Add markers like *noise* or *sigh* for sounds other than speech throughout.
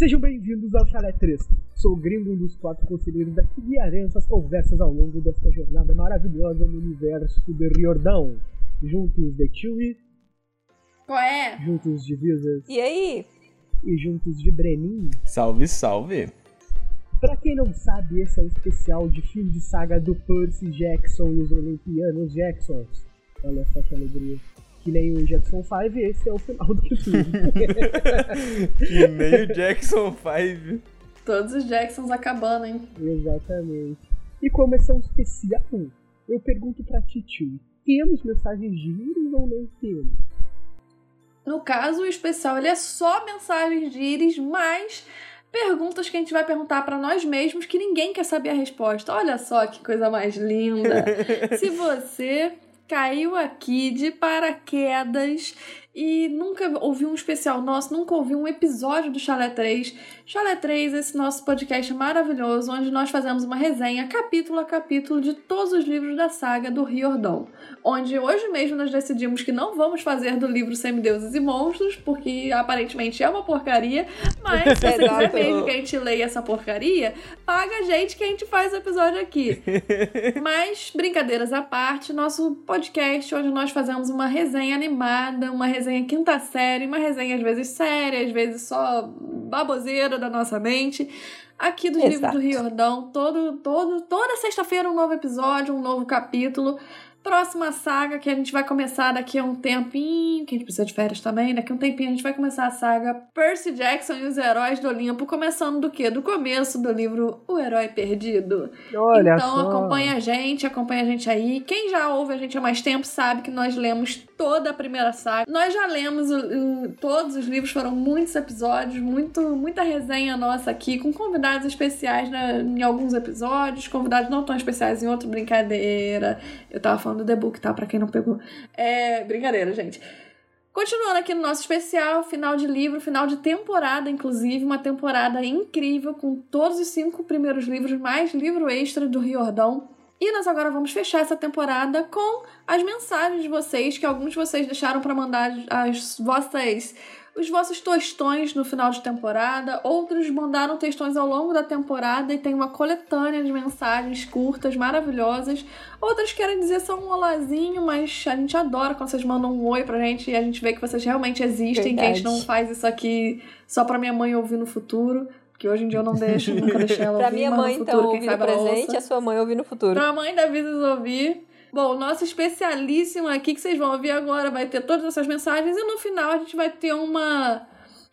Sejam bem-vindos ao Chalé 3. Sou o gringo, um dos quatro conselheiros da que guiarei essas conversas ao longo desta jornada maravilhosa no universo de Riordão. Juntos de Chewie, Qual é? juntos de Visas E aí? e juntos de Brenin. Salve, salve. Pra quem não sabe, esse é o especial de fim de saga do Percy Jackson e os Olimpianos Jacksons. Olha só que alegria. Que nem o Jackson 5, esse é o final do filme. *laughs* Que meio Jackson 5. Todos os Jacksons acabando, hein? Exatamente. E como esse é um especial, eu pergunto pra Titi, temos mensagens de íris ou não temos? No caso, o especial ele é só mensagens de íris, mas perguntas que a gente vai perguntar pra nós mesmos que ninguém quer saber a resposta. Olha só que coisa mais linda. *laughs* Se você caiu aqui de paraquedas e nunca ouviu um especial nosso, nunca ouviu um episódio do Chalé 3, Chalé 3, esse nosso podcast maravilhoso, onde nós fazemos uma resenha capítulo a capítulo de todos os livros da saga do Riordão. Onde hoje mesmo nós decidimos que não vamos fazer do livro Semideuses e Monstros, porque aparentemente é uma porcaria, mas se você quiser mesmo que a gente leia essa porcaria, paga a gente que a gente faz o episódio aqui. *laughs* Mas, brincadeiras à parte, nosso podcast onde nós fazemos uma resenha animada, uma resenha quinta série, uma resenha às vezes séria, às vezes só baboseira da nossa mente. Aqui dos livros Exato. do Riordão, todo, todo, toda sexta-feira um novo episódio, um novo capítulo. Próxima saga que a gente vai começar daqui a um tempinho, que a gente precisa de férias também, daqui a um tempinho a gente vai começar a saga Percy Jackson e os Heróis do Olimpo, começando do quê? Do começo do livro O Herói Perdido. Olha então só. acompanha a gente, acompanha a gente aí. Quem já ouve a gente há mais tempo sabe que nós lemos toda a primeira saga. Nós já lemos todos os livros, foram muitos episódios, muito, muita resenha nossa aqui, com convidados especiais né, em alguns episódios, convidados não tão especiais em outro, brincadeira. Eu tava falando do The Book, tá? Pra quem não pegou. É brincadeira, gente. Continuando aqui no nosso especial, final de livro, final de temporada, inclusive, uma temporada incrível com todos os cinco primeiros livros, mais livro extra do Riordão. E nós agora vamos fechar essa temporada com as mensagens de vocês, que alguns de vocês deixaram para mandar as vossas os vossos tostões no final de temporada, outros mandaram textões ao longo da temporada e tem uma coletânea de mensagens curtas, maravilhosas. Outras querem dizer só um olazinho, mas a gente adora quando vocês mandam um oi pra gente e a gente vê que vocês realmente existem, que a gente Verdade. não faz isso aqui só pra minha mãe ouvir no futuro. Que hoje em dia eu não deixo, nunca deixei ela *laughs* Pra ouvir, minha mas mãe, futuro, então, ouvir no presente, a sua mãe ouvir no futuro. Pra mãe da Visas ouvir. Bom, o nosso especialíssimo aqui que vocês vão ouvir agora vai ter todas essas mensagens e no final a gente vai ter uma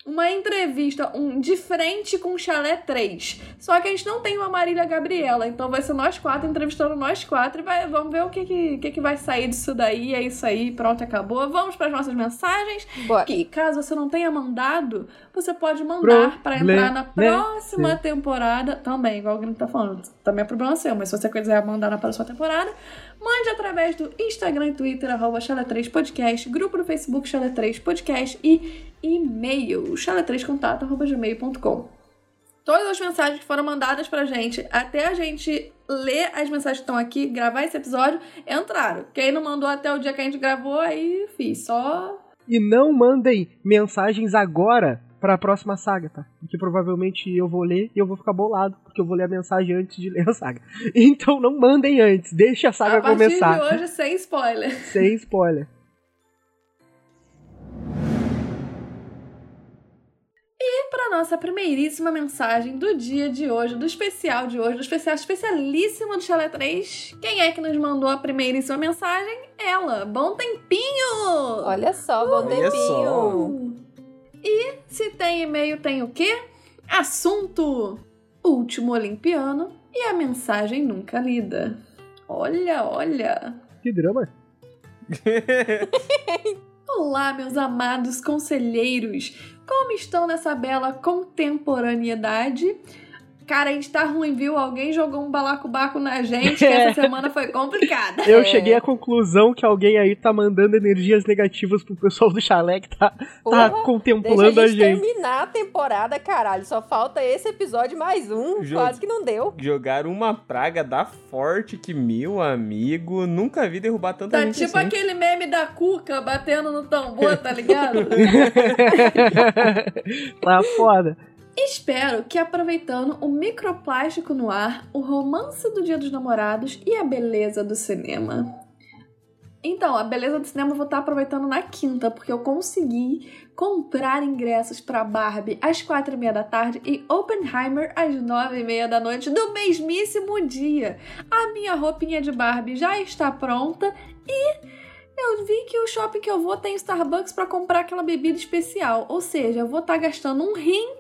uma entrevista um de frente com o Chalé 3. Só que a gente não tem uma Marília Gabriela, então vai ser nós quatro entrevistando nós quatro e vai, vamos ver o que que, que que vai sair disso daí. É isso aí, pronto, acabou. Vamos para as nossas mensagens. Bora. Que caso você não tenha mandado, você pode mandar para entrar na próxima temporada também, igual o Grito tá falando. Também é problema seu, mas se você quiser mandar na próxima temporada, mande através do Instagram e Twitter, arroba Chala3podcast, grupo do Facebook Chala3 Podcast e e-mail, chala3contato, arroba gmail.com. Todas as mensagens que foram mandadas pra gente, até a gente ler as mensagens que estão aqui, gravar esse episódio, entraram. Quem não mandou até o dia que a gente gravou, aí, fiz, só E não mandem mensagens agora pra próxima saga, tá? Porque provavelmente eu vou ler e eu vou ficar bolado, porque eu vou ler a mensagem antes de *laughs* ler a saga. Então não mandem antes, deixa a saga a partir começar. de hoje, sem spoiler. *laughs* Sem spoiler. E para nossa primeiríssima mensagem do dia de hoje, do especial de hoje, do especial especialíssimo do Chalé 3, quem é que nos mandou a primeiríssima mensagem? Ela, Bom Tempinho! Olha só, bom Olha só. E se tem e-mail, tem o quê? Assunto: Último Olimpiano e a mensagem nunca lida. Olha, olha. Que drama. *laughs* Olá, meus amados conselheiros! Como estão nessa bela contemporaneidade? Cara, a gente tá ruim, viu? Alguém jogou um balacobaco na gente, que essa *laughs* semana foi complicada. Eu É. cheguei à conclusão que alguém aí tá mandando energias negativas pro pessoal do chalé que tá, tá Porra, contemplando Deixa a a gente gente. terminar a temporada, caralho. Só falta esse episódio mais um. Jogo. Quase que não deu. Jogaram uma praga da forte que, meu amigo, nunca vi derrubar tanta Tá gente tipo assim. aquele meme da Cuca batendo no tambor, tá ligado? *laughs* *laughs* tá foda. Espero que aproveitando o microplástico no ar, o romance do Dia dos Namorados e a beleza do cinema. Então, a beleza do cinema eu vou estar aproveitando na quinta, porque eu consegui comprar ingressos para Barbie às quatro e meia da tarde e Oppenheimer às nove e meia da noite do mesmíssimo dia. A minha roupinha de Barbie já está pronta e eu vi que o shopping que eu vou tem Starbucks para comprar aquela bebida especial. Ou seja, eu vou estar gastando um rim,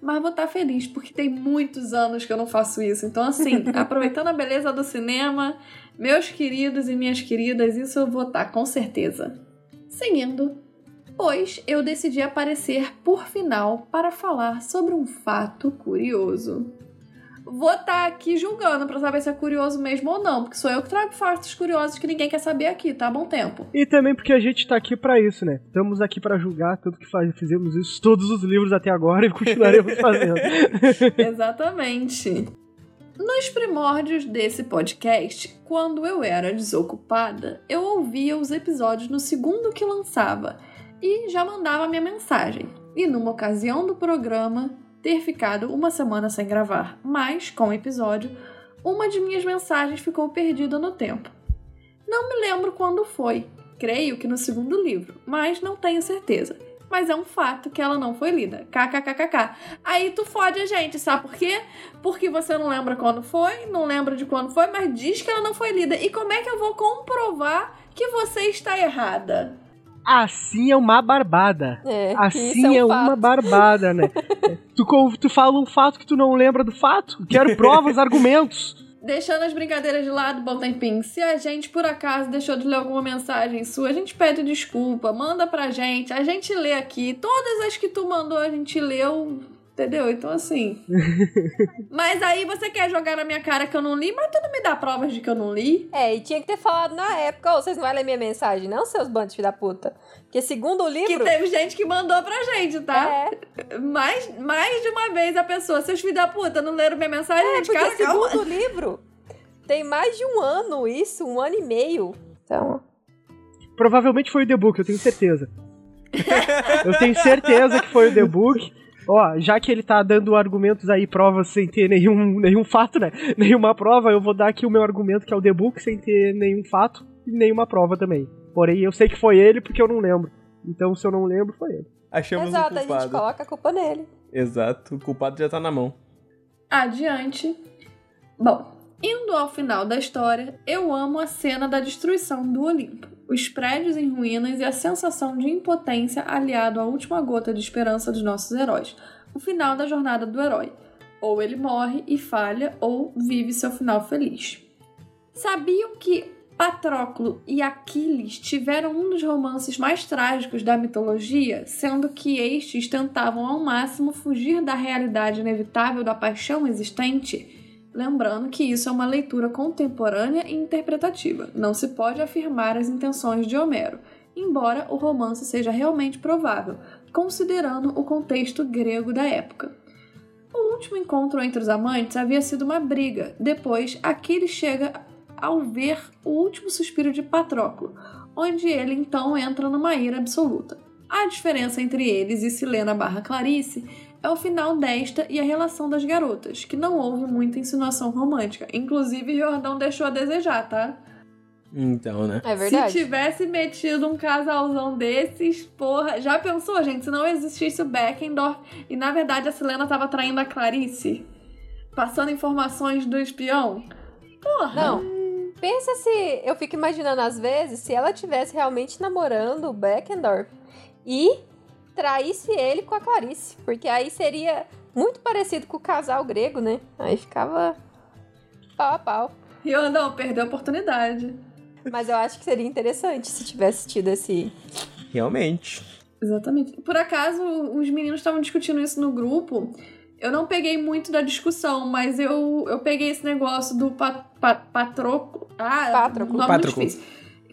mas vou estar feliz, porque tem muitos anos que eu não faço isso. Então, assim, *laughs* aproveitando a beleza do cinema, meus queridos e minhas queridas, isso eu vou estar com certeza. Seguindo, pois eu decidi aparecer por final para falar sobre um fato curioso vou estar tá aqui julgando para saber se é curioso mesmo ou não, porque sou eu que trago fatos curiosos que ninguém quer saber aqui, tá? Bom tempo. E também porque a gente tá aqui para isso, né? Estamos aqui para julgar, tanto que faz, fizemos isso todos os livros até agora e continuaremos *laughs* fazendo. Exatamente. Nos primórdios desse podcast, quando eu era desocupada, eu ouvia os episódios no segundo que lançava e já mandava minha mensagem. E numa ocasião do programa, ter ficado uma semana sem gravar, mas, com o episódio, uma de minhas mensagens ficou perdida no tempo. Não me lembro quando foi, creio que no segundo livro, mas não tenho certeza. Mas é um fato que ela não foi lida. KKKKK. Aí tu fode a gente, sabe por quê? Porque você não lembra quando foi, não lembra de quando foi, mas diz que ela não foi lida. E como é que eu vou comprovar que você está errada? Assim é uma barbada. É, assim é, um é uma barbada, né? *laughs* tu, tu fala um fato que tu não lembra do fato. Quero provas, *laughs* argumentos. Deixando as brincadeiras de lado, bom tempinho. Se a gente por acaso deixou de ler alguma mensagem sua, a gente pede desculpa, manda pra gente, a gente lê aqui. Todas as que tu mandou a gente leu Entendeu? Então, assim. *laughs* mas aí você quer jogar na minha cara que eu não li, mas tu não me dá provas de que eu não li. É, e tinha que ter falado na época, oh, vocês não vão ler minha mensagem, não, seus bandos de da puta. Porque segundo o livro. Que teve gente que mandou pra gente, tá? É. Mais, mais de uma vez a pessoa, seus filhos da puta, não leram minha mensagem, é, gente. Porque cara, segundo calma. o livro, tem mais de um ano isso, um ano e meio. Então. Provavelmente foi o The Book, eu tenho certeza. *laughs* eu tenho certeza que foi o The Book. Ó, já que ele tá dando argumentos aí, provas sem ter nenhum, nenhum fato, né? *laughs* Nenhuma prova, eu vou dar aqui o meu argumento, que é o The Book, sem ter nenhum fato e nenhuma prova também. Porém, eu sei que foi ele porque eu não lembro. Então, se eu não lembro, foi ele. Achamos Exato, um culpado. a gente coloca a culpa nele. Exato, o culpado já tá na mão. Adiante. Bom, indo ao final da história, eu amo a cena da destruição do Olimpo. Os prédios em ruínas e a sensação de impotência aliado à última gota de esperança dos nossos heróis. O final da jornada do herói. Ou ele morre e falha, ou vive seu final feliz. Sabiam que Patroclo e Aquiles tiveram um dos romances mais trágicos da mitologia, sendo que estes tentavam ao máximo fugir da realidade inevitável da paixão existente? Lembrando que isso é uma leitura contemporânea e interpretativa, não se pode afirmar as intenções de Homero, embora o romance seja realmente provável, considerando o contexto grego da época. O último encontro entre os amantes havia sido uma briga, depois Aquiles chega ao ver o último suspiro de Patroclo, onde ele então entra numa ira absoluta. A diferença entre eles e Silena barra Clarice é o final desta e a relação das garotas, que não houve muita insinuação romântica. Inclusive, Jordão deixou a desejar, tá? Então, né? É verdade. Se tivesse metido um casalzão desses, porra. Já pensou, gente? Se não existisse o Beckendorf e na verdade a Selena tava traindo a Clarice? Passando informações do espião? Porra! Não. Pensa se. Eu fico imaginando às vezes se ela tivesse realmente namorando o Beckendorf e traísse ele com a Clarice. Porque aí seria muito parecido com o casal grego, né? Aí ficava pau a pau. Jordão, perdeu a oportunidade. Mas eu acho que seria interessante se tivesse tido esse. Realmente. Exatamente. Por acaso, os meninos estavam discutindo isso no grupo. Eu não peguei muito da discussão, mas eu, eu peguei esse negócio do pa, pa, patroco. Ah, Patroclo. nome muito difícil.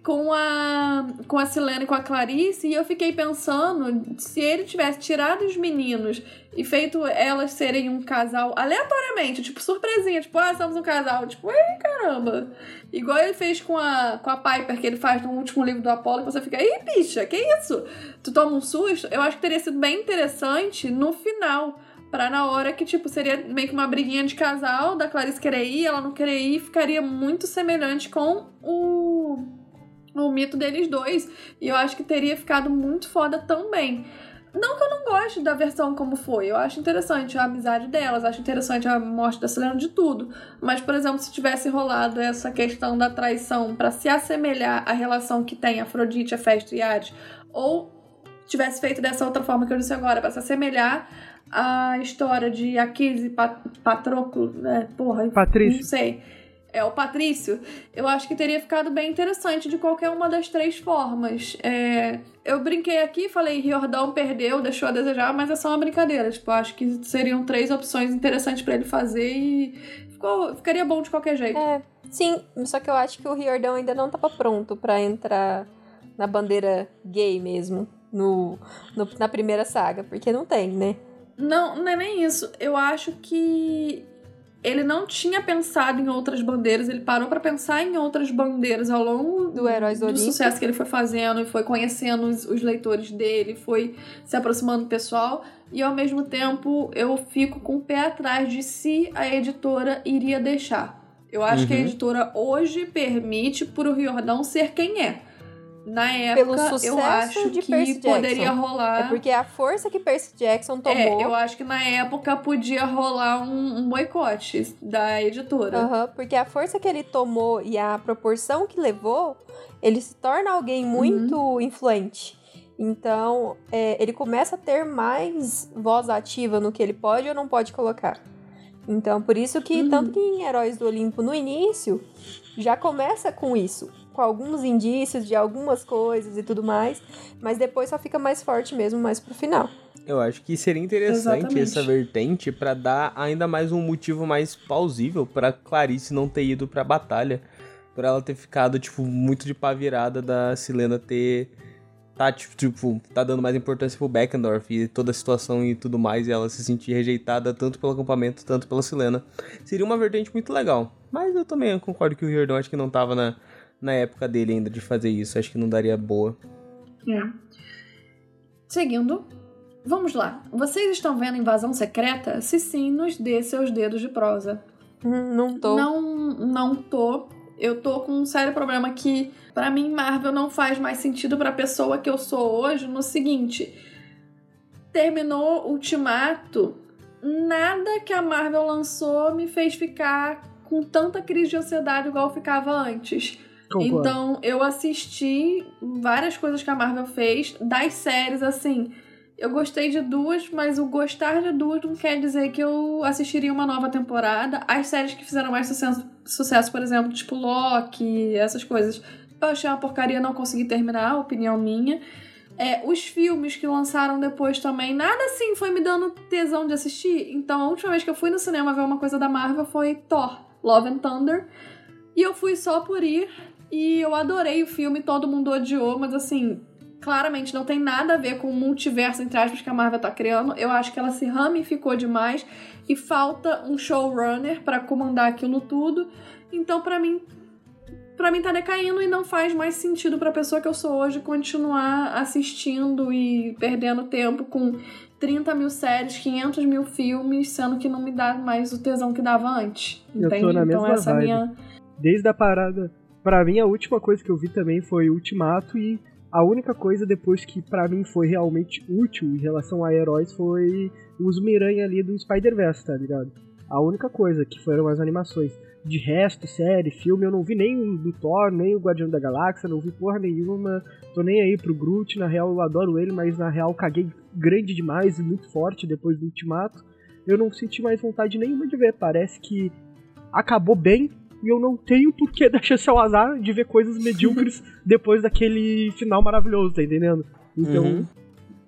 Com a, com a Silene e com a Clarice, e eu fiquei pensando se ele tivesse tirado os meninos e feito elas serem um casal aleatoriamente, tipo, surpresinha, tipo, ah, somos um casal, tipo, ei, caramba. Igual ele fez com a, com a Piper, que ele faz no último livro do Apollo, que você fica, ih, bicha, que isso? Tu toma um susto? Eu acho que teria sido bem interessante no final Pra na hora que, tipo, seria meio que uma briguinha de casal, da Clarice querer ir, ela não querer ir, ficaria muito semelhante com o, o mito deles dois. E eu acho que teria ficado muito foda também. Não que eu não goste da versão como foi, eu acho interessante a amizade delas, acho interessante a morte da Selena de tudo. Mas, por exemplo, se tivesse rolado essa questão da traição para se assemelhar à relação que tem Afrodite, Hefesto e Ares, ou tivesse feito dessa outra forma que eu disse agora, para se assemelhar à história de Aquiles e Pat Patroclo, né? Porra, Patrício. não sei é o Patrício, eu acho que teria ficado bem interessante de qualquer uma das três formas. É, eu brinquei aqui, falei Riordão perdeu, deixou a desejar, mas é só uma brincadeira. Tipo, acho que seriam três opções interessantes para ele fazer e ficou, ficaria bom de qualquer jeito. É, sim, só que eu acho que o Riordão ainda não tava pronto para entrar na bandeira gay mesmo, no, no, na primeira saga, porque não tem, né? Não, não é nem isso. Eu acho que ele não tinha pensado em outras bandeiras, ele parou para pensar em outras bandeiras ao longo do, Heróis do, do sucesso que ele foi fazendo e foi conhecendo os, os, leitores dele, foi se aproximando do pessoal. E ao mesmo tempo eu fico com o pé atrás de se a editora iria deixar. Eu acho uhum. que a uhum. editora hoje permite pro Riordão ser quem é. Na época, eu acho que Percy poderia Jackson. rolar. É porque a força que Percy Jackson tomou. É, eu acho que na época podia rolar um, um boicote da editora. Aham, uhum, porque a força que ele tomou e a proporção que levou, ele se torna alguém muito uhum. influente. Então, é, ele começa a ter mais voz ativa no que ele pode ou não pode colocar. Então, por isso que, uhum. tanto que em Heróis do Olimpo, no início, já começa com isso com alguns indícios de algumas coisas e tudo mais, mas depois só fica mais forte mesmo mais pro final. Eu acho que seria interessante Exatamente. essa vertente para dar ainda mais um motivo mais plausível para Clarice não ter ido pra batalha, por ela ter ficado tipo muito de pá virada da Silena ter tá tipo, tá dando mais importância pro Beckendorf e toda a situação e tudo mais, e ela se sentir rejeitada tanto pelo acampamento, tanto pela Silena. Seria uma vertente muito legal. Mas eu também concordo que o Riordan acho que não tava na, na época dele ainda de fazer isso. Acho que não daria boa. É. Seguindo, vamos lá. Vocês estão vendo Invasão Secreta? Se sim, nos dê seus dedos de prosa. Hum, não tô. Não, não tô. Eu tô com um sério problema que, para mim, Marvel não faz mais sentido pra pessoa que eu sou hoje no seguinte. Terminou Ultimato, nada que a Marvel lançou me fez ficar com tanta crise de ansiedade igual eu ficava antes. Concordo. Então, eu assisti várias coisas que a Marvel fez, das séries, assim. Eu gostei de duas, mas o gostar de duas não quer dizer que eu assistiria uma nova temporada. As séries que fizeram mais sucesso, sucesso por exemplo, tipo Loki, essas coisas, eu achei uma porcaria, não consegui terminar, opinião minha. É, os filmes que lançaram depois também, nada assim foi me dando tesão de assistir. Então, a última vez que eu fui no cinema ver uma coisa da Marvel foi Thor, Love and Thunder. E eu fui só por ir. E eu adorei o filme, todo mundo odiou, mas assim, claramente não tem nada a ver com o multiverso, entre aspas, que a Marvel tá criando. Eu acho que ela se ramificou demais e falta um showrunner para comandar aquilo tudo. Então, para mim, para mim tá decaindo e não faz mais sentido pra pessoa que eu sou hoje continuar assistindo e perdendo tempo com 30 mil séries, 500 mil filmes, sendo que não me dá mais o tesão que dava antes. Eu entende? tô na então essa vibe. minha. Desde a parada para mim a última coisa que eu vi também foi Ultimato e a única coisa depois que para mim foi realmente útil em relação a heróis foi o uso Miranha ali do Spider-Verse, tá ligado? A única coisa que foram as animações. De resto, série, filme, eu não vi nem do Thor, nem o Guardião da Galáxia, não vi porra nenhuma. Tô nem aí pro Groot, na real eu adoro ele, mas na real caguei grande demais e muito forte depois do Ultimato. Eu não senti mais vontade nenhuma de ver. Parece que acabou bem, e eu não tenho por que *laughs* deixar seu azar de ver coisas medíocres *laughs* depois daquele final maravilhoso, tá entendendo? Então, uhum.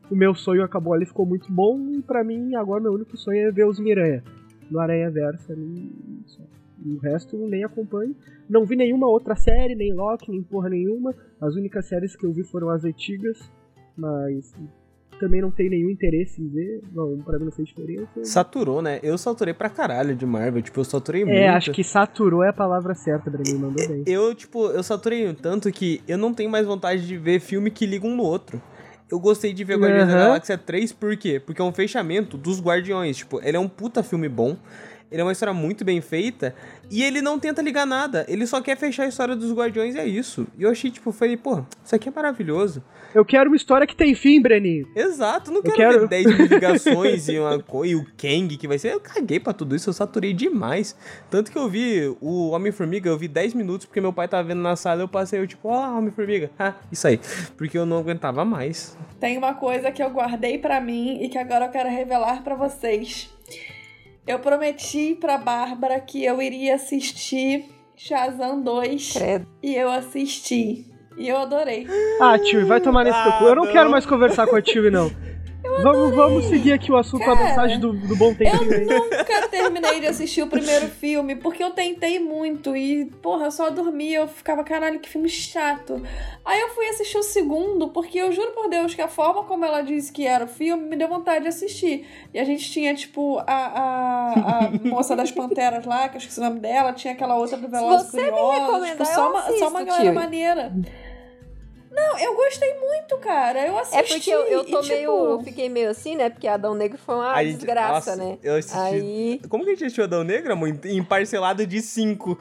o meu sonho acabou ali, ficou muito bom, e pra mim, agora meu único sonho é ver os Miranha no Aranha Versa. E o resto nem acompanho. Não vi nenhuma outra série, nem Loki, nem porra nenhuma. As únicas séries que eu vi foram as antigas, mas também não tenho nenhum interesse em ver. Não, pra mim não fez diferença. Saturou, né? Eu saturei pra caralho de Marvel. Tipo, eu saturei é, muito. É, acho que saturou é a palavra certa pra mim, mandou bem. Eu, tipo, eu saturei tanto que eu não tenho mais vontade de ver filme que liga um no outro. eu gostei de ver Guardiões uhum. da Galáxia 3, por quê? Porque é um fechamento dos Guardiões. Tipo, ele é um puta filme bom. Ele é uma história muito bem feita e ele não tenta ligar nada. Ele só quer fechar a história dos Guardiões e é isso. E eu achei, tipo, falei, pô, isso aqui é maravilhoso. Eu quero uma história que tem fim, Breninho. Exato, não quero, quero... ver 10 mil *laughs* ligações e, uma, e o Kang que vai ser. Eu caguei pra tudo isso, eu saturei demais. Tanto que eu vi o Homem-Formiga, eu vi 10 minutos porque meu pai tava vendo na sala eu passei, eu tipo, ó, Homem-Formiga. *laughs* Ah, isso aí. Porque eu não aguentava mais. Tem uma coisa que eu guardei para mim e que agora eu quero revelar para vocês. Eu prometi pra Bárbara que eu iria assistir Shazam 2 Credo. e eu assisti. E eu adorei. Ah, tio, vai tomar nesse ah, Eu não, não, quero mais conversar com a tio, não. *laughs* Vamos, vamos seguir aqui o assunto Cara, com a mensagem do, do bom tempo. Eu nunca terminei de assistir o primeiro filme, porque eu tentei muito e, porra, eu só dormia, eu ficava, caralho, que filme chato. Aí eu fui assistir o segundo, porque eu juro por Deus que a forma como ela disse que era o filme me deu vontade de assistir. E a gente tinha, tipo, a, a, a moça das Panteras lá, que eu esqueci o nome dela, tinha aquela outra do Veloz Curioso. Tipo, só, uma, só uma galera maneira. Não, eu gostei muito, cara. Eu assisti. É porque eu, eu tô e, meio. Tipo... Eu fiquei meio assim, né? Porque Adão Negro foi uma gente, desgraça, nossa, né? Eu assisti. Aí... Como que a gente assistiu Adão Negro, amor? Em parcelado de cinco.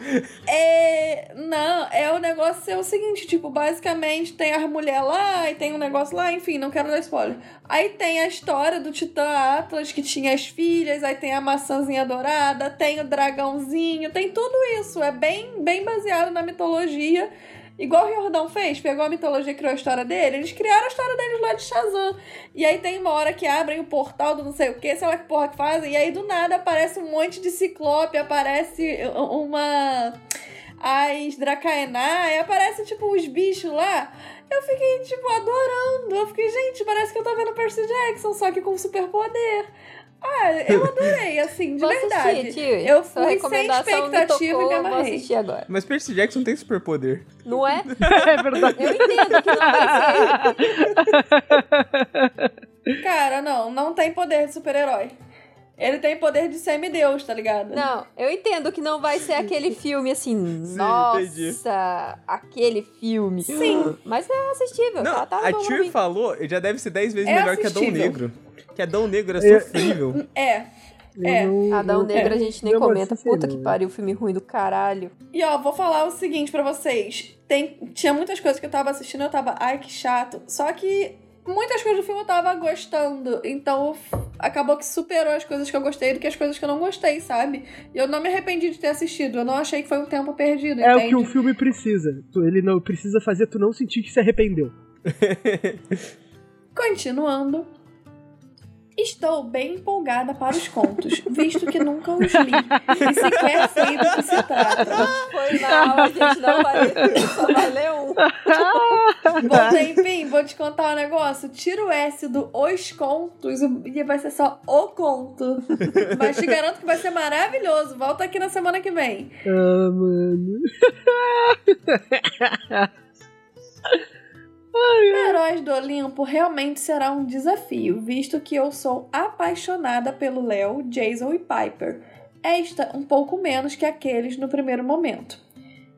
É. Não, é o negócio é o seguinte: tipo, basicamente tem a mulher lá e tem um negócio lá, enfim, não quero dar spoiler. Aí tem a história do Titã Atlas, que tinha as filhas, aí tem a maçãzinha dourada, tem o dragãozinho, tem tudo isso. É bem, bem baseado na mitologia. Igual o Jordão fez, pegou a mitologia e criou a história dele, eles criaram a história deles lá de Shazam. E aí tem uma hora que abrem o portal do não sei o que, sei lá que porra que fazem, e aí do nada aparece um monte de ciclope, aparece uma. As Dracaená, aparece tipo os bichos lá. Eu fiquei, tipo, adorando. Eu fiquei, gente, parece que eu tô vendo Percy Jackson, só que com superpoder. Ah, eu adorei, assim, de vou verdade. Assistir, tio. Eu fui sem expectativa e me amarrei. Vou assistir agora. Mas Percy Jackson tem superpoder. Não é? *laughs* é verdade. Eu entendo que não vai ser. Cara, não, não tem poder de super-herói. Ele tem poder de semideus, tá ligado? Não, eu entendo que não vai ser aquele filme assim, Sim, nossa, entendi. aquele filme. Sim. Mas é assistível, não, tá, tá A Tyr falou, já deve ser 10 vezes é melhor assistível. que Adão Negro. Que Adão Negro é sofrível. *laughs* É. É. Adão Negro é. a gente nem eu comenta. Puta que pariu, filme ruim do caralho. E ó, vou falar o seguinte para vocês. Tem, tinha muitas coisas que eu tava assistindo, eu tava, ai que chato. Só que muitas coisas do filme eu tava gostando. Então acabou que superou as coisas que eu gostei do que as coisas que eu não gostei, sabe? E eu não me arrependi de ter assistido. Eu não achei que foi um tempo perdido. É entende? o que o filme precisa. Ele não precisa fazer tu não sentir que se arrependeu. Continuando. Estou bem empolgada para os contos, visto que nunca os li e sequer sei do que se trata. Foi mal, a gente não vai só vai ler um. Bom, enfim, vou te contar um negócio. Tira o S do os contos e vai ser só o conto. Mas te garanto que vai ser maravilhoso. Volta aqui na semana que vem. Ah, mano. *laughs* Heróis do Olimpo realmente será um desafio, visto que eu sou apaixonada pelo Léo, Jason e Piper. Esta um pouco menos que aqueles no primeiro momento.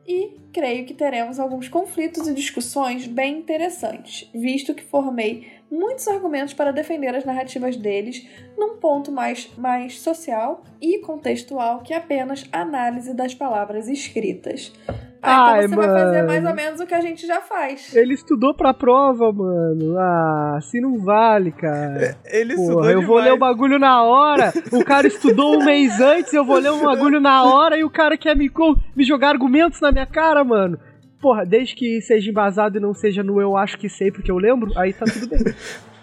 E creio que teremos alguns conflitos e discussões bem interessantes, visto que formei muitos argumentos para defender as narrativas deles num ponto mais, mais social e contextual que apenas análise das palavras escritas. Ah, então você mano. vai fazer mais ou menos o que a gente já faz. Ele estudou pra prova, mano. Ah, assim não vale, cara. É, ele Porra, estudou Eu demais. vou ler o bagulho na hora. O cara estudou um mês antes, eu vou ler um bagulho na hora e o cara quer me, me jogar argumentos na minha cara, mano. Porra, desde que seja embasado e não seja no eu acho que sei porque eu lembro, aí tá tudo bem.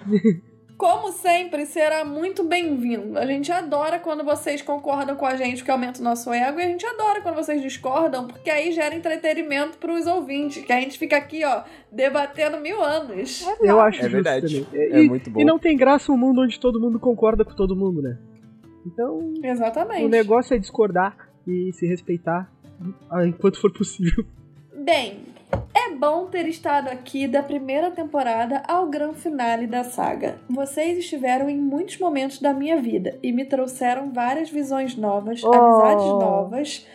*laughs* Como sempre, será muito bem-vindo. A gente adora quando vocês concordam com a gente, que aumenta o nosso ego, e a gente adora quando vocês discordam, porque aí gera entretenimento para os ouvintes, que a gente fica aqui, ó, debatendo mil anos. É Eu acho é verdade. Também. É, muito bom. E não tem graça um mundo onde todo mundo concorda com todo mundo, né? Então, Exatamente. o negócio é discordar e se respeitar enquanto for possível. Bem, é bom ter estado aqui da primeira temporada ao grande finale da saga. Vocês estiveram em muitos momentos da minha vida e me trouxeram várias visões novas, oh. amizades novas,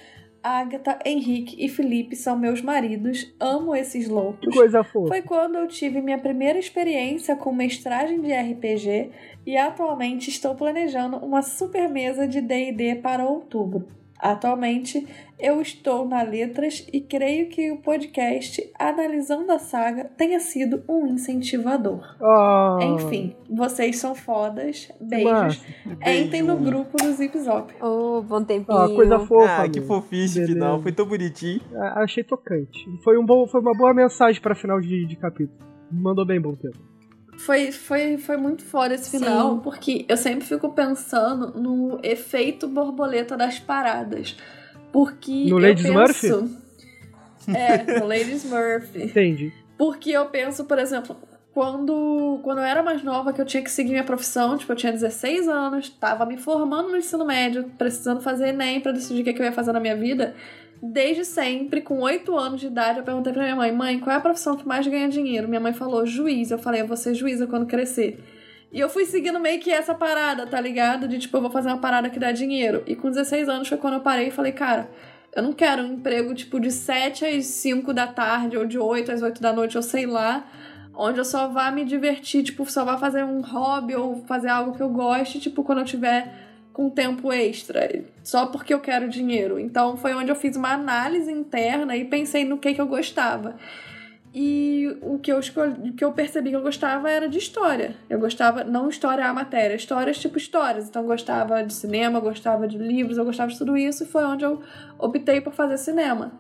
Agatha, Henrique e Felipe são meus maridos. Amo esses loucos. Que coisa fofa. Foi quando eu tive minha primeira experiência com mestragem de RPG e atualmente estou planejando uma super mesa de D&D para outubro. Atualmente, eu estou na Letras e creio que o podcast Analisando a Saga tenha sido um incentivador. Oh. Enfim, vocês são fodas. Beijos. Entrem no grupo do Zip Zop. Oh, bom tempinho. Oh, coisa fofa. Ah, que fofice final. Foi tão bonitinho. Achei tocante. Foi, um bom, foi uma boa mensagem para final de, de capítulo. Mandou bem bom tempo. Foi, foi, foi muito foda esse final, Sim. porque eu sempre fico pensando no efeito borboleta das paradas. Porque. No Lady Smurf? É, no Lady Smurf. *laughs* Entendi. Porque eu penso, por exemplo, quando, quando eu era mais nova, que eu tinha que seguir minha profissão, tipo, eu tinha 16 anos, tava me formando no ensino médio, precisando fazer Enem pra decidir o que, é que eu ia fazer na minha vida desde sempre, com 8 anos de idade, eu perguntei pra minha mãe: mãe, qual é a profissão que mais ganha dinheiro? Minha mãe falou: juiz. Eu falei: eu vou ser juíza quando crescer. E eu fui seguindo meio que essa parada, tá ligado? De tipo, eu vou fazer uma parada que dá dinheiro. E com 16 anos foi quando eu parei e falei: cara, eu não quero um emprego tipo de 7 às 5 da tarde, ou de 8 às 8 da noite, ou sei lá onde eu só vá me divertir, tipo, só vá fazer um hobby ou fazer algo que eu goste, tipo, quando eu tiver com tempo extra, só porque eu quero dinheiro. Então foi onde eu fiz uma análise interna e pensei no que, que eu gostava. E o que eu escolhi, o que eu percebi que eu gostava era de história. Eu gostava, não história a matéria, histórias tipo histórias. Então eu gostava de cinema, eu gostava de livros, eu gostava de tudo isso e foi onde eu optei por fazer cinema.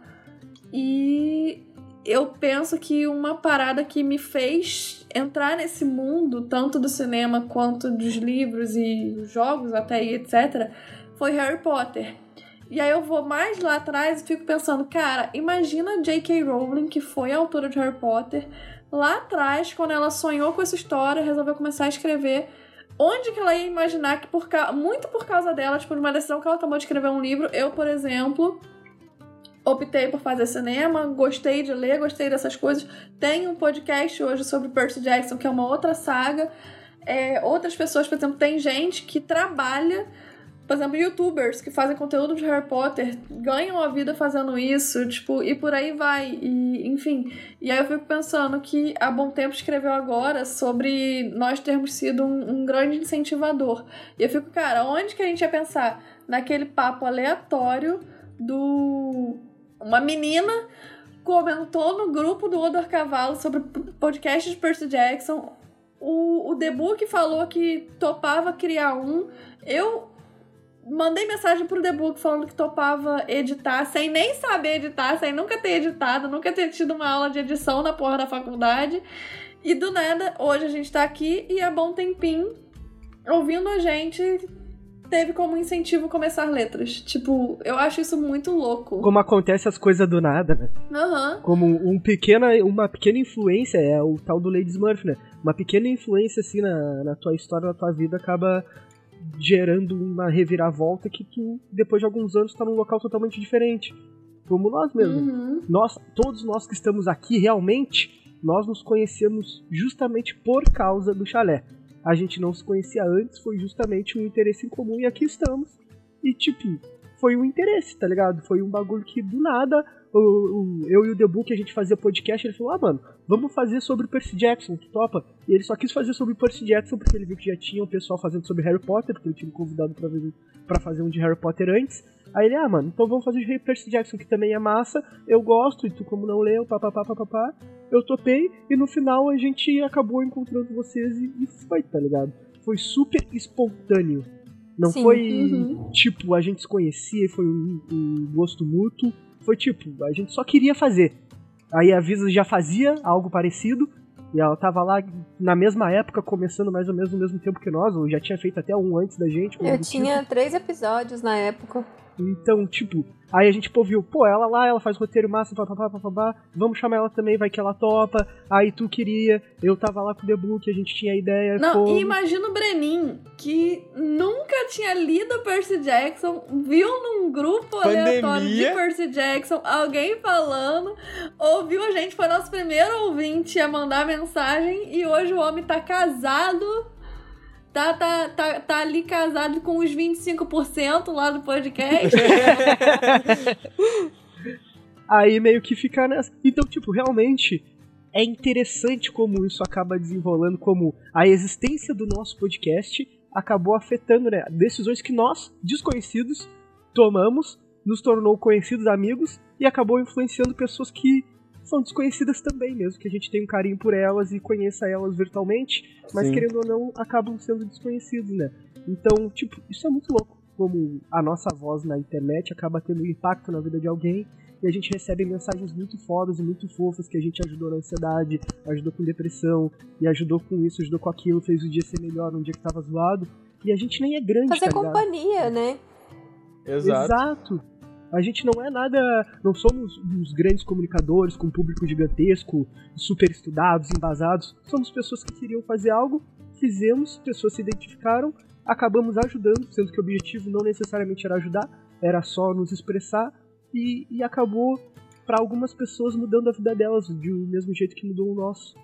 E eu penso que uma parada que me fez entrar nesse mundo, tanto do cinema quanto dos livros e jogos até e etc., foi Harry Potter. E aí eu vou mais lá atrás e fico pensando, cara, imagina J.K. Rowling, que foi a autora de Harry Potter, lá atrás, quando ela sonhou com essa história, resolveu começar a escrever. Onde que ela ia imaginar que, por muito por causa dela, tipo, de uma decisão que ela tomou de escrever um livro, eu, por exemplo, optei por fazer cinema, gostei de ler, gostei dessas coisas. Tem um podcast hoje sobre Percy Jackson, que é uma outra saga. É, outras pessoas, por exemplo, tem gente que trabalha, por exemplo, youtubers que fazem conteúdo de Harry Potter, ganham a vida fazendo isso, tipo, e por aí vai. E, enfim. E aí eu fico pensando que a Bom Tempo escreveu agora sobre nós termos sido um, um grande incentivador. E eu fico, cara, onde que a gente ia pensar? Naquele papo aleatório do uma menina comentou no grupo do Odor Cavalo sobre o podcast de Percy Jackson. O, o The Book falou que topava criar um. Eu mandei mensagem pro The Book falando que topava editar, sem nem saber editar, sem nunca ter editado, nunca ter tido uma aula de edição na porra da faculdade. E do nada, hoje a gente tá aqui e há bom tempinho ouvindo a gente teve como incentivo começar letras. Tipo, eu acho isso muito louco. Como acontece as coisas do nada, né? Aham. Uhum. Como um pequena, uma pequena influência, é o tal do Lady Smurf, né? Uma pequena influência, assim, na, na tua história, na tua vida, acaba gerando uma reviravolta que tu, depois de alguns anos, tá num local totalmente diferente. Como nós mesmos. Uhum. Nós, todos nós que estamos aqui realmente, nós nos conhecemos justamente por causa do chalé a gente não se conhecia antes, foi justamente um interesse em comum e aqui estamos. E, tipo, foi um interesse, tá ligado? Foi um bagulho que do nada, o, o, eu e o Debut, que a gente fazia podcast, ele falou: ah, mano, vamos fazer sobre Percy Jackson, tu topa? E ele só quis fazer sobre Percy Jackson porque ele viu que já tinha um pessoal fazendo sobre Harry Potter, porque ele tinha convidado pra, pra fazer um de Harry Potter antes. Aí ele, ah, mano, então vamos fazer de Percy Jackson, que também é massa, eu gosto, e tu como não leu, papapá, papapá, eu topei, e no final a gente acabou encontrando vocês e, e foi, tá ligado? Foi super espontâneo. Não Sim, foi, uhum. tipo, a gente se conhecia e foi um, um gosto mútuo. Foi tipo, a gente só queria fazer. Aí a Visa já fazia algo parecido, e ela tava lá na mesma época, começando mais ou menos no mesmo tempo que nós, ou já tinha feito até um antes da gente. Eu tinha tipo. três episódios na época. Então, tipo, aí a gente pô, viu, pô, ela lá, ela faz roteiro massa, papapá, papapá, vamos chamar ela também, vai que ela topa. Aí tu queria, eu tava lá com o The Book, a gente tinha ideia. Não, pô. e imagina o Brenin, que nunca tinha lido Percy Jackson, viu num grupo Pandemia. aleatório de Percy Jackson alguém falando, ouviu a gente, foi nosso primeiro ouvinte a mandar mensagem, e hoje o homem tá casado tá, tá, tá, tá ali casado com os 25% lá do podcast. *laughs* Aí meio que fica nessa. Então, tipo, realmente é interessante como isso acaba desenrolando, como a existência do nosso podcast acabou afetando né, decisões que nós, desconhecidos, tomamos, nos tornou conhecidos amigos e acabou influenciando pessoas que são desconhecidas também, mesmo que a gente tenha um carinho por elas e conheça elas virtualmente, mas Sim. querendo ou não, acabam sendo desconhecidos, né? Então, tipo, isso é muito louco. Como a nossa voz na internet acaba tendo impacto na vida de alguém e a gente recebe mensagens muito fodas e muito fofas que a gente ajudou na ansiedade, ajudou com depressão, e ajudou com isso, ajudou com aquilo, fez o dia ser melhor, um dia que tava zoado. E a gente nem é grande, Fazer tá companhia, né? Exato. Exato. A gente não é nada. Não somos uns grandes comunicadores com um público gigantesco, super estudados, embasados. Somos pessoas que queriam fazer algo, fizemos, pessoas se identificaram, acabamos ajudando, sendo que o objetivo não necessariamente era ajudar, era só nos expressar e, e acabou para algumas pessoas mudando a vida delas do mesmo jeito que mudou o nosso.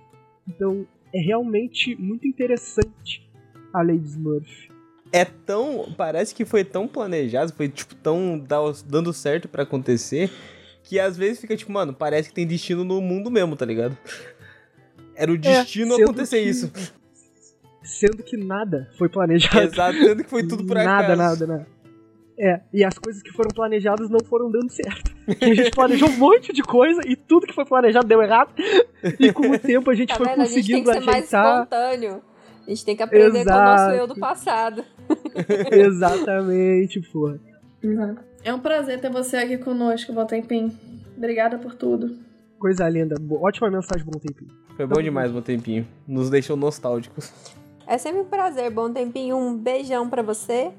Então é realmente muito interessante a Lady Smurf é tão. Parece que foi tão planejado, foi tipo tão dando certo para acontecer, que às vezes fica tipo, mano, parece que tem destino no mundo mesmo, tá ligado? Era o é, destino é, acontecer que, isso. Sendo que nada foi planejado. Exato, sendo que foi tudo por nada, acaso. Nada, nada, nada. É, e as coisas que foram planejadas não foram dando certo. a gente planejou um monte de coisa e tudo que foi planejado deu errado. E com o tempo a gente tá foi vendo? conseguindo a gente tem que ser ajeitar. mais espontâneo. A gente tem que aprender Exato. com o nosso eu do passado. *laughs* Exatamente, porra. É um prazer ter você aqui conosco, Bom Tempinho. Obrigada por tudo. Coisa linda. Ótima mensagem, Bom Tempinho. Foi bom demais, Bom Tempinho. Nos deixou nostálgicos. É sempre um prazer, Bom Tempinho. Um beijão para você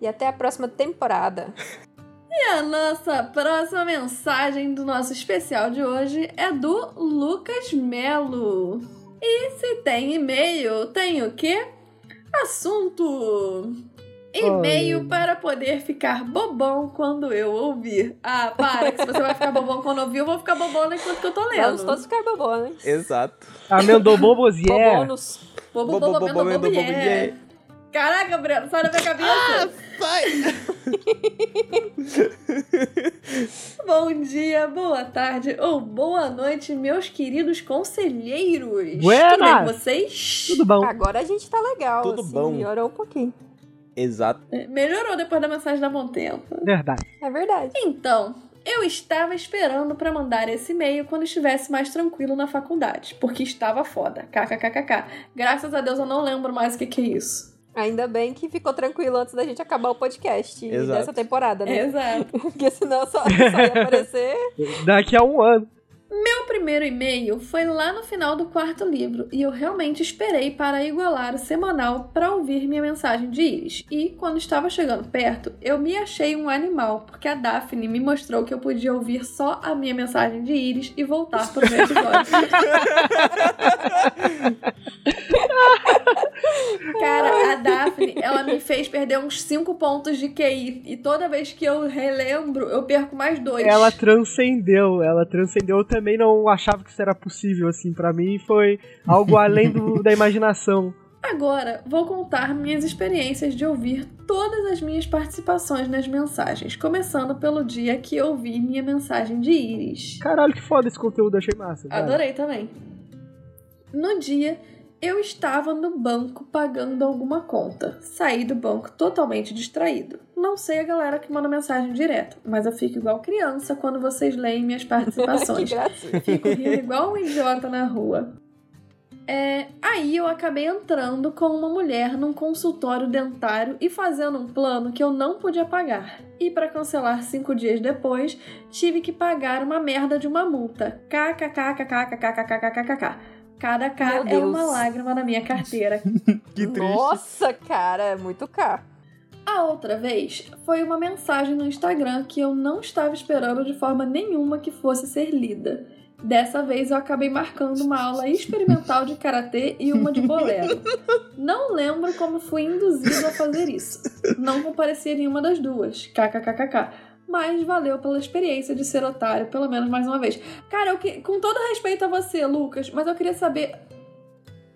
e até a próxima temporada. *laughs* E a nossa próxima mensagem do nosso especial de hoje é do Lucas Melo. E se tem e-mail, tem o quê? Assunto! E-mail para poder ficar bobão quando eu ouvir. Ah, para, que se você vai ficar bobão quando ouvir, eu vou ficar bobona enquanto que eu tô lendo. Vamos todos ficar bobones. Exato. Amendou *laughs* bobos, yeah. Bobonus. Bobo, bobo, bobo, bobo, bobo, yeah. Caraca, Breno, sai da minha cabeça. Ah, sai! *laughs* Bom dia, boa tarde ou boa noite, meus queridos conselheiros. Buenas. Tudo bem com vocês? Tudo bom. Agora a gente tá legal. Tudo assim, bom. Melhorou um pouquinho. Exato. É, melhorou depois da mensagem da Bom Tempo. Verdade. É verdade. Então, eu estava esperando para mandar esse e-mail quando estivesse mais tranquilo na faculdade, porque estava foda. KKKKK. Graças a Deus eu não lembro mais o que, que é isso. Ainda bem que ficou tranquilo antes da gente acabar o podcast Exato. dessa temporada, né? Exato. Porque senão só, só ia aparecer. Daqui a um ano. Meu primeiro e-mail foi lá no final do quarto livro e eu realmente esperei para igualar o semanal para ouvir minha mensagem de Iris. E quando estava chegando perto, eu me achei um animal, porque a Daphne me mostrou que eu podia ouvir só a minha mensagem de Iris e voltar para o meu episódio. *laughs* Cara, a Daphne, ela me fez perder uns 5 pontos de QI. E toda vez que eu relembro, eu perco mais dois. Ela transcendeu, ela transcendeu. Eu também não achava que isso era possível, assim. para mim foi algo além do, *laughs* da imaginação. Agora, vou contar minhas experiências de ouvir todas as minhas participações nas mensagens, começando pelo dia que ouvi minha mensagem de Iris. Caralho, que foda esse conteúdo, achei massa. Adorei também. No dia eu estava no banco pagando alguma conta. Saí do banco totalmente distraído. Não sei a galera que manda mensagem direto, mas eu fico igual criança quando vocês leem minhas participações. fico rindo igual um idiota na rua. É, aí eu acabei entrando com uma mulher num consultório dentário e fazendo um plano que eu não podia pagar. E para cancelar cinco dias depois, tive que pagar uma merda de uma multa. KKKKKKKKKKKK. Cada K é uma lágrima na minha carteira. que triste. Nossa, cara, é muito K. A outra vez foi uma mensagem no Instagram que eu não estava esperando de forma nenhuma que fosse ser lida. Dessa vez eu acabei marcando uma aula experimental de karatê e uma de bolero. Não lembro como fui induzido a fazer isso. Não compareci nenhuma das duas. KKKKK mas valeu pela experiência de ser otário, pelo menos mais uma vez. Cara, eu que... com todo respeito a você, Lucas, mas eu queria saber.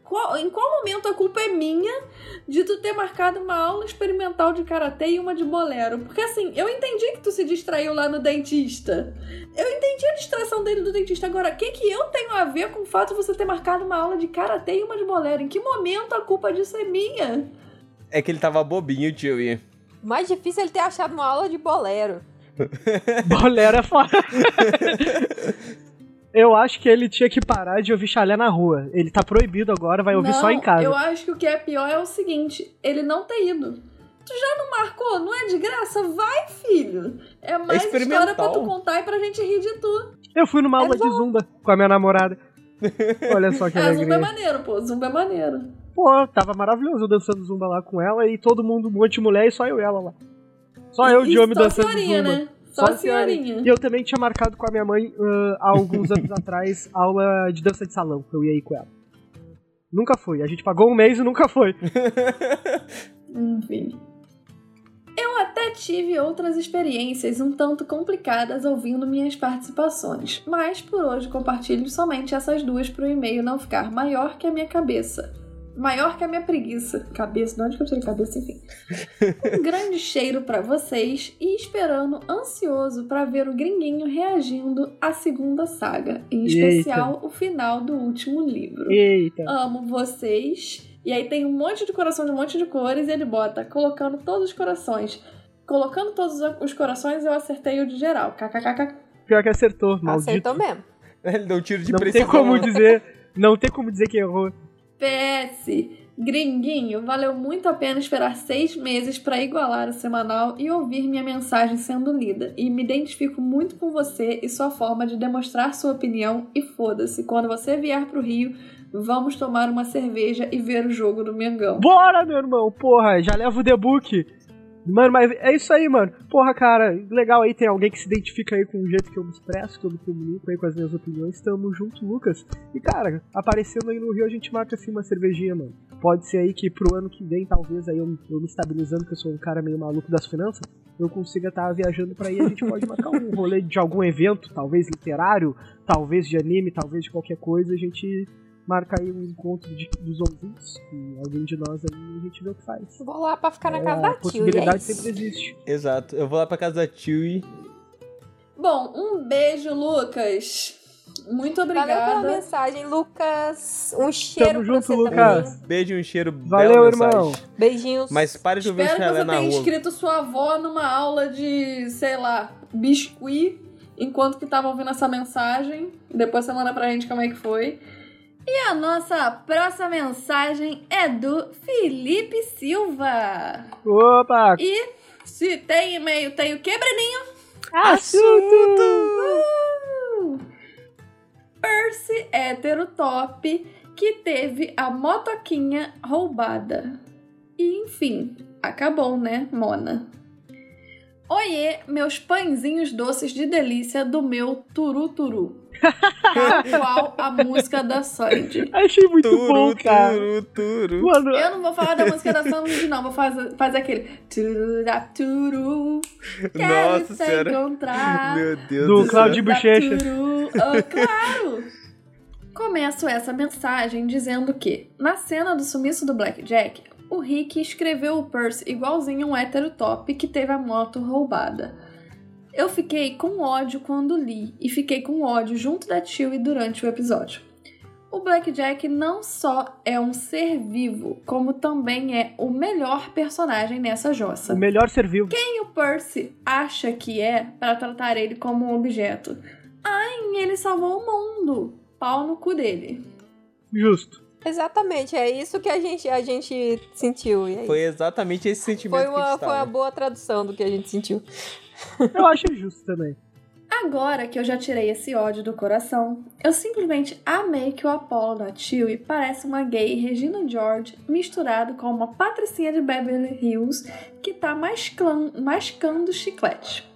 Qual, em qual momento a culpa é minha de tu ter marcado uma aula experimental de karatê e uma de bolero? Porque assim, eu entendi que tu se distraiu lá no dentista. Eu entendi a distração dele do dentista. Agora, o que, que eu tenho a ver com o fato de você ter marcado uma aula de karatê e uma de bolero? Em que momento a culpa disso é minha? É que ele tava bobinho, tio. E... Mais difícil é ele ter achado uma aula de bolero. bolero é foda. *laughs* Eu acho que ele tinha que parar de ouvir chalé na rua. Ele tá proibido agora, vai ouvir não, só em casa. Eu acho que o que é pior é o seguinte: ele não ter ido. Tu já não marcou? Não é de graça? Vai, filho! É mais é história pra tu contar e pra gente rir de tu. Eu fui numa é aula de zumba com a minha namorada. *laughs* Olha só que é, alegria. Zumba é maneiro, pô. Zumba é maneiro. Pô, tava maravilhoso dançando zumba lá com ela e todo mundo, um monte de mulher e só eu e ela lá. Só eu de homem dançando zumba. Né? Só, a senhorinha. E eu também tinha marcado com a minha mãe, uh, há alguns anos *laughs* atrás, aula de dança de salão, que eu ia ir com ela. Nunca foi. A gente pagou um mês e nunca foi. *laughs* Enfim. Eu até tive outras experiências um tanto complicadas ouvindo minhas participações, mas por hoje compartilho somente essas duas para o e-mail não ficar maior que a minha cabeça maior que a minha preguiça. Cabeça, de onde que eu tirei cabeça, enfim. Um *laughs* grande cheiro para vocês e esperando ansioso para ver o gringuinho reagindo à segunda saga, em especial Eita. o final do último livro. Eita. Amo vocês. E aí tem um monte de coração de um monte de cores e ele bota colocando todos os corações. Colocando todos os corações, eu acertei o de geral. KKKK. Pior que acertou, maldito. Acertou mesmo. *laughs* Ele deu um tiro de não precisão. Não tem como dizer, não tem como dizer que errou. PS, gringuinho, valeu muito a pena esperar seis meses para igualar o semanal e ouvir minha mensagem sendo lida. E me identifico muito com você e sua forma de demonstrar sua opinião. E foda-se, quando você vier pro Rio, vamos tomar uma cerveja e ver o jogo do Mengão. Bora, meu irmão! Porra, já leva o The Book. Mano, mas é isso aí, mano. Porra, cara, legal aí tem alguém que se identifica aí com o jeito que eu me expresso, que eu me comunico aí com as minhas opiniões. Tamo junto, Lucas. E, cara, aparecendo aí no Rio, a gente marca assim uma cervejinha, mano. Pode ser aí que pro ano que vem, talvez, aí eu, eu me estabilizando, que eu sou um cara meio maluco das finanças, eu consiga estar tá viajando para aí. A gente pode marcar um rolê de algum evento, talvez literário, talvez de anime, talvez de qualquer coisa. A gente marca aí um encontro de, dos ouvintes, e alguém de nós aí, a gente vê o que faz. Vou lá pra ficar na casa da Tio. A possibilidade é sempre existe. Exato, eu vou lá pra casa da Tio e... Bom, um beijo, Lucas. Muito obrigada. Valeu pela mensagem, Lucas. Um cheiro Tamo junto, você Lucas. Também. Beijo, um cheiro. Valeu, irmão. Beijinhos. Mas pare de ouvir Espero que você na tenha rua. inscrito sua avó numa aula de, sei lá, biscuit, enquanto que tava ouvindo essa mensagem. Depois você manda pra gente como é que foi. E a nossa próxima mensagem é do Felipe Silva. Opa! E se tem e-mail, tem o que, Breninho? Assunto! Uh! Percy hétero top que teve a motoquinha roubada. E enfim, acabou, né, Mona? Oiê, meus pãezinhos doces de delícia do meu turuturu. Tal *laughs* qual a música da Sandy. Achei muito Turu, bom, cara. turu, turu. Mano, Eu não vou falar da música da Sandy, não. Vou fazer, fazer aquele. Turuturu. Quero Nossa se senhora. encontrar. Meu Deus Do do Claudio. Bochecha. Turu. Ah, claro! Começo essa mensagem dizendo que, na cena do sumiço do Blackjack, o Rick escreveu o Percy igualzinho um hétero top que teve a moto roubada. Eu fiquei com ódio quando li e fiquei com ódio junto da Chewie durante o episódio. O Blackjack não só é um ser vivo, como também é o melhor personagem nessa jossa. o melhor serviu. Quem o Percy acha que é para tratar ele como um objeto? Ai, ele salvou o mundo! Pau no cu dele. Justo. Exatamente, é isso que a gente, a gente sentiu. E é Foi exatamente esse sentimento foi que a uma, gente foi uma boa tradução do que a gente sentiu. *laughs* Eu acho justo também. Agora que eu já tirei esse ódio do coração, eu simplesmente amei que o Apollo da Chewie parece uma gay Regina George misturado com uma patricinha de Beverly Hills que tá masclan- mascando chiclete.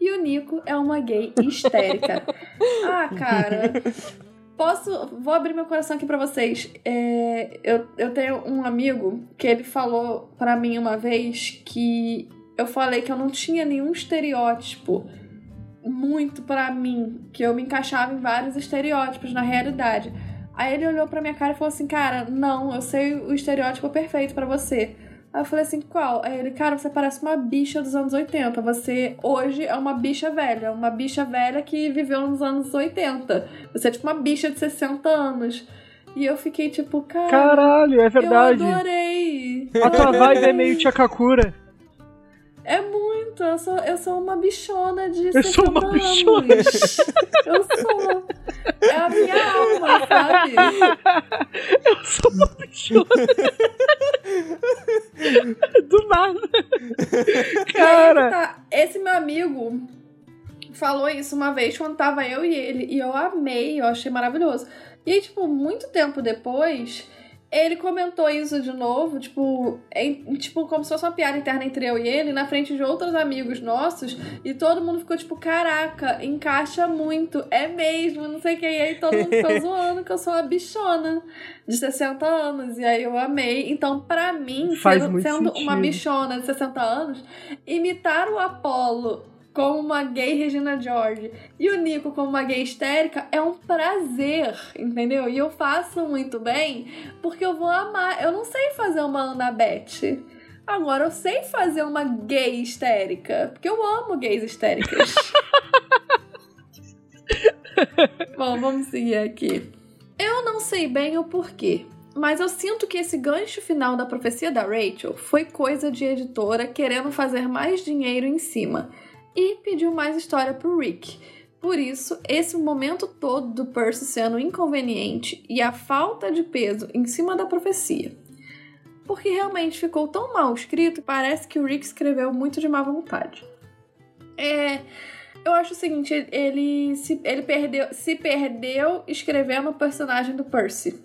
E o Nico é uma gay *laughs* histérica. ah, cara. Posso. Vou abrir meu coração aqui pra vocês. É, eu, eu tenho um amigo que ele falou pra mim uma vez que eu falei que eu não tinha nenhum estereótipo muito pra mim, que eu me encaixava em vários estereótipos na realidade. Aí ele olhou pra minha cara e falou assim: Cara, não, eu sei o estereótipo perfeito para você. Aí eu falei assim, qual? Aí ele, cara, você parece uma bicha dos anos 80. Você hoje é uma bicha velha. Uma bicha velha que viveu nos anos 80. Você é tipo uma bicha de 60 anos. E eu fiquei tipo, cara. Caralho, é verdade. Eu adorei. A tua vibe é meio Chakakura. É muito. Eu sou, eu sou uma bichona de Eu sou uma anos. bichona. Eu sou. É a minha alma, sabe? Eu sou uma bichona. Do nada. Cara. Tá, esse meu amigo falou isso uma vez quando tava eu e ele. E eu amei, eu achei maravilhoso. E aí, tipo, muito tempo depois, ele comentou isso de novo, tipo, em, tipo, como se fosse uma piada interna entre eu e ele, na frente de outros amigos nossos, e todo mundo ficou tipo, caraca, encaixa muito, é mesmo, não sei o que, e aí todo mundo ficou *laughs* zoando que eu sou uma bichona de 60 anos, e aí eu amei. Então, pra mim, Faz sendo, sendo uma bichona de 60 anos, imitar o Apollo como uma gay Regina George e o Nico como uma gay histérica é um prazer, entendeu? E eu faço muito bem porque eu vou amar. Eu não sei fazer uma Annabeth. Agora eu sei fazer uma gay histérica, porque eu amo gays histéricas. *laughs* Bom, vamos seguir aqui. Eu não sei bem o porquê, mas eu sinto que esse gancho final da profecia da Rachel foi coisa de editora querendo fazer mais dinheiro em cima e pediu mais história pro Rick. Por isso, esse momento todo do Percy sendo inconveniente e a falta de peso em cima da profecia. Porque realmente ficou tão mal escrito, parece que o Rick escreveu muito de má vontade. É, eu acho o seguinte, ele se, ele perdeu, se perdeu escrevendo o personagem do Percy.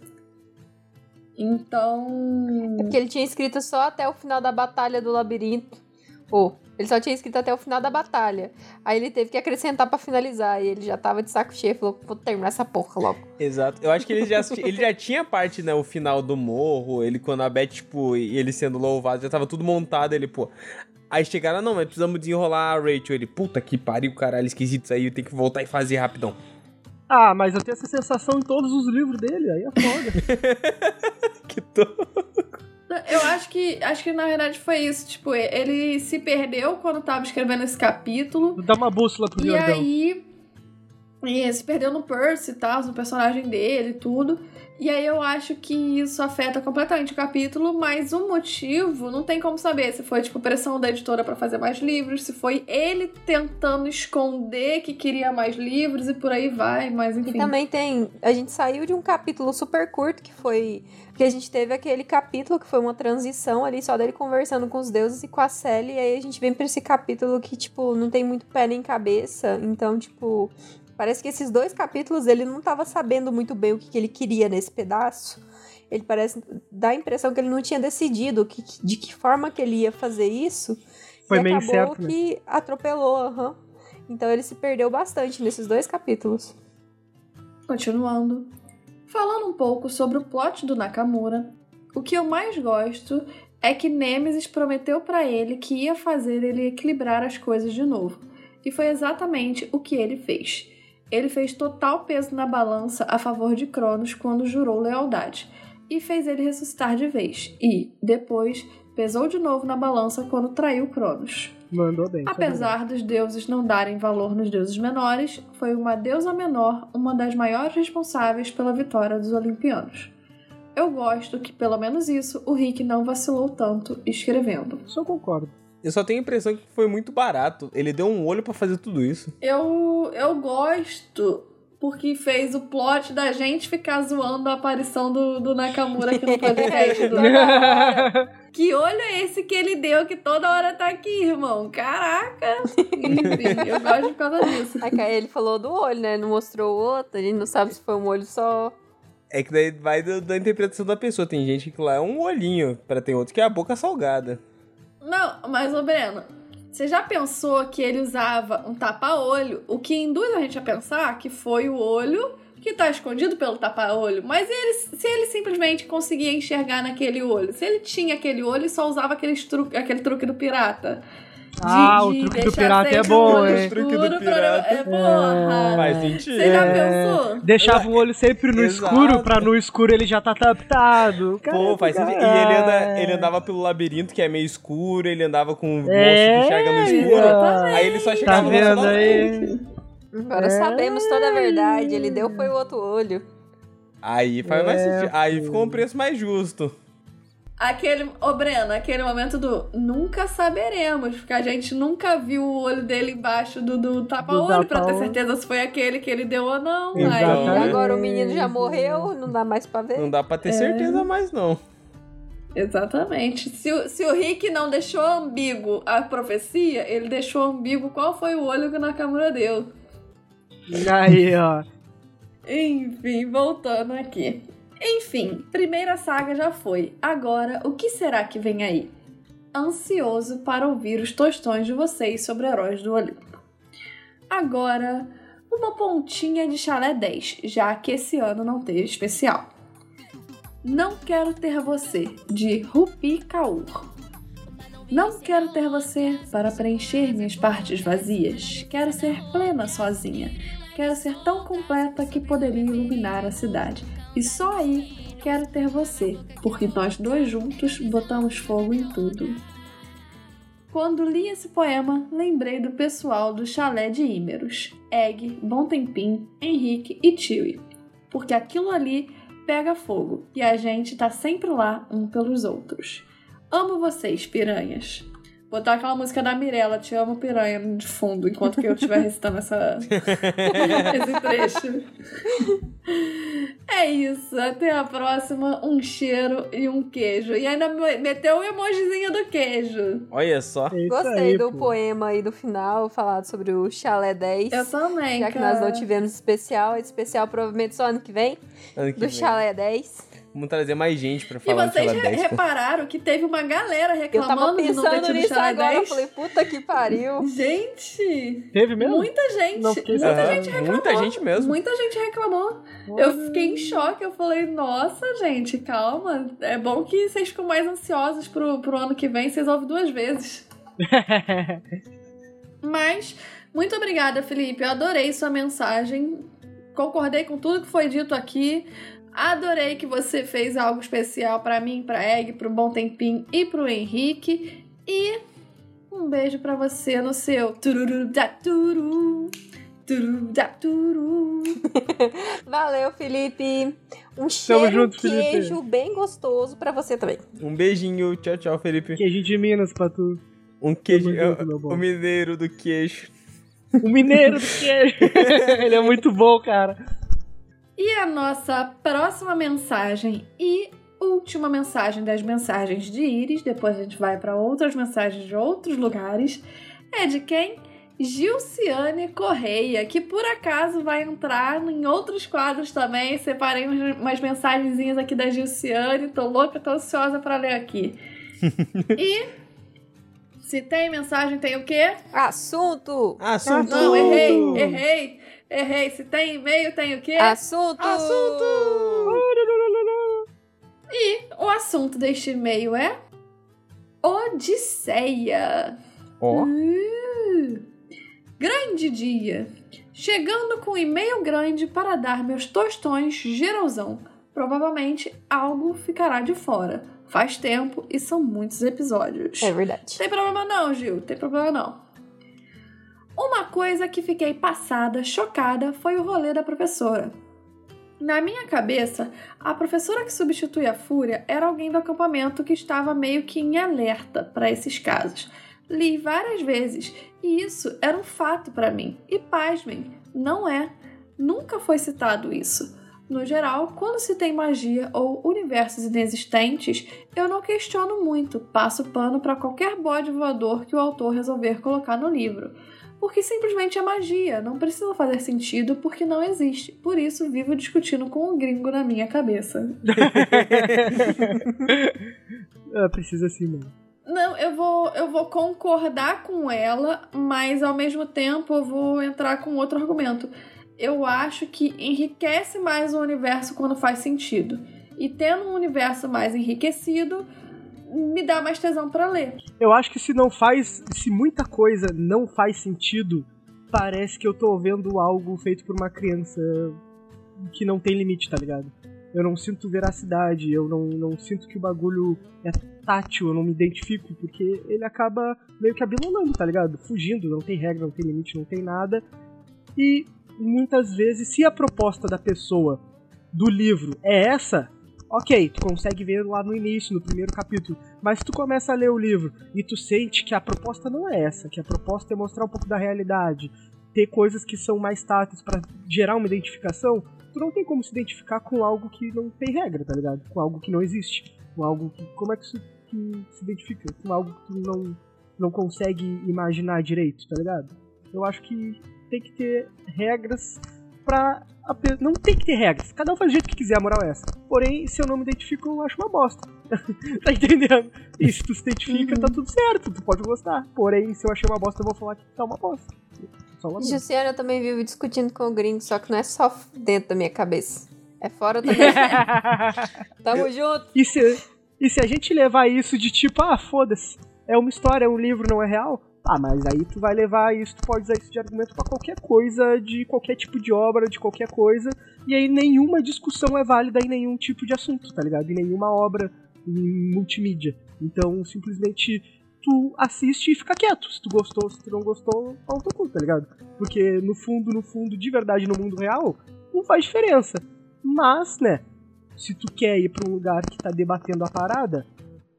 Então. É porque ele tinha escrito só até o final da Batalha do Labirinto. Ou, ele só tinha escrito até o final da batalha. Aí ele teve que acrescentar pra finalizar. E ele já tava de saco cheio e falou: vou terminar essa porra logo. *laughs* Exato. Eu acho que ele já, ele já tinha parte, né? O final do morro. Ele, quando a Beth, tipo, e ele sendo louvado, já tava tudo montado. Ele, pô. Aí chegaram, não, mas precisamos desenrolar a Rachel. Ele, puta que pariu, caralho, esquisito isso aí. Tem que voltar e fazer rapidão. Ah, mas eu tenho essa sensação em todos os livros dele, aí é foda. *laughs* que tô. *laughs* Eu acho que, acho que na verdade foi isso. Tipo, ele se perdeu quando tava escrevendo esse capítulo. Dá uma bússola pro E Jordão. aí. E se perdeu no Percy e tal, no personagem dele e tudo. E aí eu acho que isso afeta completamente o capítulo, mas o motivo não tem como saber se foi, tipo, pressão da editora pra fazer mais livros, se foi ele tentando esconder que queria mais livros e por aí vai, mas enfim. E também tem. A gente saiu de um capítulo super curto que foi. Porque a gente teve aquele capítulo que foi uma transição ali, só dele conversando com os deuses e com a Sally. E aí a gente vem pra esse capítulo que, tipo, não tem muito pé nem cabeça. Então, tipo. Parece que esses dois capítulos ele não tava sabendo muito bem o que, que ele queria nesse pedaço. Ele parece. dá a impressão que ele não tinha decidido que, de que forma que ele ia fazer isso. Foi e meio acabou incerto, né? que atropelou, aham. Então ele se perdeu bastante nesses dois capítulos. Continuando. Falando um pouco sobre o plot do Nakamura, o que eu mais gosto é que Nemesis prometeu pra ele que ia fazer ele equilibrar as coisas de novo. E foi exatamente o que ele fez. Ele fez total peso na balança a favor de Cronos quando jurou lealdade, e fez ele ressuscitar de vez, e, depois, pesou de novo na balança quando traiu Cronos. Mandou bem. Apesar dos deuses não darem valor nos deuses menores, foi uma deusa menor uma das maiores responsáveis pela vitória dos olimpianos. Eu gosto que, pelo menos isso, o Rick não vacilou tanto escrevendo. Eu concordo. Eu só tenho a impressão que foi muito barato. Ele deu um olho pra fazer tudo isso. Eu, eu gosto porque fez o plot da gente ficar zoando a aparição do, do Nakamura aqui no podcast. do *laughs* Que olho é esse que ele deu que toda hora tá aqui, irmão? Caraca! Enfim, eu gosto por causa disso. Aí cara, ele falou do olho, né? Não mostrou o outro. A gente não sabe se foi um olho só. É que daí vai do- da interpretação da pessoa. Tem gente que lá é um olhinho, pra ter outro que é a boca salgada. Não, mas, ô Breno, você já pensou que ele usava um tapa-olho? O que induz a gente a pensar que foi o olho que tá escondido pelo tapa-olho. Mas ele, se ele simplesmente conseguia enxergar naquele olho, se ele tinha aquele olho e só usava aquele truque, aquele truque do pirata. Ah, de, o truque do pirata é bom, hein? O truque do pirata. É, porra. Faz sentido. Você já pensou? Deixava o olho sempre no Exato. escuro, pra no escuro ele já tá adaptado. Pô, faz sentido. E ele, anda, ele andava pelo labirinto, que é meio escuro, ele andava com o é, que enxerga no escuro. Aí ele só chegava tá vendo aí? Agora é. sabemos toda a verdade. Ele deu foi o outro olho. Aí faz é, mais sentido. Aí ficou um preço mais justo. Aquele, ô oh, Breno, aquele momento do nunca saberemos, porque a gente nunca viu o olho dele embaixo do, do tapa-olho pra ter certeza se foi aquele que ele deu ou não. Aí... Agora o menino já morreu, não dá mais pra ver. Não dá pra ter é. certeza mais, não. Exatamente. Se, o, se o Rick não deixou ambíguo a profecia, ele deixou ambíguo qual foi o olho que o Nakamura deu. Aí, ó. Enfim, voltando aqui. Enfim, primeira saga já foi. Agora, o que será que vem aí? Ansioso para ouvir os tostões de vocês sobre Heróis do Olimpo. Agora, uma pontinha de chalé 10, já que esse ano não teve especial. Não quero ter você, de Rupi Kaur. Não quero ter você para preencher minhas partes vazias. Quero ser plena sozinha. Quero ser tão completa que poderia iluminar a cidade. E só aí quero ter você, porque nós dois juntos botamos fogo em tudo. Quando li esse poema, lembrei do pessoal do chalé de Ímeros, Egg, Bom Tempim, Henrique e Tiwi, porque aquilo ali pega fogo e a gente tá sempre lá um pelos outros. Amo vocês, piranhas. Botar aquela música da Mirella, Te Amo Piranha, de fundo, enquanto que eu estiver recitando essa... *laughs* esse trecho. É isso. Até a próxima. Um cheiro e um queijo. E ainda meteu o um emojizinho do queijo. Olha só. É Gostei aí, do pô. poema aí do final, falado sobre o Chalé 10. Eu também, Já que nós não tivemos especial. Esse especial provavelmente só ano que vem. Ano que do vem. Chalé 10. Vamos trazer mais gente pra falar E vocês re 10, repararam que teve uma galera reclamando eu tava pensando nisso agora, eu falei, puta que pariu. Gente! Teve mesmo? Muita gente. Não, muita gente reclamou. Muita gente mesmo. Muita gente reclamou. Eu fiquei em choque. Eu falei, nossa, gente, calma. É bom que vocês ficam mais ansiosos pro, pro ano que vem. Vocês ouvem duas vezes. *laughs* Mas, muito obrigada, Felipe. Eu adorei sua mensagem. Concordei com tudo que foi dito aqui. Adorei que você fez algo especial para mim, para Egg, pro Bom Tempim e pro Henrique. E um beijo para você no seu tururu da turu. Tururu da turu. *laughs* Valeu, Felipe. Um cheiro junto, queijo Felipe. bem gostoso para você também. Um beijinho. Tchau, tchau, Felipe. Queijo de Minas pra tu. Um queijo, junto, o mineiro do queijo. O mineiro do queijo. *laughs* *laughs* Ele é muito bom, cara. E a nossa próxima mensagem e última mensagem das mensagens de Iris, depois a gente vai para outras mensagens de outros lugares, é de quem? Gilciane Correia, que por acaso vai entrar em outros quadros também. Separei umas mensagenzinhas aqui da Gilciane, tô louca, tô ansiosa para ler aqui. *laughs* e se tem mensagem, tem o quê? Assunto! Assunto! Não, errei, errei. Errei. Se tem e-mail, tem o quê? Assunto! Assunto! E o assunto deste e-mail é Odisseia. Oh. Uh, grande dia. Chegando com um e-mail grande para dar meus tostões geralzão. Provavelmente algo ficará de fora. Faz tempo e são muitos episódios. É verdade. Tem problema não, Gil. Tem problema não. Uma coisa que fiquei passada, chocada, foi o rolê da professora. Na minha cabeça, a professora que substitui a Fúria era alguém do acampamento que estava meio que em alerta para esses casos. Li várias vezes e isso era um fato para mim. E pasmem, não é. Nunca foi citado isso. No geral, quando se tem magia ou universos inexistentes, eu não questiono muito, passo pano para qualquer bode voador que o autor resolver colocar no livro porque simplesmente é magia, não precisa fazer sentido porque não existe. Por isso vivo discutindo com o um gringo na minha cabeça. é, *laughs* precisa sim, mano. Não, eu vou, eu vou concordar com ela, mas ao mesmo tempo eu vou entrar com outro argumento. Eu acho que enriquece mais o universo quando faz sentido. E tendo um universo mais enriquecido, me dá mais tesão para ler. Eu acho que se não faz, se muita coisa não faz sentido, parece que eu tô vendo algo feito por uma criança que não tem limite, tá ligado? Eu não sinto veracidade, eu não, não sinto que o bagulho é tátil, eu não me identifico, porque ele acaba meio que abandonando, tá ligado? Fugindo, não tem regra, não tem limite, não tem nada. E muitas vezes, se a proposta da pessoa do livro é essa, ok, tu consegue ver lá no início, no primeiro capítulo, mas tu começa a ler o livro e tu sente que a proposta não é essa, que a proposta é mostrar um pouco da realidade, ter coisas que são mais táteis para gerar uma identificação, tu não tem como se identificar com algo que não tem regra, tá ligado? Com algo que não existe, com algo que como é que se, que se identifica com algo que tu não não consegue imaginar direito, tá ligado? Eu acho que tem que ter regras pra. Não tem que ter regras. Cada um faz do jeito que quiser, a moral é essa. Porém, se eu não me identifico, eu acho uma bosta. *laughs* tá entendendo? E se tu se identifica, tá uhum. tá tudo certo. Tu pode gostar. Porém, se eu achei uma bosta, eu vou falar que tá uma bosta. Jussiana, eu também vivo discutindo com o gringo, só que não é só dentro da minha cabeça. É fora também. *laughs* Tamo junto. E se, e se a gente levar isso de tipo, ah, foda-se, é uma história, é um livro, não é real? Ah, mas aí tu vai levar isso, tu pode usar isso de argumento para qualquer coisa, de qualquer tipo de obra, de qualquer coisa, e aí nenhuma discussão é válida em nenhum tipo de assunto, tá ligado? Em nenhuma obra em multimídia. Então, simplesmente tu assiste e fica quieto. Se tu gostou, se tu não gostou, pau no cu, tá ligado? Porque no fundo, no fundo, de verdade, no mundo real, não faz diferença. Mas, né, se tu quer ir pra um lugar que tá debatendo a parada,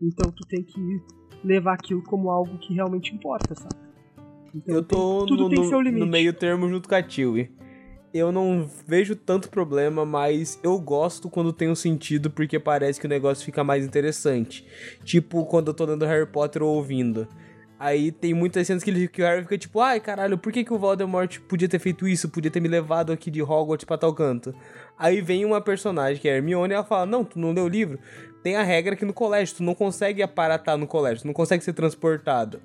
então tu tem que levar aquilo como algo que realmente importa, sabe? Então, eu tô tem, tudo no, tem seu limite. no meio termo junto com a Tilly. Eu não vejo tanto problema, mas eu gosto quando tem um sentido porque parece que o negócio fica mais interessante. Tipo quando eu tô lendo Harry Potter ou ouvindo. Aí tem muitas cenas que, ele, que o Harry fica tipo, ai caralho, por que, que o Voldemort podia ter feito isso? Podia ter me levado aqui de Hogwarts pra tal canto. Aí vem uma personagem que é Hermione e ela fala, não, tu não leu o livro? Tem a regra que no colégio tu não consegue aparatar no colégio, tu não consegue ser transportado.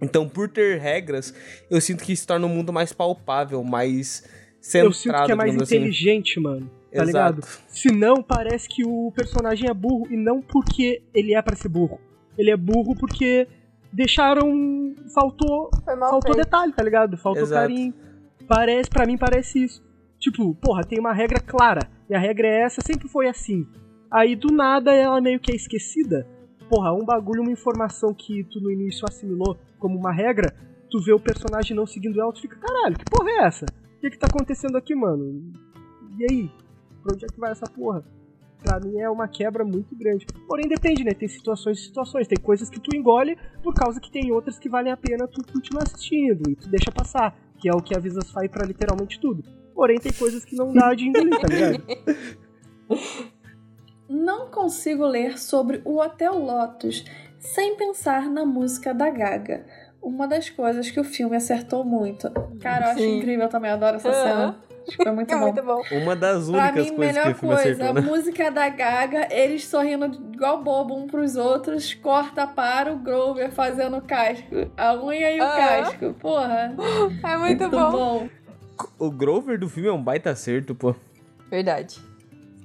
Então, por ter regras, eu sinto que se torna um mundo mais palpável, mais centrado. Eu sinto que é mais assim. inteligente, assim. mano. Tá Exato. ligado? Se não, parece que o personagem é burro e não porque ele é para ser burro. Ele é burro porque deixaram. Faltou. faltou detalhe, tá ligado? Faltou Exato. carinho. Parece, para mim parece isso. Tipo, porra, tem uma regra clara. E a regra é essa, sempre foi assim. Aí do nada ela meio que é esquecida. Porra, um bagulho, uma informação que tu no início assimilou como uma regra, tu vê o personagem não seguindo ela, tu fica, caralho, que porra é essa? O que que tá acontecendo aqui, mano? E aí? Pra onde é que vai essa porra? Pra mim é uma quebra muito grande. Porém, depende, né? Tem situações e situações. Tem coisas que tu engole por causa que tem outras que valem a pena tu continuar assistindo e tu deixa passar. Que é o que avisa as faz pra literalmente tudo. Porém, tem coisas que não dá de engolir, tá ligado? *laughs* Não consigo ler sobre o Hotel Lotus sem pensar na música da Gaga. Uma das coisas que o filme acertou muito. Cara, eu acho Sim. incrível, eu também adoro essa cena. Foi muito, *laughs* é bom. muito bom. Uma das únicas pra mim, coisas melhor que o filme coisa, acertou, né? a música da Gaga, eles sorrindo igual bobo um pros outros, corta para o Grover fazendo o casco. A unha e o casco. Porra. *gasps* É muito, muito bom. bom. O Grover do filme é um baita acerto, pô. Verdade.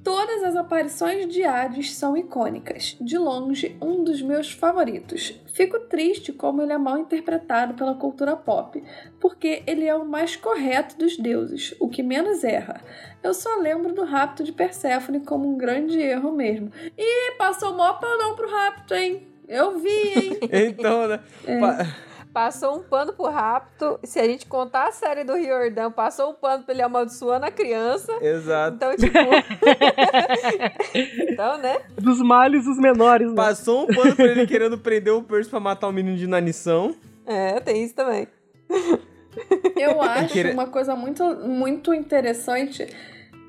Todas as aparições de Hades são icônicas, de longe um dos meus favoritos. Fico triste como ele é mal interpretado pela cultura pop, porque ele é o mais correto dos deuses, o que menos erra. Eu só lembro do rapto de Perséfone como um grande erro mesmo. E passou mó não pro rapto, hein? Eu vi, hein? *laughs* então, né? É passou um pano pro rapto. Se a gente contar a série do Riordão, passou um pano pra ele amaldiçoando a criança. Exato. Então, tipo. *laughs* então, né? Dos males, os menores, né? Passou um pano pra ele querendo prender o Percy pra matar o menino de inanição. É, tem isso também. Eu acho uma coisa muito, muito interessante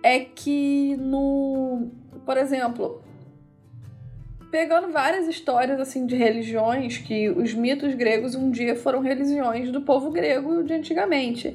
é que no. Por exemplo, pegando várias histórias assim de religiões que os mitos gregos um dia foram religiões do povo grego de antigamente.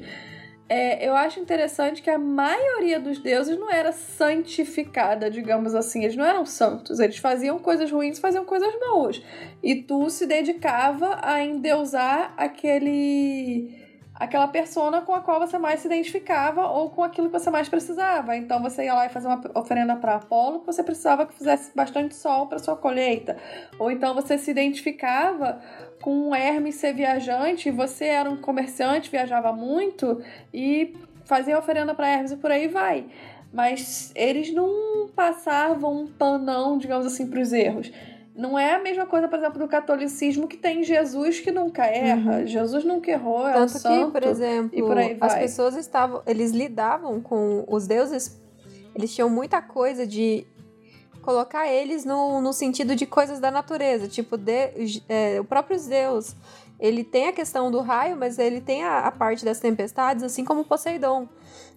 É, eu acho interessante que a maioria dos deuses não era santificada, digamos assim. Eles não eram santos. Eles faziam coisas ruins, faziam coisas boas. E tu se dedicava a endeusar aquele aquela persona com a qual você mais se identificava ou com aquilo que você mais precisava. Então você ia lá e fazia uma oferenda para Apolo, que você precisava que fizesse bastante sol para sua colheita. Ou então você se identificava com Hermes ser viajante, você era um comerciante, viajava muito e fazia oferenda para Hermes e por aí vai. Mas eles não passavam um panão, digamos assim, para os erros. Não é a mesma coisa, por exemplo, do catolicismo que tem Jesus que nunca erra. Uhum. Jesus nunca errou, é Tanto um santo. que, por exemplo, as pessoas estavam, eles lidavam com os deuses, eles tinham muita coisa de colocar eles no, no sentido de coisas da natureza, tipo de, é, o próprio Zeus. Ele tem a questão do raio, mas ele tem a, a parte das tempestades, assim como Poseidon.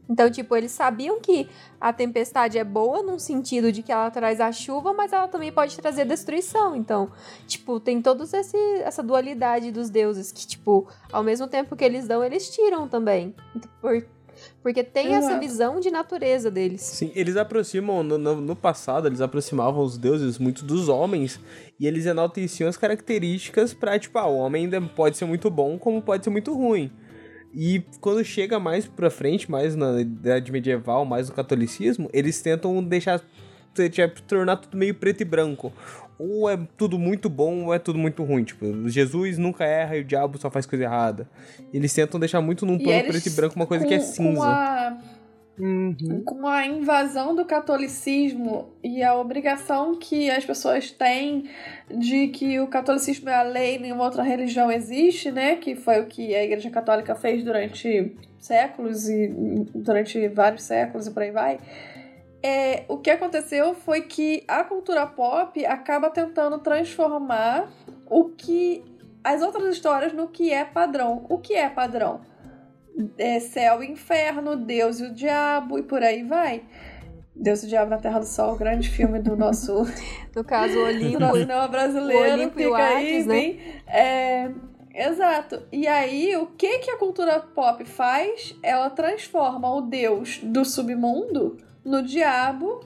Então, tipo, eles sabiam que a tempestade é boa num sentido de que ela traz a chuva, mas ela também pode trazer destruição. Então, tipo, tem toda essa dualidade dos deuses que, tipo, ao mesmo tempo que eles dão, eles tiram também. Por, porque tem Exato. essa visão de natureza deles. Sim, eles aproximam, no, no, no, passado, eles aproximavam os deuses muito dos homens e eles enalteciam as características pra, tipo, ah, o homem ainda pode ser muito bom como pode ser muito ruim. E quando chega mais pra frente, mais na idade medieval, mais no catolicismo, eles tentam deixar tornar tudo meio preto e branco. Ou é tudo muito bom ou é tudo muito ruim. Tipo, Jesus nunca erra e o diabo só faz coisa errada. Eles tentam deixar muito num plano preto e branco uma coisa com, que é cinza. Com a Uhum. Com a invasão do catolicismo e a obrigação que as pessoas têm de que o catolicismo é a lei, nenhuma outra religião existe, né? Que foi o que a Igreja Católica fez durante séculos e durante vários séculos e por aí vai. É, o que aconteceu foi que a cultura pop acaba tentando transformar o que as outras histórias no que é padrão. O que é padrão? É, céu e inferno, Deus e o diabo e por aí vai. Deus e o Diabo na Terra do Sol, grande filme do nosso. *laughs* no caso, o Olimpo. *laughs* do cinema brasileiro. O Olimpo e o Hades, né? É, exato. E aí, o que, que a cultura pop faz? Ela transforma o Deus do submundo no diabo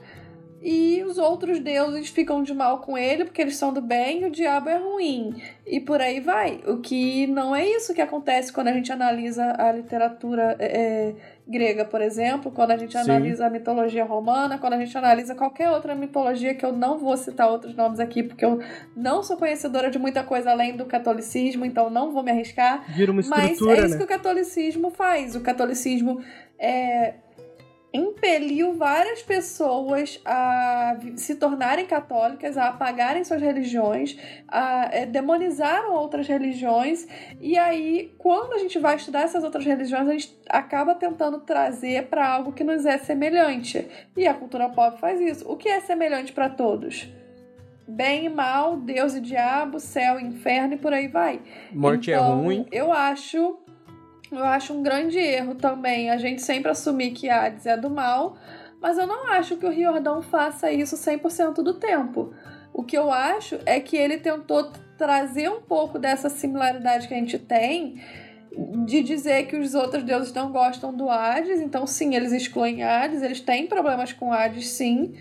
e os outros deuses ficam de mal com ele porque eles são do bem e o diabo é ruim. E por aí vai. O que não é isso que acontece quando a gente analisa a literatura é, é grega, por exemplo, quando a gente Sim. analisa a mitologia romana, quando a gente analisa qualquer outra mitologia, que eu não vou citar outros nomes aqui, porque eu não sou conhecedora de muita coisa além do catolicismo, então não vou me arriscar. Vira uma Mas é isso né? que o catolicismo faz. O catolicismo é impeliu várias pessoas a se tornarem católicas, a apagarem suas religiões, a é, demonizaram outras religiões, e aí, quando a gente vai estudar essas outras religiões, a gente acaba tentando trazer para algo que nos é semelhante. E a cultura pop faz isso. O que é semelhante para todos? Bem e mal, Deus e diabo, céu e inferno e por aí vai. Morte é então, é ruim. Eu acho eu acho um grande erro também a gente sempre assumir que Hades é do mal, mas eu não acho que o Riordão faça isso 100% do tempo. O que eu acho é que ele tentou trazer um pouco dessa similaridade que a gente tem de dizer que os outros deuses não gostam do Hades, então sim, eles excluem Hades, eles têm problemas com Hades sim,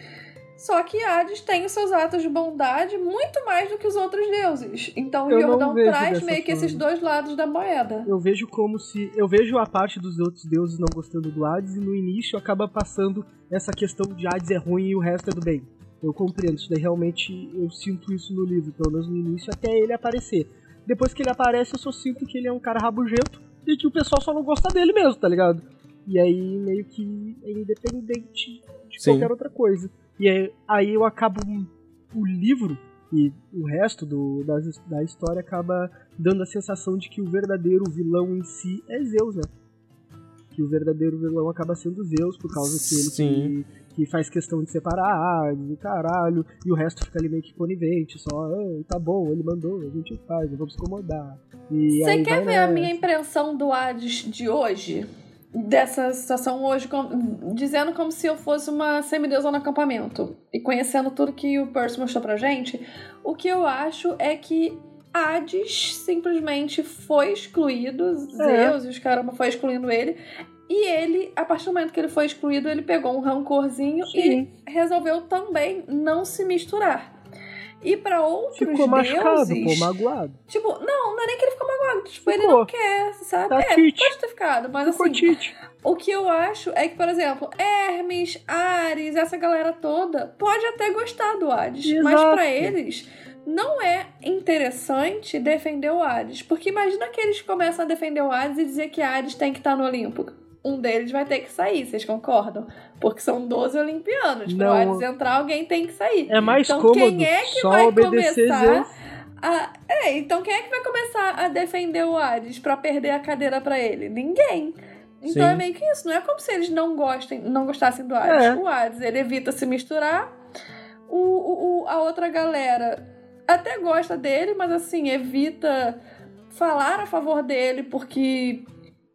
só que Hades tem os seus atos de bondade muito mais do que os outros deuses. Então o Jordão traz meio que esses dois lados da moeda. Eu vejo como se. Eu vejo a parte dos outros deuses não gostando do Hades e no início acaba passando essa questão de Hades é ruim e o resto é do bem. Eu compreendo, isso daí realmente eu sinto isso no livro, pelo menos no início, até ele aparecer. Depois que ele aparece, eu só sinto que ele é um cara rabugento e que o pessoal só não gosta dele mesmo, tá ligado? E aí meio que é independente de Sim. qualquer outra coisa. E aí, aí eu acabo. O livro e o resto do, da, da história acaba dando a sensação de que o verdadeiro vilão em si é Zeus, né? Que o verdadeiro vilão acaba sendo Zeus, por causa que ele que, que, faz questão de separar Hades e caralho, e o resto fica ali meio que conivente, só, ah, tá bom, ele mandou, a gente faz, não vamos incomodar. Você quer ver nessa. a minha impressão do Hades de hoje? Dessa situação hoje, dizendo como se eu fosse uma semideusa no acampamento e conhecendo tudo que o Percy mostrou pra gente, o que eu acho é que Hades simplesmente foi excluído, é. Zeus e os caramba foi excluindo ele. E ele, a partir do momento que ele foi excluído, ele pegou um rancorzinho Sim. e resolveu também não se misturar. E pra outros ficou deuses... machucado, pô, magoado. Tipo, não, não é nem que ele ficou magoado. Tipo, ficou. ele não quer, sabe? Tá é, tite. pode ter ficado, mas ficou assim... Tite. O que eu acho é que, por exemplo, Hermes, Ares, essa galera toda pode até gostar do Hades, Exato. mas para eles não é interessante defender o Hades, porque imagina que eles começam a defender o Hades e dizer que Hades tem que estar no Olimpo. Um deles vai ter que sair, vocês concordam? Porque são 12 olimpianos. Para o Não. Hades entrar, alguém tem que sair. É mais então, cômodo quem é que só vai obedecer começar a... É, então quem é que vai começar a defender o Hades pra perder a cadeira pra ele? Ninguém. Então Sim. é meio que isso, não é como se eles não gostem, não gostassem do Hades. É. O Hades, ele evita se misturar. O, o, o- a outra galera até gosta dele, mas assim, evita falar a favor dele porque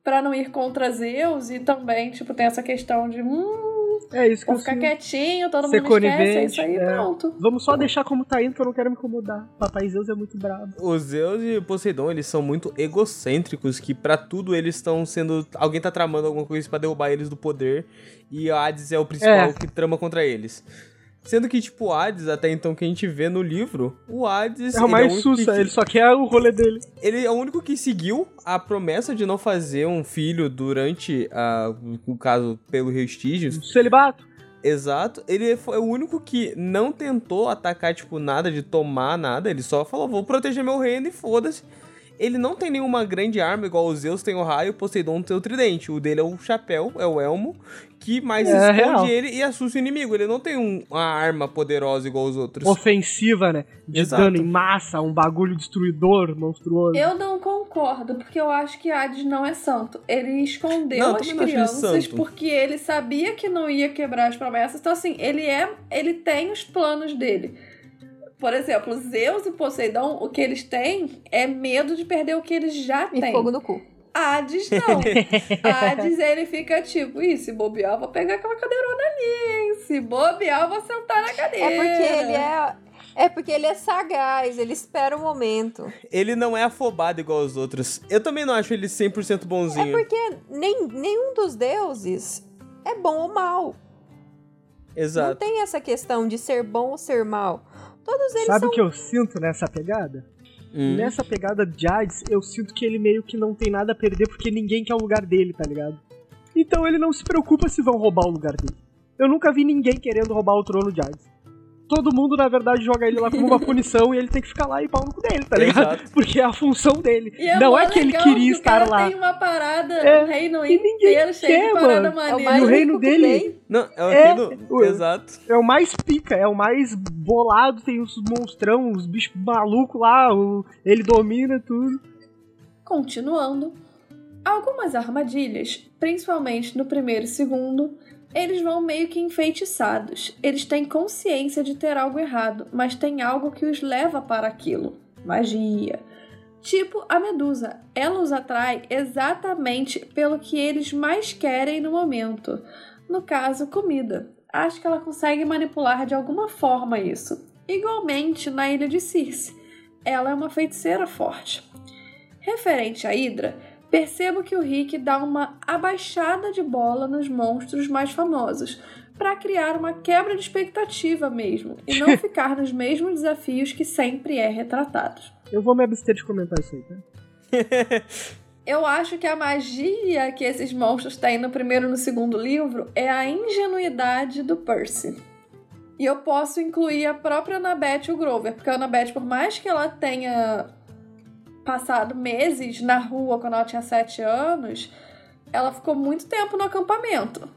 pra não ir contra Zeus e também, tipo, tem essa questão de hum, É isso que vou eu ficar quietinho, todo Ser mundo esquece, é conivente, isso aí, é. pronto. Vamos só deixar como tá indo, que eu não quero me incomodar. Papai Zeus é muito brabo. O Zeus e o Poseidon, eles são muito egocêntricos, que pra tudo eles estão sendo... Alguém tá tramando alguma coisa pra derrubar eles do poder, e o Hades é o principal É. que trama contra eles. Sendo que, tipo, o Hades, até então que a gente vê no livro, o Hades... É o ele mais único sussa, que- ele só quer o rolê dele. Ele é o único que seguiu a promessa de não fazer um filho durante, a, o caso, pelo Restígios. Celibato. Exato. Ele foi o único que não tentou atacar, tipo, nada de tomar nada. Ele só falou, vou proteger meu reino e foda-se. Ele não tem nenhuma grande arma, igual o Zeus tem o raio, o Poseidon tem o tridente. O dele é o chapéu, é o elmo, que mais É, esconde real. ele e assusta o inimigo. Ele não tem um- uma arma poderosa igual os outros. Ofensiva, né? De Exato. dano em massa, um bagulho destruidor, monstruoso. Eu não concordo, porque eu acho que Hades não é santo. Ele escondeu Não, as crianças porque ele sabia que não ia quebrar as promessas. Então, assim, ele é. Ele tem os planos dele. Por exemplo, Zeus e Poseidon, o que eles têm é medo de perder o que eles já E têm. fogo no cu. Hades não. *laughs* Hades, ele fica tipo, ih, se bobear, eu vou pegar aquela cadeirona ali, hein? Se bobear, eu vou sentar na cadeira. É porque ele é. É porque ele é sagaz, ele espera o momento. Ele não é afobado igual os outros. Eu também não acho ele 100% É bonzinho. porque nem, nenhum dos deuses é bom ou mal. Não Exato. tem essa questão de ser bom ou ser mal. Todos eles Sabe são o que eu sinto nessa pegada? Hum. Nessa pegada de Hades, eu sinto que ele meio que não tem nada a perder porque ninguém quer o lugar dele, tá ligado? Então ele não se preocupa se vão roubar o lugar dele. Eu nunca vi ninguém querendo roubar o trono de Hades. Todo mundo, na verdade, joga ele lá como uma *laughs* punição e ele tem que ficar lá e pau no cu dele, tá ligado? Exato. Porque é a função dele. E é não mó é que ele queria o estar cara lá. tem uma parada, É, o reino e inteiro cheio quer, de parada mano. É o maneira. mais o reino rico que dele-. Não, é o É, reino. o- Exato. É o mais pica, é o mais bolado, tem os monstrão, os bichos malucos lá, o- ele domina tudo. Continuando, algumas armadilhas, principalmente no primeiro e segundo, eles vão meio que enfeitiçados. Eles têm consciência de ter algo errado, mas tem algo que os leva para aquilo. Magia. Tipo a Medusa, ela os atrai exatamente pelo que eles mais querem no momento. No caso, comida. Acho que ela consegue manipular de alguma forma isso. Igualmente na ilha de Circe. Ela é uma feiticeira forte. Referente à Hydra, percebo que o Rick dá uma abaixada de bola nos monstros mais famosos, para criar uma quebra de expectativa mesmo, e não *laughs* ficar nos mesmos desafios que sempre é retratado. Eu vou me abster de comentar isso aí, tá? *laughs* Eu acho que a magia que esses monstros têm no primeiro e no segundo livro é a ingenuidade do Percy. E eu posso incluir a própria Annabeth e o Grover, porque a Annabeth, por mais que ela tenha passado meses na rua quando ela tinha 7 anos, ela ficou muito tempo no acampamento.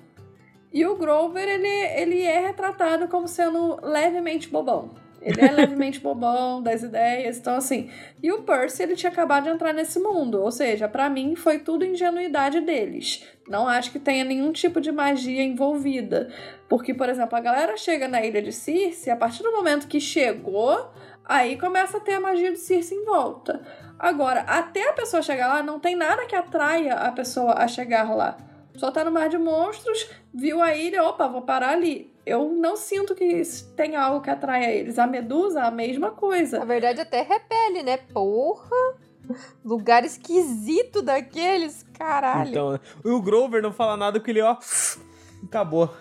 E o Grover, ele, ele é retratado como sendo levemente bobão. Ele é *laughs* levemente bobão das ideias, então assim. E o Percy, ele tinha acabado de entrar nesse mundo, ou seja, pra mim foi tudo ingenuidade deles. Não acho que tenha nenhum tipo de magia envolvida. Porque, por exemplo, a galera chega na ilha de Circe, a partir do momento que chegou, aí começa a ter a magia de Circe em volta. Agora, até a pessoa chegar lá, não tem nada que atraia a pessoa a chegar lá. Só tá no mar de monstros, viu a ilha, opa, vou parar ali. Eu não sinto que tem algo que atraia eles. A medusa, a mesma coisa. Na verdade, até repele, né? Porra! *laughs* Lugar esquisito daqueles, caralho. Então, e o Grover não fala nada porque ele, ó. Acabou.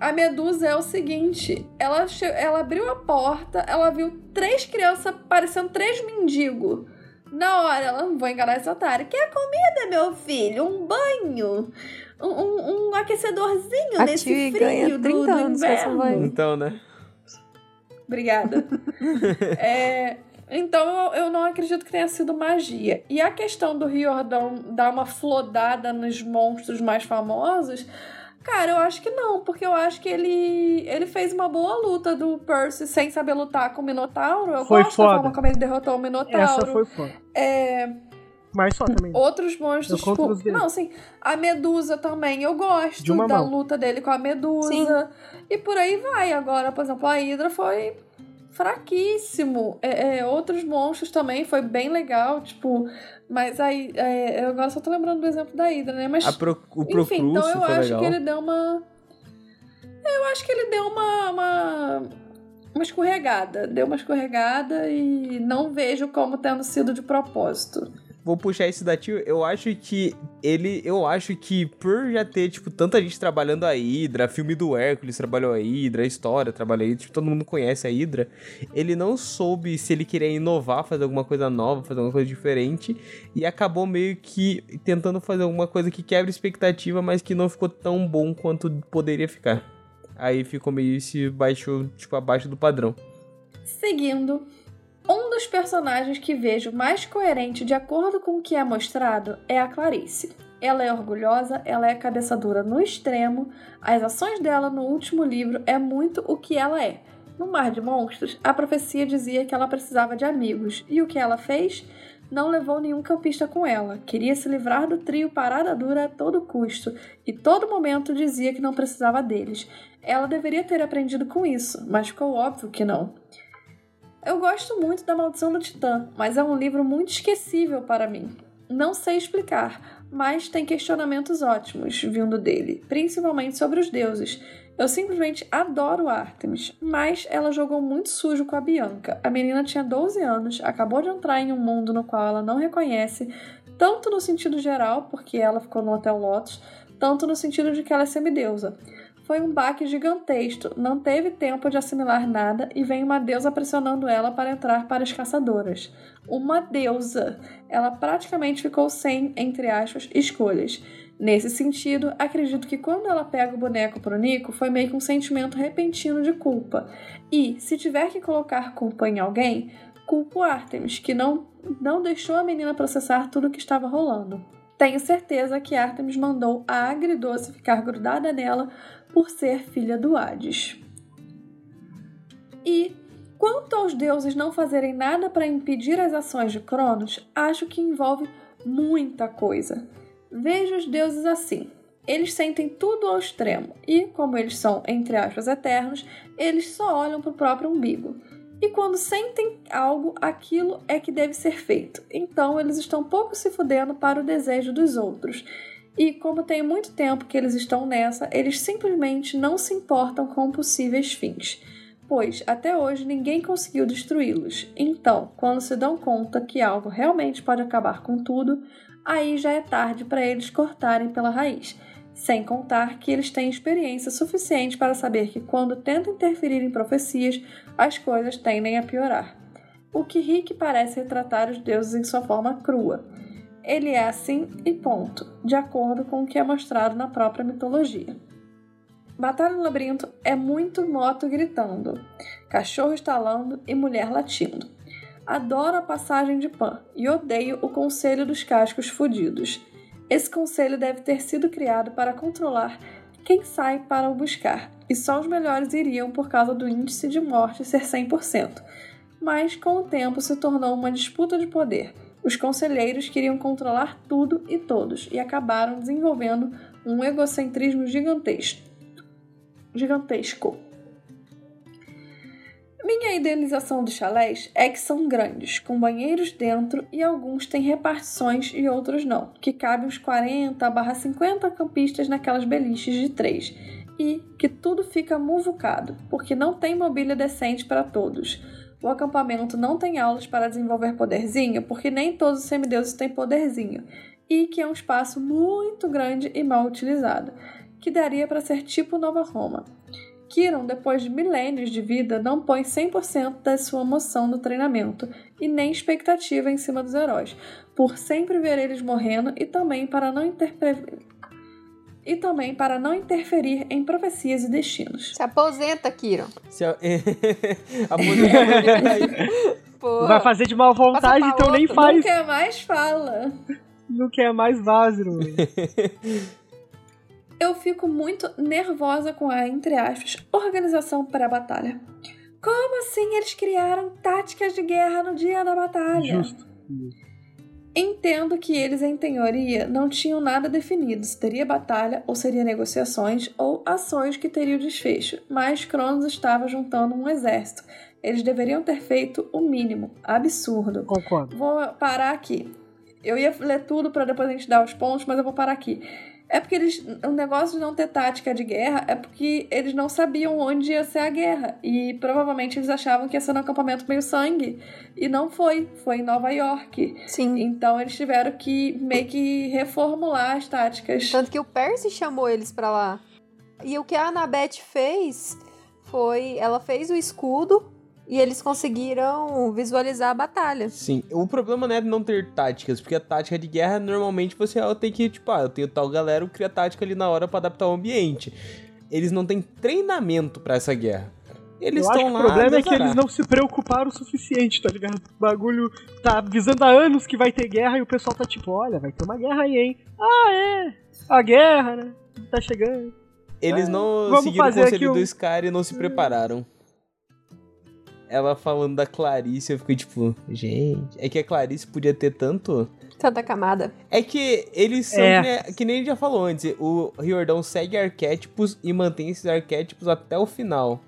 a Medusa é o seguinte: ela, ela abriu a porta, ela viu três crianças parecendo três mendigos. Na hora, ela não vou enganar essa otária. Quer comida, meu filho? Um banho? Um, um, um aquecedorzinho a nesse frio do, do inverno? Então, né? Obrigada. *laughs* é, então eu, eu não acredito que tenha sido magia. E a questão do Riordão dar uma flodada nos monstros mais famosos Cara, eu acho que não, porque eu acho que ele ele fez uma boa luta do Percy sem saber lutar com o Minotauro. Eu foi gosto foda. da forma como ele derrotou o Minotauro. Essa foi foda. É... Mas só também. Outros monstros, tipo... Não, sim. A Medusa também, eu gosto da mão. luta dele com a Medusa. Sim. E por aí vai. Agora, por exemplo, a Hydra foi fraquíssimo. É, é, outros monstros também foi bem legal, tipo. Mas aí, é, eu agora só tô lembrando do exemplo da Hydra, né? Mas. Pro, o enfim, então eu acho legal. que ele deu uma. Eu acho que ele deu uma, uma. Uma escorregada. Deu uma escorregada e não vejo como tendo sido de propósito vou puxar esse da tio. Eu acho que ele. Eu acho que por já ter, tipo, tanta gente trabalhando a Hydra, filme do Hércules trabalhou a Hydra, a história trabalhou a Hydra, tipo, todo mundo conhece a Hydra. Ele não soube se ele queria inovar, fazer alguma coisa nova, fazer alguma coisa diferente. E acabou meio que tentando fazer alguma coisa que quebra expectativa, mas que não ficou tão bom quanto poderia ficar. Aí ficou meio se baixou, tipo, abaixo do padrão. Seguindo, um dos personagens que vejo mais coerente de acordo com o que é mostrado é a Clarice. Ela é orgulhosa, ela é cabeça dura no extremo, as ações dela no último livro é muito o que ela é. No Mar de Monstros, a profecia dizia que ela precisava de amigos, e o que ela fez? Não levou nenhum campista com ela. Queria se livrar do trio Parada Dura a todo custo, e todo momento dizia que não precisava deles. Ela deveria ter aprendido com isso, mas ficou óbvio que não. Eu gosto muito da Maldição do Titã, mas é um livro muito esquecível para mim. Não sei explicar, mas tem questionamentos ótimos vindo dele, principalmente sobre os deuses. Eu simplesmente adoro Artemis, mas ela jogou muito sujo com a Bianca. A menina tinha 12 anos, acabou de entrar em um mundo no qual ela não reconhece, tanto no sentido geral, porque ela ficou no Hotel Lotus, tanto no sentido de que ela é semideusa. Foi um baque gigantesco, não teve tempo de assimilar nada e vem uma deusa pressionando ela para entrar para as caçadoras. Uma deusa! Ela praticamente ficou sem, entre aspas, escolhas. Nesse sentido, acredito que quando ela pega o boneco pro Nico, foi meio que um sentimento repentino de culpa. E, se tiver que colocar culpa em alguém, culpo Artemis, que não, não deixou a menina processar tudo o que estava rolando. Tenho certeza que Artemis mandou a agridoce ficar grudada nela por ser filha do Hades. E, quanto aos deuses não fazerem nada para impedir as ações de Cronos, acho que envolve muita coisa. Vejo os deuses assim. Eles sentem tudo ao extremo e, como eles são, entre aspas, eternos, eles só olham para o próprio umbigo. E quando sentem algo, aquilo é que deve ser feito. Então eles estão pouco se fudendo para o desejo dos outros. E como tem muito tempo que eles estão nessa, eles simplesmente não se importam com possíveis fins, pois até hoje ninguém conseguiu destruí-los. Então, quando se dão conta que algo realmente pode acabar com tudo, aí já é tarde para eles cortarem pela raiz. Sem contar que eles têm experiência suficiente para saber que quando tentam interferir em profecias, as coisas tendem a piorar. O que Rick parece retratar os deuses em sua forma crua ele é assim e ponto, de acordo com o que é mostrado na própria mitologia. Batalha no Labirinto é muito moto gritando, cachorro estalando e mulher latindo. Adoro a passagem de Pan e odeio o Conselho dos Cascos Fudidos. Esse conselho deve ter sido criado para controlar quem sai para o buscar, e só os melhores iriam por causa do índice de morte ser 100%. Mas com o tempo se tornou uma disputa de poder os conselheiros queriam controlar tudo e todos e acabaram desenvolvendo um egocentrismo gigantesco. gigantesco. Minha idealização dos chalés é que são grandes, com banheiros dentro e alguns têm repartições e outros não, que cabem uns 40 barra 50 campistas naquelas beliches de três, e que tudo fica muvucado, porque não tem mobília decente para todos o acampamento não tem aulas para desenvolver poderzinho, porque nem todos os semideuses têm poderzinho, e que é um espaço muito grande e mal utilizado. que daria para ser tipo Nova Roma. Kiron, depois de milênios de vida, não põe 100% da sua emoção no treinamento e nem expectativa em cima dos heróis, por sempre ver eles morrendo e também para não interpretar e também para não interferir em profecias e destinos. Se aposenta, Kiron. Se a... *laughs* Pô, Vai fazer de mal vontade, então outro. nem faz. Não quer mais, fala. Não quer mais vaso. *laughs* Eu fico muito nervosa com a, entre aspas, organização para a batalha. Como assim eles criaram táticas de guerra no dia da batalha? Justo. Entendo que eles, em teoria, não tinham nada definido se teria batalha ou seria negociações ou ações que teriam desfecho, mas Cronos estava juntando um exército. Eles deveriam ter feito o mínimo. Absurdo. Concordo. Vou parar aqui. Eu ia ler tudo para depois a gente dar os pontos, mas eu vou parar aqui. É porque eles. O negócio de não ter tática de guerra é porque eles não sabiam onde ia ser a guerra. E provavelmente eles achavam que ia ser no acampamento meio sangue. E não foi. Foi em Nova York. Sim. Então eles tiveram que meio que reformular as táticas. Tanto que o Percy chamou eles para lá. E o que a Annabeth fez foi. Ela fez o escudo e eles conseguiram visualizar a batalha. Sim, o problema não é não ter táticas, porque a tática de guerra normalmente você tem que, tipo, ah, eu tenho tal galera, eu crio a tática ali na hora para adaptar o ambiente. Eles não têm treinamento para essa guerra. Eles estão lá. O problema é que eles não se preocuparam o suficiente, tá ligado? O bagulho tá avisando há anos que vai ter guerra e o pessoal tá tipo, olha, vai ter uma guerra aí, hein? Ah, é! A guerra, né? Tá chegando. Eles não Vamos seguiram o conselho um... do Scar e não se prepararam ela falando da Clarice, eu fiquei tipo, gente, é que a Clarice podia ter tanto. Tanta camada. É que eles são, é. que, nem, que nem a gente já falou antes, o Riordão segue arquétipos e mantém esses arquétipos até o final.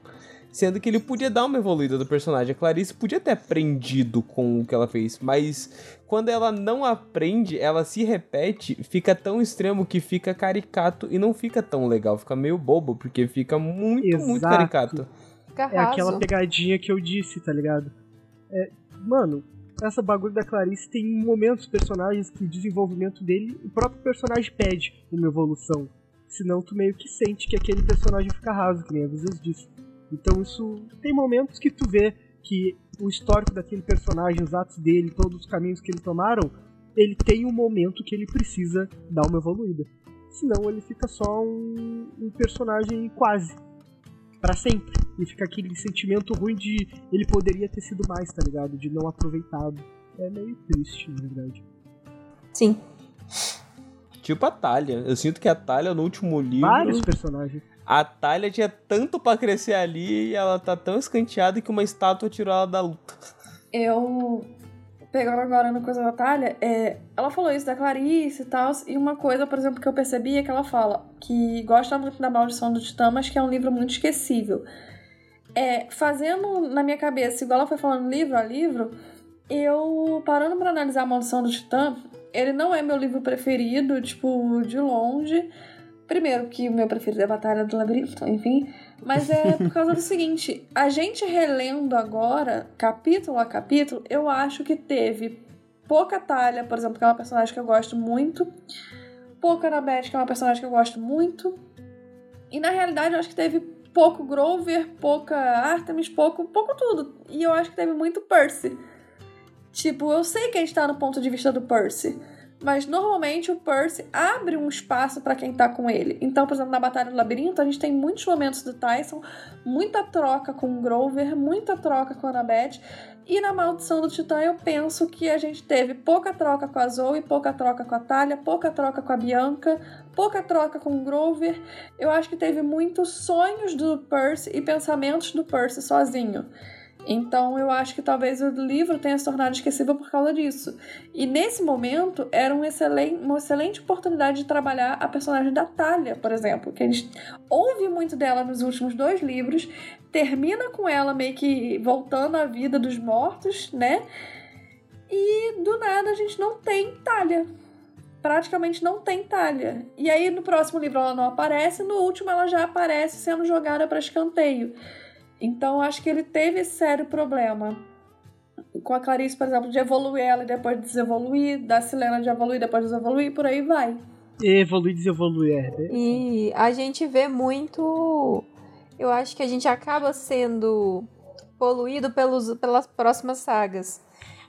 Sendo que ele podia dar uma evoluída do personagem. A Clarice podia ter aprendido com o que ela fez, mas quando ela não aprende, ela se repete, fica tão extremo que fica caricato e não fica tão legal. Fica meio bobo, porque fica muito, Exato. muito caricato. É aquela pegadinha que eu disse, tá ligado? É, mano, essa bagulho da Clarice tem momentos personagens que o desenvolvimento dele, o próprio personagem pede uma evolução. Senão tu meio que sente que aquele personagem fica raso, que nem às vezes disse. Então isso tem momentos que tu vê que o histórico daquele personagem, os atos dele, todos os caminhos que ele tomaram, ele tem um momento que ele precisa dar uma evoluída. Senão ele fica só um, um personagem quase para sempre. E fica aquele sentimento ruim de ele poderia ter sido mais, tá ligado? De não aproveitado. É meio triste, na verdade. Sim. Tipo a Talha. Eu sinto que a Talha no último livro. Vários personagens. A Talha tinha tanto para crescer ali e ela tá tão escanteada que uma estátua tirou ela da luta. Eu pegando agora no Coisa da Natália, é, ela falou isso da Clarice e tal, e uma coisa, por exemplo, que eu percebi é que ela fala que gosta muito da Maldição do Titã, mas que é um livro muito esquecível. É, fazendo na minha cabeça, igual ela foi falando livro a livro, eu parando para analisar a Maldição do Titã, ele não é meu livro preferido, tipo, de longe. Primeiro, que o meu preferido é a Batalha do Labirinto, enfim. Mas é por causa do *laughs* seguinte: a gente relendo agora, capítulo a capítulo, eu acho que teve pouca Talha, por exemplo, que é uma personagem que eu gosto muito, pouca Annabeth, que é uma personagem que eu gosto muito, e na realidade eu acho que teve pouco Grover, pouca Artemis, pouco, pouco tudo. E eu acho que teve muito Percy. Tipo, eu sei que a gente tá no ponto de vista do Percy mas normalmente o Percy abre um espaço para quem tá com ele. Então, por exemplo, na Batalha do Labirinto, a gente tem muitos momentos do Tyson, muita troca com o Grover, muita troca com a Annabeth. E na Maldição do Titã, eu penso que a gente teve pouca troca com a Zoe, pouca troca com a Talia, pouca troca com a Bianca, pouca troca com o Grover. Eu acho que teve muitos sonhos do Percy e pensamentos do Percy sozinho. Então eu acho que talvez o livro tenha se tornado esquecível por causa disso. E nesse momento era um excelente, uma excelente oportunidade de trabalhar a personagem da Talia, por exemplo, que a gente ouve muito dela nos últimos dois livros, termina com ela meio que voltando à vida dos mortos, né? E do nada a gente não tem Talia. Praticamente não tem Talia. E aí no próximo livro ela não aparece, no último ela já aparece sendo jogada para escanteio. Então, acho que ele teve esse sério problema. Com a Clarice, por exemplo, de evoluir ela e depois desevoluir, da Silena de evoluir e depois desevoluir, por aí vai. Evoluir, desevoluir, é. E a gente vê muito. Eu acho que a gente acaba sendo poluído pelos, pelas próximas sagas.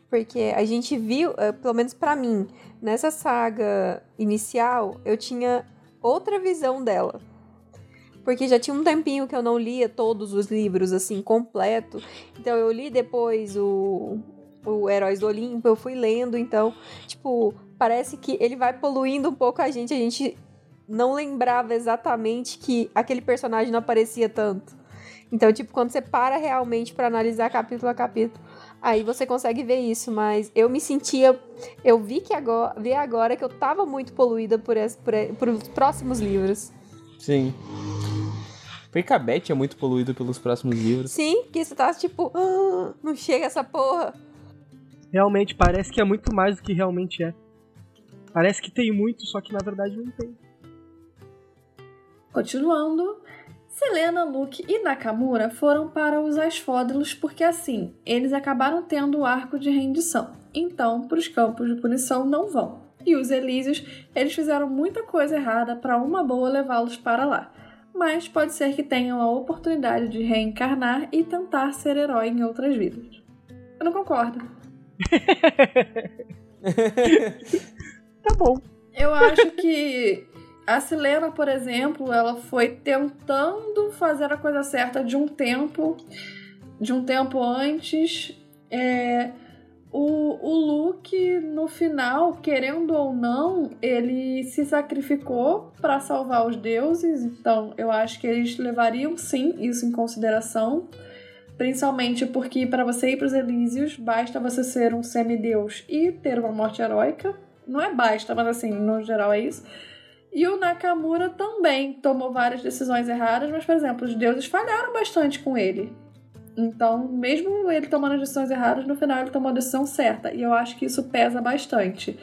Porque a gente viu, eh, pelo menos para mim, nessa saga inicial, eu tinha outra visão dela. Porque já tinha um tempinho que eu não lia todos os livros, assim, completo. Então eu li depois o, o Heróis do Olimpo, eu fui lendo, então, tipo, parece que ele vai poluindo um pouco a gente. A gente não lembrava exatamente que aquele personagem não aparecia tanto. Então, tipo, quando você para realmente para analisar capítulo a capítulo, aí você consegue ver isso. Mas eu me sentia. Eu vi que agora, vi agora que eu tava muito poluída por, esse, por, por os próximos livros. Sim. Porque é muito poluída pelos próximos livros. Sim, que você tá tipo, ah, não chega essa porra. Realmente, parece que é muito mais do que realmente é. Parece que tem muito, só que na verdade não tem. Continuando, Selena, Luke e Nakamura foram para os Asfódelos porque assim, eles acabaram tendo o arco de rendição. Então, para os campos de punição não vão. E os Elísios, eles fizeram muita coisa errada para uma boa levá-los para lá. Mas pode ser que tenham a oportunidade de reencarnar e tentar ser herói em outras vidas. Eu não concordo. *laughs* tá bom. Eu acho que a Silena, por exemplo, ela foi tentando fazer a coisa certa de um tempo, de um tempo antes. É, o, o Luke, no final, querendo ou não, ele se sacrificou para salvar os deuses. Então, eu acho que eles levariam sim isso em consideração. Principalmente porque para você ir para os Elísios, basta você ser um semideus e ter uma morte heróica. Não é basta, mas assim, no geral é isso. E o Nakamura também tomou várias decisões erradas, mas, por exemplo, os deuses falharam bastante com ele. Então, mesmo ele tomando as decisões erradas, no final ele tomou a decisão certa. E eu acho que isso pesa bastante.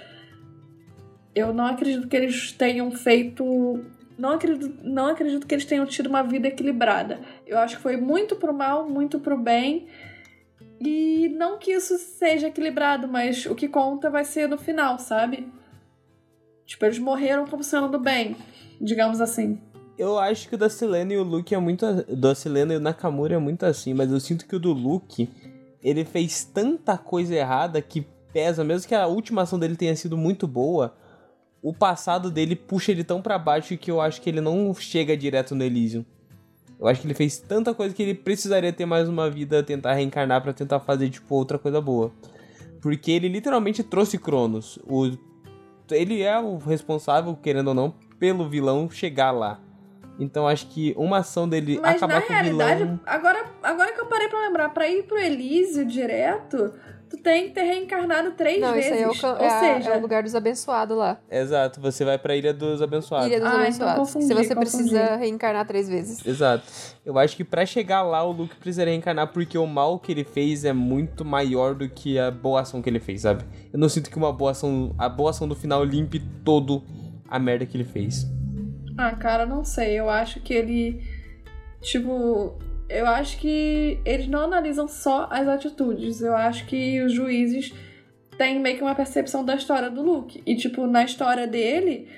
Eu não acredito que eles tenham feito. Não acredito, não acredito que eles tenham tido uma vida equilibrada. Eu acho que foi muito pro mal, muito pro bem. E não que isso seja equilibrado, mas o que conta vai ser no final, sabe? Tipo, eles morreram como sendo do bem, digamos assim. Eu acho que o da Selena e o Luke é muito. O da Selena e o Nakamura é muito assim, mas eu sinto que o do Luke, ele fez tanta coisa errada que pesa, mesmo que a última ação dele tenha sido muito boa, o passado dele puxa ele tão para baixo que eu acho que ele não chega direto no Elysium. Eu acho que ele fez tanta coisa que ele precisaria ter mais uma vida, tentar reencarnar para tentar fazer, tipo, outra coisa boa. Porque ele literalmente trouxe Cronos. O ele é o responsável, querendo ou não, pelo vilão chegar lá. Então acho que uma ação dele Mas acabar na realidade, vilão... agora, agora que eu parei pra lembrar, pra ir pro Elísio direto, tu tem que ter reencarnado três Não, vezes. Isso aí é o, Ou é, seja, é o lugar dos abençoados lá. Exato, você vai pra Ilha dos Abençoados. Ilha dos Ah, então abençoados. confundi, Se você confundi. precisa reencarnar três vezes. Exato. Eu acho que pra chegar lá o Luke precisaria reencarnar porque o mal que ele fez é muito maior do que a boa ação que ele fez, sabe? Eu não sinto que uma boa ação, a boa ação do final limpe todo a merda que ele fez. Ah, cara, não sei. Eu acho que ele. Tipo. Eu acho que eles não analisam só as atitudes. Eu acho que os juízes têm meio que uma percepção da história do Luke. E, tipo, na história dele,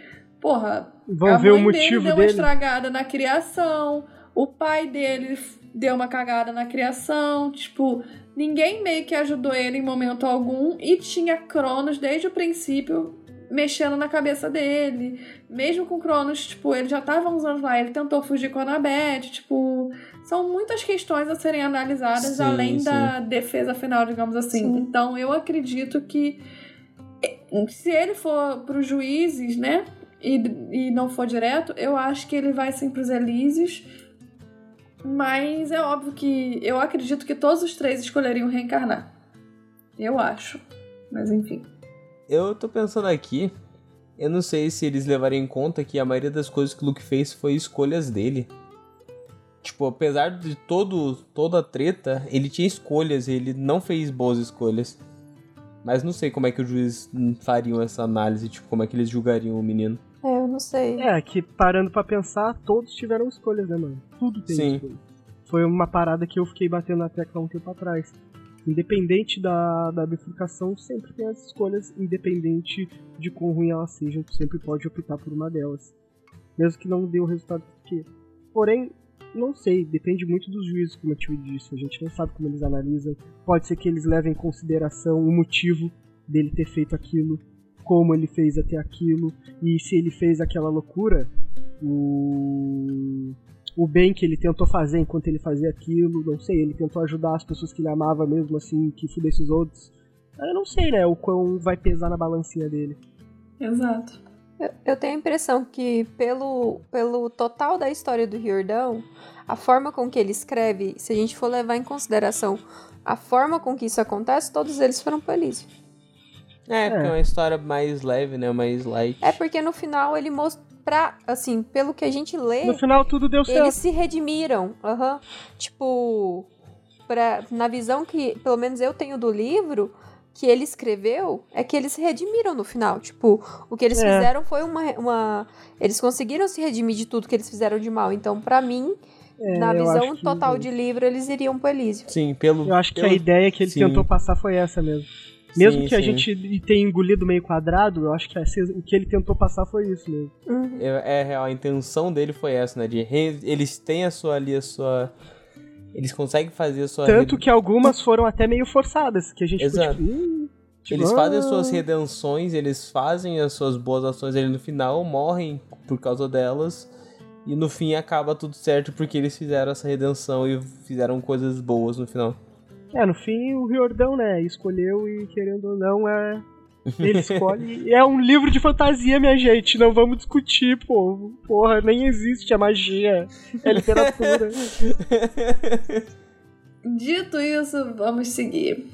porra. Vão a ver o mãe dele motivo deu uma dele. estragada na criação. O pai dele deu uma cagada na criação. Tipo, ninguém meio que ajudou ele em momento algum. E tinha Cronos desde o princípio mexendo na cabeça dele. Mesmo com Cronos, tipo, ele já tava uns anos lá, ele tentou fugir com a Annabeth, tipo... São muitas questões a serem analisadas, Sim, além sim. da defesa final, digamos assim. Sim. Então, eu acredito que se ele for pros juízes, né, e, e não for direto, eu acho que ele vai sim pros Elísios. Mas é óbvio que eu acredito que todos os três escolheriam reencarnar. Eu acho. Mas enfim. Eu tô pensando aqui, eu não sei se eles levariam em conta que a maioria das coisas que o Luke fez foi escolhas dele. Tipo, apesar de todo, toda a treta, ele tinha escolhas, ele não fez boas escolhas. Mas não sei como é que os juízes hum, fariam essa análise, tipo, como é que eles julgariam o menino. É, eu não sei. É, que parando pra pensar, todos tiveram escolhas, né, mano? Tudo tem Sim. escolha. Foi uma parada que eu fiquei batendo na tecla um tempo atrás. Independente da, da bifurcação, sempre tem as escolhas, independente de quão ruim elas sejam, tu sempre pode optar por uma delas. Mesmo que não dê o resultado que quer. Porém, não sei, depende muito dos juízes, como eu te disse. A gente não sabe como eles analisam. Pode ser que eles levem em consideração o motivo dele ter feito aquilo, como ele fez até aquilo, e se ele fez aquela loucura, o o bem que ele tentou fazer enquanto ele fazia aquilo, não sei, ele tentou ajudar as pessoas que ele amava mesmo assim, que fudesse os outros. Eu não sei, né, o quão vai pesar na balancinha dele. Exato. Eu, eu tenho a impressão que, pelo, pelo total da história do Riordão, a forma com que ele escreve, se a gente for levar em consideração a forma com que isso acontece, todos eles foram polícia. É, porque é. é uma história mais leve, né? Mais light. É porque no final ele mostrou. Pra, assim, pelo que a gente lê. No final tudo deu certo. Eles se redimiram. Uhum. Tipo, pra, na visão que, pelo menos eu tenho do livro, que ele escreveu, é que eles se redimiram no final. Tipo, o que eles é. fizeram foi uma, uma. Eles conseguiram se redimir de tudo que eles fizeram de mal. Então, para mim. É, na visão total que... de livro, eles iriam pro Elísio. Sim, pelo. Eu acho pelo... que a ideia que ele Sim. tentou passar foi essa mesmo. Mesmo sim, que a gente tenha engolido meio quadrado, eu acho que o que ele tentou passar foi isso mesmo. É, é real, a intenção dele foi essa, né? De re... eles têm a sua ali, a sua. Eles conseguem fazer a sua. Tanto que algumas foram até meio forçadas, que a gente Exato. Tipo, tipo, eles fazem as suas redenções, eles fazem as suas boas ações ali no final, morrem por causa delas. E no fim acaba tudo certo porque eles fizeram essa redenção e fizeram coisas boas no final. É, no fim o Riordão, né, escolheu e querendo ou não é. Ele escolhe. *laughs* é um livro de fantasia, minha gente. Não vamos discutir, pô. Porra, nem existe a magia. É literatura. *laughs* Dito isso, vamos seguir.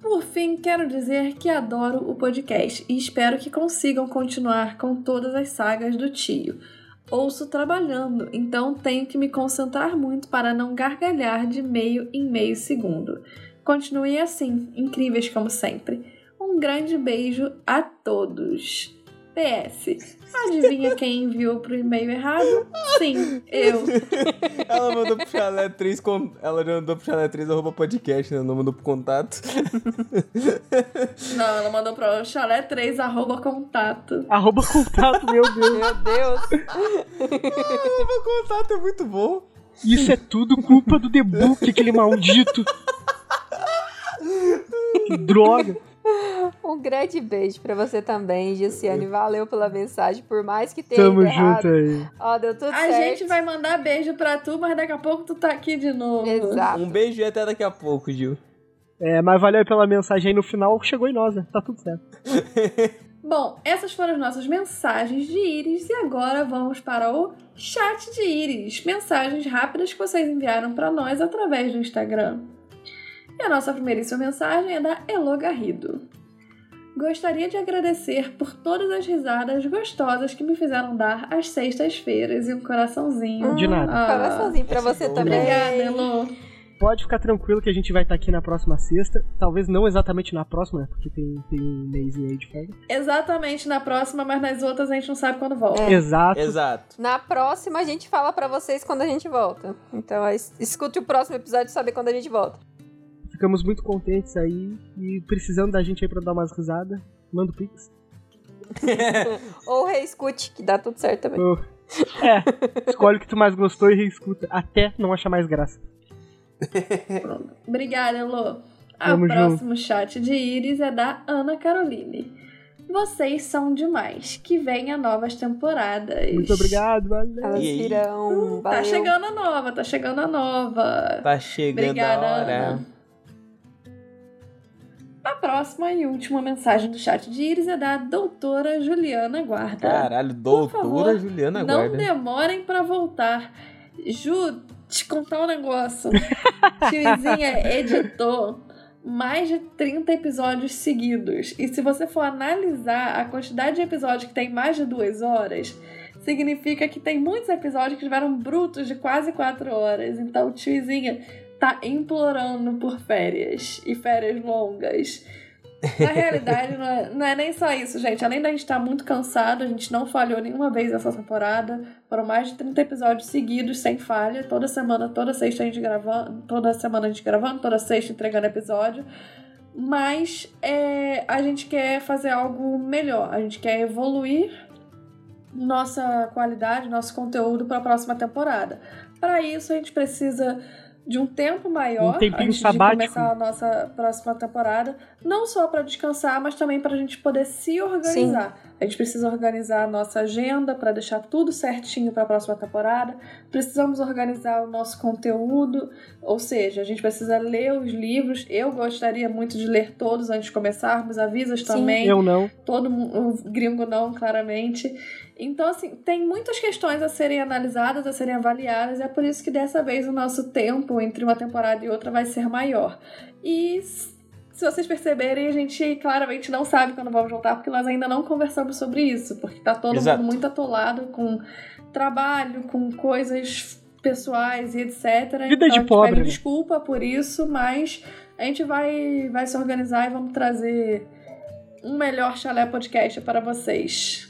Por fim, quero dizer que adoro o podcast e espero que consigam continuar com todas as sagas do tio ouço trabalhando, então tenho que me concentrar muito para não gargalhar de meio em meio segundo. Continue assim, incríveis como sempre. Um grande beijo a todos. PS. Adivinha quem enviou pro e-mail errado? Sim, eu. Ela mandou pro chalé3 com... Ela mandou pro chalé3 arroba podcast, né? Não mandou pro contato. Não, ela mandou pro chalé3 arroba contato. Arroba contato, meu Deus. Meu Deus. arroba contato é muito bom. Isso é tudo culpa do The Book, aquele maldito. que *laughs* droga. Um grande beijo pra você também, Gilciane. Valeu pela mensagem, por mais que tenha Tamo junto aí. Ó, deu tudo a certo. A gente vai mandar beijo pra tu, mas daqui a pouco tu tá aqui de novo. Exato. Um beijo e até daqui a pouco, Gil. É, mas valeu pela mensagem aí no final, chegou em nós, né? Tá tudo certo. *laughs* Bom, essas foram as nossas mensagens de Iris e agora vamos para o chat de Iris. Mensagens rápidas que vocês enviaram para nós através do Instagram. E a nossa primeiríssima mensagem é da Elo Garrido. Gostaria de agradecer por todas as risadas gostosas que me fizeram dar às sextas-feiras e um coraçãozinho. De nada. Ah, coraçãozinho pra você também. Obrigada, Elo. Pode ficar tranquilo que a gente vai estar aqui na próxima sexta. Talvez não exatamente na próxima, né? Porque tem, tem um mêsinho aí de folga. Exatamente na próxima, mas nas outras a gente não sabe quando volta. É. Exato. Exato. Na próxima a gente fala para vocês quando a gente volta. Então escute o próximo episódio e saber quando a gente volta. Ficamos muito contentes aí e precisando da gente aí pra dar umas risadas. Manda o Pix. *laughs* Ou reescute, que dá tudo certo também. Oh. É, escolhe o que tu mais gostou e reescuta. Até não achar mais graça. Obrigada, Elô. O próximo chat de Iris é da Ana Caroline. Vocês são demais. Que venha novas temporadas. Muito obrigado, valeu. Elas virão. Tá chegando a nova, tá chegando a nova. Tá chegando Obrigada, a hora. Ana. A próxima e última mensagem do chat de Iris é da doutora Juliana Guarda. Caralho, doutora favor, Juliana Guarda. Não demorem para voltar. Ju, te contar um negócio. *laughs* Tiozinha editou mais de 30 episódios seguidos. E se você for analisar a quantidade de episódios que tem mais de duas horas, significa que tem muitos episódios que tiveram brutos de quase quatro horas. Então, tiozinha, tá implorando por férias e férias longas. Na realidade, não é, não é, nem só isso, gente. Além da gente estar tá muito cansado, a gente não falhou nenhuma vez essa temporada. Foram mais de 30 episódios seguidos, sem falha. Toda semana, toda sexta a gente gravando. Toda semana a gente gravando, toda sexta entregando episódio. Mas é, a gente quer fazer algo melhor. A gente quer evoluir nossa qualidade, nosso conteúdo para a próxima temporada. Para isso, a gente precisa de um tempo maior um antes sabático. de começar a nossa próxima temporada, não só para descansar, mas também para a gente poder se organizar. Sim. A gente precisa organizar a nossa agenda para deixar tudo certinho para a próxima temporada. Precisamos organizar o nosso conteúdo, ou seja, a gente precisa ler os livros. Eu gostaria muito de ler todos antes de começarmos, avisas também. Eu não. Todo o gringo não, claramente. Então, assim, tem muitas questões a serem analisadas, a serem avaliadas, e é por isso que dessa vez o nosso tempo entre uma temporada e outra vai ser maior. E se vocês perceberem, a gente claramente não sabe quando vamos voltar, porque nós ainda não conversamos sobre isso, porque tá todo Exato. mundo muito atolado com trabalho, com coisas pessoais e etc. Vida então, de pobre. Pede né? desculpa por isso, mas a gente vai, vai se organizar e vamos trazer um melhor chalé podcast para vocês.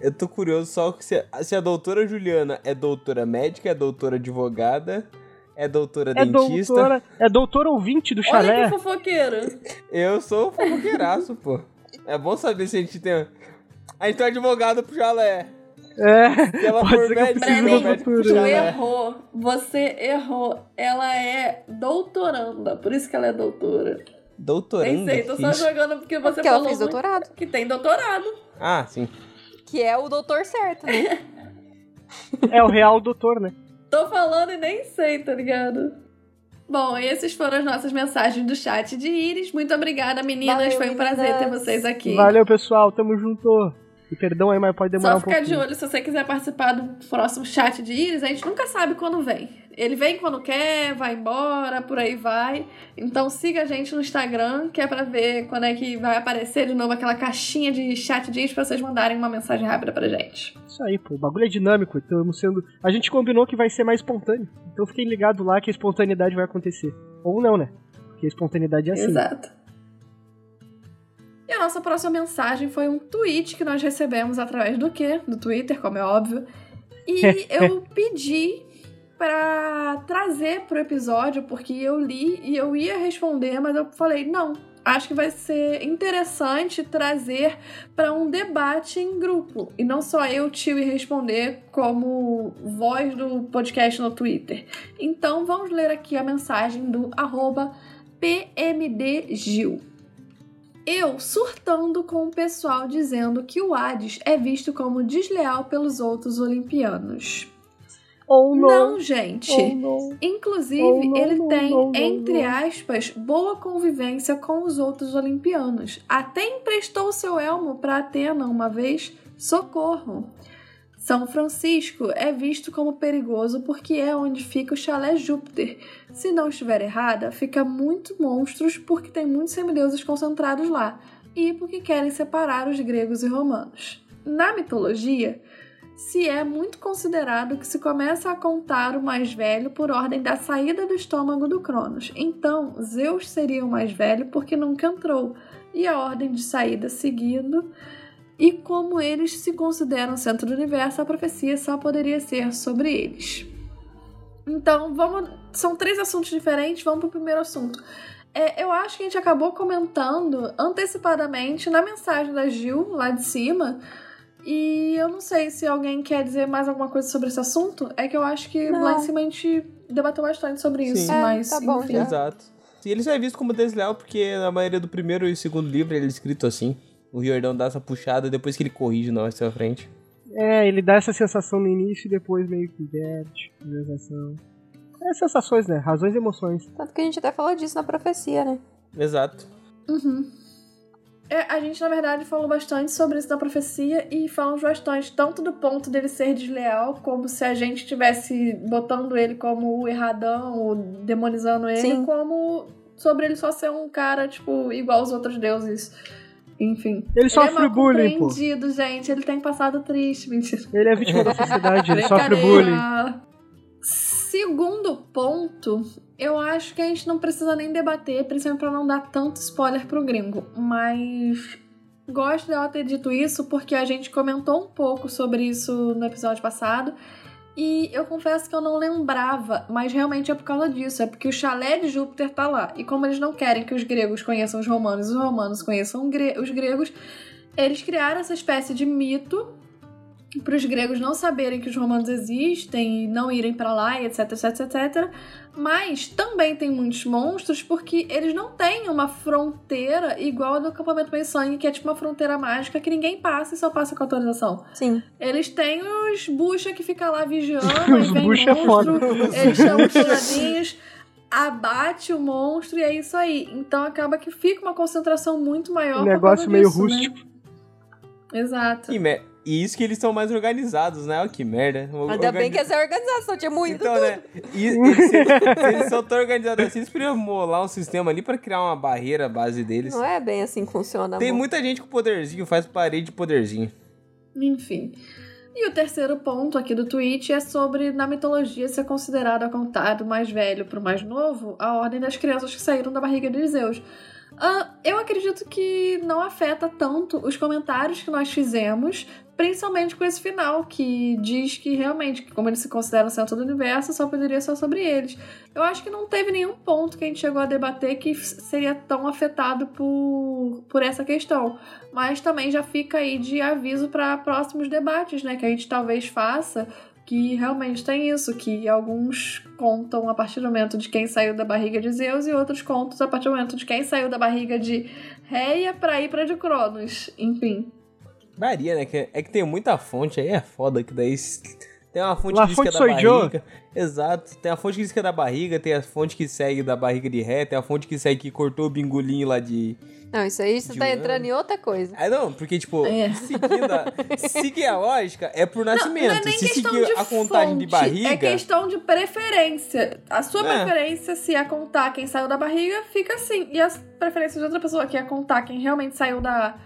Eu tô curioso só se, se a doutora Juliana é doutora médica, é doutora advogada é doutora é dentista. Doutora, é doutora ouvinte do chalé. Olha que fofoqueira. Eu sou fofoqueiraço, pô. É bom saber se a gente tem... A gente tem um advogado pro chalé. É, se ela for médica, médico tu errou. Você errou. Ela é doutoranda, por isso que ela é doutora. Doutoranda? Nem sei, tô só jogando porque você porque falou ela fez doutorado. que tem doutorado. Ah, sim. Que é o doutor certo, né? *laughs* é o real doutor, né? Tô falando e nem sei, tá ligado? Bom, essas foram as nossas mensagens do chat de Iris. Muito obrigada, meninas. Valeu, Foi um meninas. prazer ter vocês aqui. Valeu, pessoal. Tamo junto. E perdão aí, mas pode demorar Só um pouquinho. Só ficar de olho se você quiser participar do próximo chat de Iris. A gente nunca sabe quando vem. Ele vem quando quer, vai embora, por aí vai. Então siga a gente no Instagram, que é pra ver quando é que vai aparecer de novo aquela caixinha de chat Iris pra vocês mandarem uma mensagem rápida pra gente. Isso aí, pô. O bagulho é dinâmico. Estamos sendo. A gente combinou que vai ser mais espontâneo. Então fiquem ligados lá que a espontaneidade vai acontecer. Ou não, né? Porque a espontaneidade é assim. Exato. E a nossa próxima mensagem foi um tweet que nós recebemos através do quê? Do Twitter, como é óbvio. E *laughs* eu pedi para trazer pro episódio, porque eu li e eu ia responder, mas eu falei, não, acho que vai ser interessante trazer para um debate em grupo. E não só eu, tio, e responder como voz do podcast no Twitter. Então vamos ler aqui a mensagem do PMDGil. Eu surtando com o pessoal dizendo que o Hades é visto como desleal pelos outros olimpianos. Ou não. Não, gente. Não. Inclusive, não, ele tem, entre aspas, boa convivência com os outros olimpianos. Até emprestou seu elmo para Atena uma vez. Socorro! São Francisco é visto como perigoso porque é onde fica o chalé Júpiter. Se não estiver errada, fica muito monstros porque tem muitos semideuses concentrados lá e porque querem separar os gregos e romanos. Na mitologia, se é muito considerado que se começa a contar o mais velho por ordem da saída do estômago do Cronos. Então, Zeus seria o mais velho porque nunca entrou, e a ordem de saída seguindo. E como eles se consideram centro do universo, a profecia só poderia ser sobre eles. Então, vamos. São três assuntos diferentes, vamos para o primeiro assunto. É, eu acho que a gente acabou comentando antecipadamente na mensagem da Gil, lá de cima, e eu não sei se alguém quer dizer mais alguma coisa sobre esse assunto. É que eu acho que não. lá em cima a gente debateu bastante sobre isso, é, mas tá bom, enfim. Já. Exato. E ele só é visto como desleal porque na maioria do primeiro e segundo livro ele é escrito assim. O Riordão dá essa puxada depois que ele corrige na sua frente. É, ele dá essa sensação no início e depois meio que inverte a sensação. É sensações, né? Razões e emoções. Tanto que a gente até falou disso na profecia, né? Exato. Uhum. É, a gente, na verdade, falou bastante sobre isso da profecia e falamos bastante tanto do ponto dele ser desleal, como se a gente estivesse botando ele como o erradão, ou demonizando ele, Sim. como sobre ele só ser um cara, tipo, igual aos outros deuses. Enfim. Ele sofre ele é bullying, pô. gente. Ele tem passado triste, *laughs* mentira. Ele é vítima da sociedade, ele sofre bullying. Segundo ponto, eu acho que a gente não precisa nem debater, principalmente para não dar tanto spoiler pro gringo, mas gosto dela ter dito isso porque a gente comentou um pouco sobre isso no episódio passado. E eu confesso que eu não lembrava, mas realmente é por causa disso. É porque o chalé de Júpiter tá lá. E como eles não querem que os gregos conheçam os romanos e os romanos conheçam os gregos, eles criaram essa espécie de mito para os gregos não saberem que os romanos existem e não irem para lá, etc, etc, etc. Mas também tem muitos monstros porque eles não têm uma fronteira igual a do acampamento meio sangue, que é tipo uma fronteira mágica que ninguém passa e só passa com autorização. Sim. Eles têm os bucha que fica lá vigiando, *laughs* os vem bucha monstro, é eles chamam os tiradinhos abate o monstro e é isso aí. Então acaba que fica uma concentração muito maior. Um negócio meio disso, né? rústico. Né? Exato. E, me... e, isso que eles são mais organizados, né? Olha que merda. Ainda Organiz... bem que essa é organização, tinha muito Então, tudo. né? E, eles, se, eles são tão organizados assim, eles poderiam molar um sistema ali pra criar uma barreira base deles. Não é bem assim que funciona. Tem amor. muita gente com poderzinho, faz parede de poderzinho. Enfim. E o terceiro ponto aqui do tweet é sobre na mitologia ser considerado a contar do mais velho pro mais novo a ordem das crianças que saíram da barriga de Zeus. Uh, eu acredito que não afeta tanto os comentários que nós fizemos, principalmente com esse final, que diz que realmente, como eles se consideram centro do universo, só poderia ser sobre eles. Eu acho que não teve nenhum ponto que a gente chegou a debater que seria tão afetado por, por essa questão. Mas também já fica aí de aviso para próximos debates, né? Que a gente talvez faça que realmente tem isso, que alguns contam a partir do momento de quem saiu da barriga de Zeus e outros contam a partir do momento de quem saiu da barriga de Reia pra ir pra de Cronos, enfim. Varia, né? É que tem muita fonte, aí é foda que daí tem uma fonte La que diz fonte que é da barriga. Exato. Tem a fonte que diz que é da barriga, tem a fonte que segue da barriga de ré, tem a fonte que segue que cortou o bingolinho lá de não, isso aí você tá entrando em outra coisa. Ah, não, porque, tipo, é. seguindo a, *laughs* seguir a lógica é por nascimento. Não, não é Se seguir a contagem fonte, de barriga. É questão de preferência. A sua é. preferência, se é contar quem saiu da barriga, fica assim. E as preferências de outra pessoa, que é contar quem realmente saiu da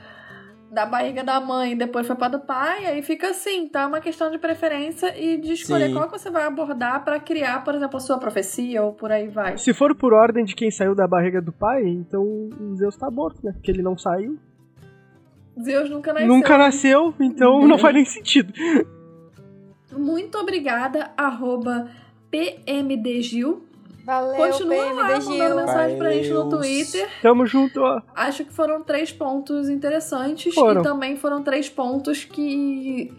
da barriga da mãe, depois foi para do pai, aí fica assim, tá? É uma questão de preferência e de escolher Sim. qual que você vai abordar para criar, por exemplo, a sua profecia ou por aí vai. Se for por ordem de quem saiu da barriga do pai, então o Zeus tá morto, né? Porque ele não saiu. Zeus nunca nasceu. Nunca nasceu, então *laughs* não faz nem sentido. Muito obrigada, arroba PMDGil Valeu, Continua lá mandando mensagem pra gente no Twitter. Tamo junto, ó. Acho que foram três pontos interessantes foram. e também foram três pontos que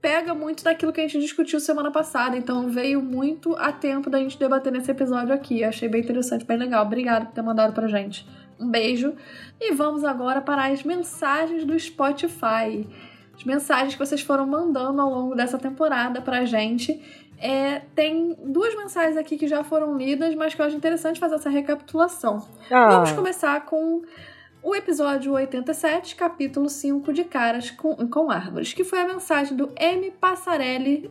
pega muito daquilo que a gente discutiu semana passada, então veio muito a tempo da gente debater nesse episódio aqui. Achei bem interessante, bem legal. Obrigada por ter mandado pra gente. Um beijo. E vamos agora para as mensagens do Spotify. As mensagens que vocês foram mandando ao longo dessa temporada pra gente. É, tem duas mensagens aqui que já foram lidas, mas que eu acho interessante fazer essa recapitulação. Ah. Vamos começar com o episódio 87, capítulo 5 de Caras com, com Árvores, que foi a mensagem do M Passarelli-BR.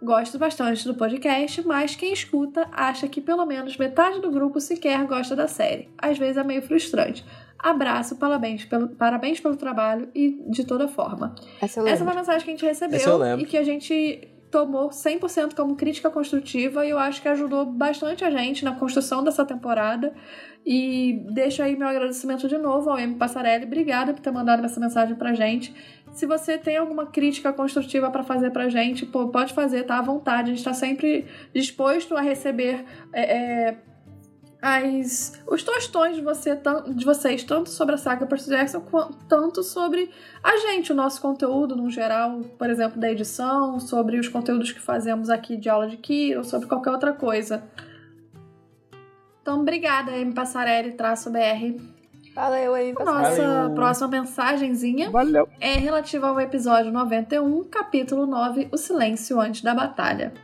Gosto bastante do podcast, mas quem escuta acha que pelo menos metade do grupo sequer gosta da série. Às vezes é meio frustrante. Abraço, parabéns pelo, parabéns pelo trabalho e de toda forma. Essa, Essa foi a mensagem que a gente recebeu e que a gente tomou 100% como crítica construtiva e eu acho que ajudou bastante a gente na construção dessa temporada. E deixo aí meu agradecimento de novo ao M. Passarelli. Obrigada por ter mandado essa mensagem pra gente. Se você tem alguma crítica construtiva para fazer pra gente, pô, pode fazer, tá à vontade. A gente tá sempre disposto a receber. É, é, as, os tostões de, você, de vocês, tanto sobre a saga Percy Jackson, quanto tanto sobre a gente, o nosso conteúdo no geral, por exemplo, da edição, sobre os conteúdos que fazemos aqui de aula de Ki, ou sobre qualquer outra coisa. Então, obrigada, M Passarelli-BR. Valeu, M Nossa Valeu. próxima mensagenzinha Valeu. é relativa ao episódio 91, capítulo 9, O Silêncio Antes da Batalha.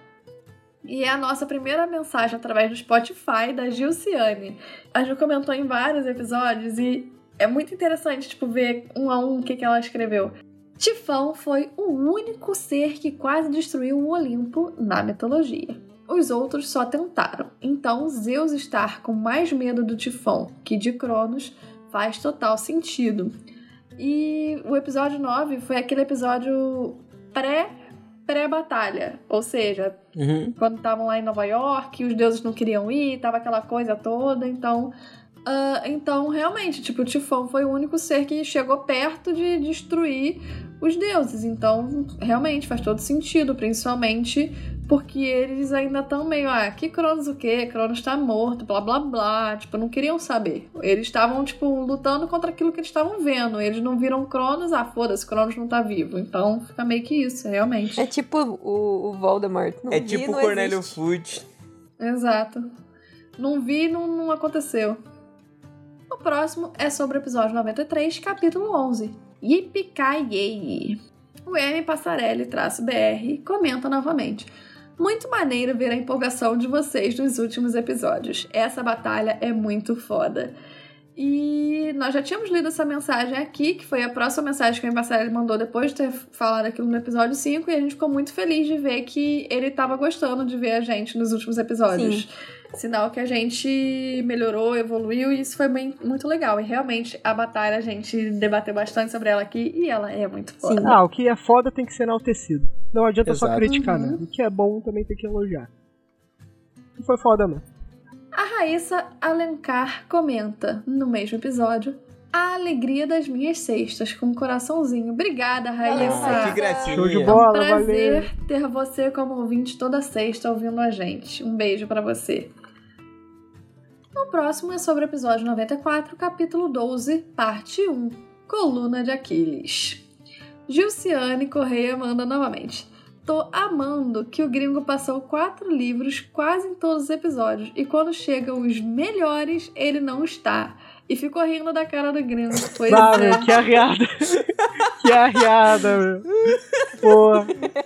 E é a nossa primeira mensagem através do Spotify da Gilciane. A Gil comentou em vários episódios e é muito interessante, tipo, ver um a um o que, que ela escreveu. Tifão foi o único ser que quase destruiu o Olimpo na mitologia. Os outros só tentaram. Então, Zeus estar com mais medo do Tifão que de Cronos faz total sentido. E o episódio 9 foi aquele episódio pré pré-batalha. Ou seja, uhum. quando estavam lá em Nova York, os deuses não queriam ir, tava aquela coisa toda, então. Uh, então, realmente, tipo, o Tifão foi o único ser que chegou perto de destruir os deuses. Então, realmente faz todo sentido, principalmente porque eles ainda estão meio, ah, que Cronos o quê? Cronos tá morto, blá blá blá. Tipo, não queriam saber. Eles estavam, tipo, lutando contra aquilo que eles estavam vendo. Eles não viram Cronos, ah, foda-se, Cronos não tá vivo. Então fica meio que isso, realmente. É tipo o, o Voldemort. Não é vi, tipo o Cornélio Fudge. Exato. Não vi, não, não aconteceu. O próximo é sobre o episódio 93, capítulo 11. Yippee O M Passarelli-BR comenta novamente. Muito maneiro ver a empolgação de vocês nos últimos episódios. Essa batalha é muito foda. E nós já tínhamos lido essa mensagem aqui, que foi a próxima mensagem que o Passarelli mandou depois de ter falado aquilo no episódio 5, e a gente ficou muito feliz de ver que ele estava gostando de ver a gente nos últimos episódios. Sim. Sinal que a gente melhorou, evoluiu, e isso foi bem, muito legal. E realmente, a batalha, a gente debateu bastante sobre ela aqui, e ela é muito foda. Sim. Ah, o que é foda tem que ser enaltecido. Não adianta Exato. só criticar, né? uhum. né? O que é bom também tem que elogiar. E foi foda mesmo. A Raíssa Alencar comenta, no mesmo episódio, a alegria das minhas cestas, com um coraçãozinho. Obrigada, Raíssa. Ah, que gracinha. Show de bola, é um prazer valeu. ter você como ouvinte toda sexta ouvindo a gente. Um beijo para você. O próximo é sobre o episódio 94, capítulo 12, parte 1, Coluna de Aquiles. Gilciane Correia manda novamente. Tô amando que o gringo passou quatro livros quase em todos os episódios e quando chegam os melhores, ele não está. E ficou rindo da cara do gringo. Pois ah, é. meu, que arriada. *laughs* que arriada, meu. Pô,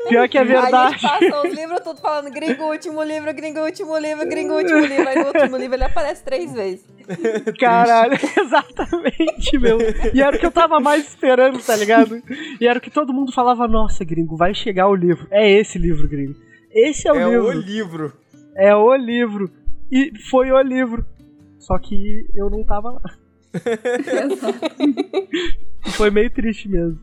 pior que é verdade. A gente passou os livros tudo falando gringo, último livro, gringo, último livro, gringo, último livro. Aí no último livro ele aparece três vezes. *laughs* Caralho, *laughs* exatamente, meu. E era o que eu tava mais esperando, tá ligado? E era o que todo mundo falava, nossa, gringo, vai chegar o livro. É esse livro, gringo. Esse é o é livro. É o livro. É o livro. E foi o livro. Só que eu não tava lá. *laughs* Foi meio triste mesmo.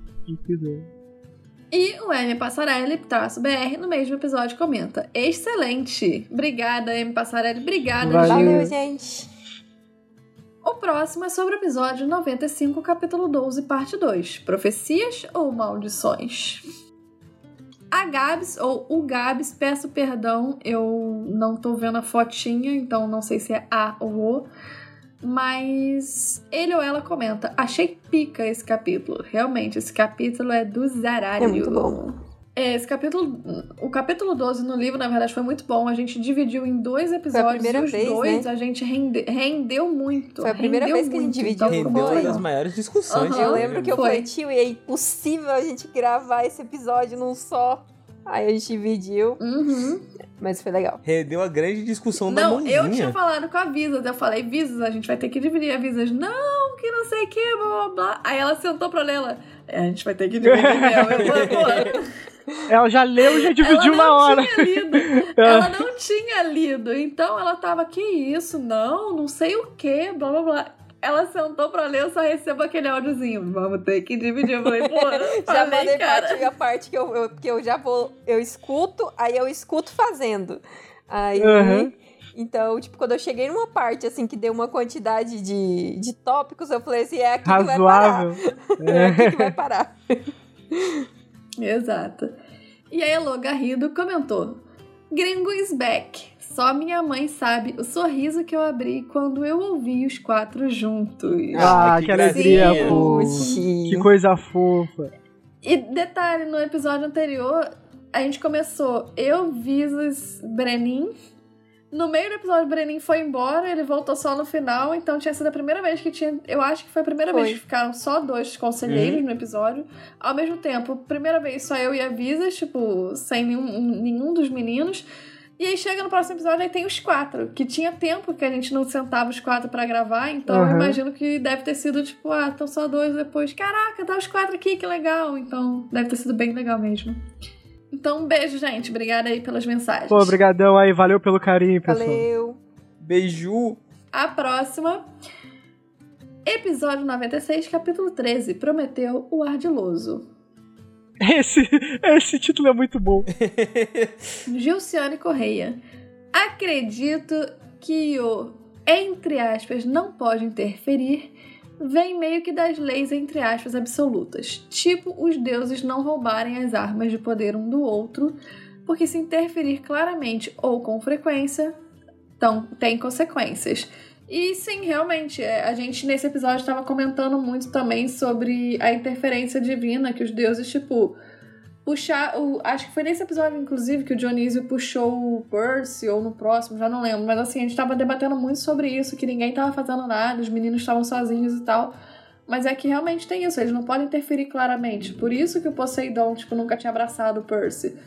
E o M Passarelli, traço BR, no mesmo episódio comenta: Excelente! Obrigada, M Passarelli. Obrigada, Valeu, gente. O próximo é sobre o episódio 95, capítulo 12, parte 2: Profecias ou Maldições? A Gabs, ou o Gabs, peço perdão, eu não tô vendo a fotinha, então não sei se é A ou O. Mas ele ou ela comenta: Achei pica esse capítulo. Realmente, esse capítulo é do zaralho. É muito bom. É, esse capítulo. O capítulo 12 no livro, na verdade, foi muito bom. A gente dividiu em dois episódios e os vez, dois né? a gente rende, rendeu muito. Foi a primeira vez que muito, a gente dividiu. Então, rendeu foi. uma das maiores discussões. Uhum. Eu lembro que eu foi. falei, tio, e é impossível a gente gravar esse episódio num só. Aí a gente dividiu. Uhum. Mas foi legal. Rendeu a grande discussão não, da mãozinha. eu tinha falado com a Visas. Eu falei, Visas, a gente vai ter que dividir. A Visas, não, que não sei o que, blá blá blá. Aí ela sentou pra ler ela. É, a gente vai ter que dividir mesmo. Eu falei, pô. Ela já leu e já dividiu ela na hora. Tinha lido. *laughs* ela não tinha lido. Então ela tava, que isso? Não, não sei o que, blá blá blá. Ela sentou pra ler, eu só recebo aquele áudiozinho. Vamos ter que dividir. Eu falei, pô, *laughs* já mandei pra ti a parte que eu, eu, que eu já vou. Eu escuto, aí eu escuto fazendo. Aí. Uhum. Então, tipo, quando eu cheguei numa parte, assim, que deu uma quantidade de, de tópicos, eu falei assim, é aqui Razoável. que vai parar. É, *laughs* é aqui que vai parar. Exato. E a Elo Garrido comentou: Gringo is back. Só minha mãe sabe o sorriso que eu abri quando eu ouvi os quatro juntos. Ah, ah que, que alegria, pô. Que coisa fofa. E detalhe, no episódio anterior, a gente começou eu, Visas, Brenin. No meio do episódio, o Brenin foi embora, ele voltou só no final, então tinha sido a primeira vez que tinha. Eu acho que foi a primeira Foi. vez que ficaram só dois conselheiros Uhum. no episódio. Ao mesmo tempo, primeira vez só eu e a Visas, tipo, sem nenhum, nenhum dos meninos. E aí chega no próximo episódio e tem os quatro, que tinha tempo que a gente não sentava os quatro pra gravar, então eu Uhum. imagino que deve ter sido tipo, ah, estão só dois depois. Caraca, tá os quatro aqui, que legal. Então deve ter sido bem legal mesmo. Então, um beijo, gente. Obrigada aí pelas mensagens. Pô, obrigadão aí, valeu pelo carinho, pessoal. Valeu. Beiju. A próxima. Episódio 96, capítulo 13. Prometeu o Ardiloso. Esse, esse título é muito bom. *laughs* Gilciane Correia. Acredito que o, entre aspas, não pode interferir vem meio que das leis entre aspas absolutas, tipo os deuses não roubarem as armas de poder um do outro, porque se interferir claramente ou com frequência, então tem consequências. E sim, realmente, é, a gente nesse episódio estava comentando muito também sobre a interferência divina que os deuses, tipo, puxar. O, acho que foi nesse episódio, inclusive, que o Dionísio puxou o Percy, ou no próximo, já não lembro. Mas assim, a gente tava debatendo muito sobre isso, que ninguém tava fazendo nada, os meninos estavam sozinhos e tal. Mas é que realmente tem isso, eles não podem interferir claramente. Por isso que o Poseidon, tipo, nunca tinha abraçado o Percy.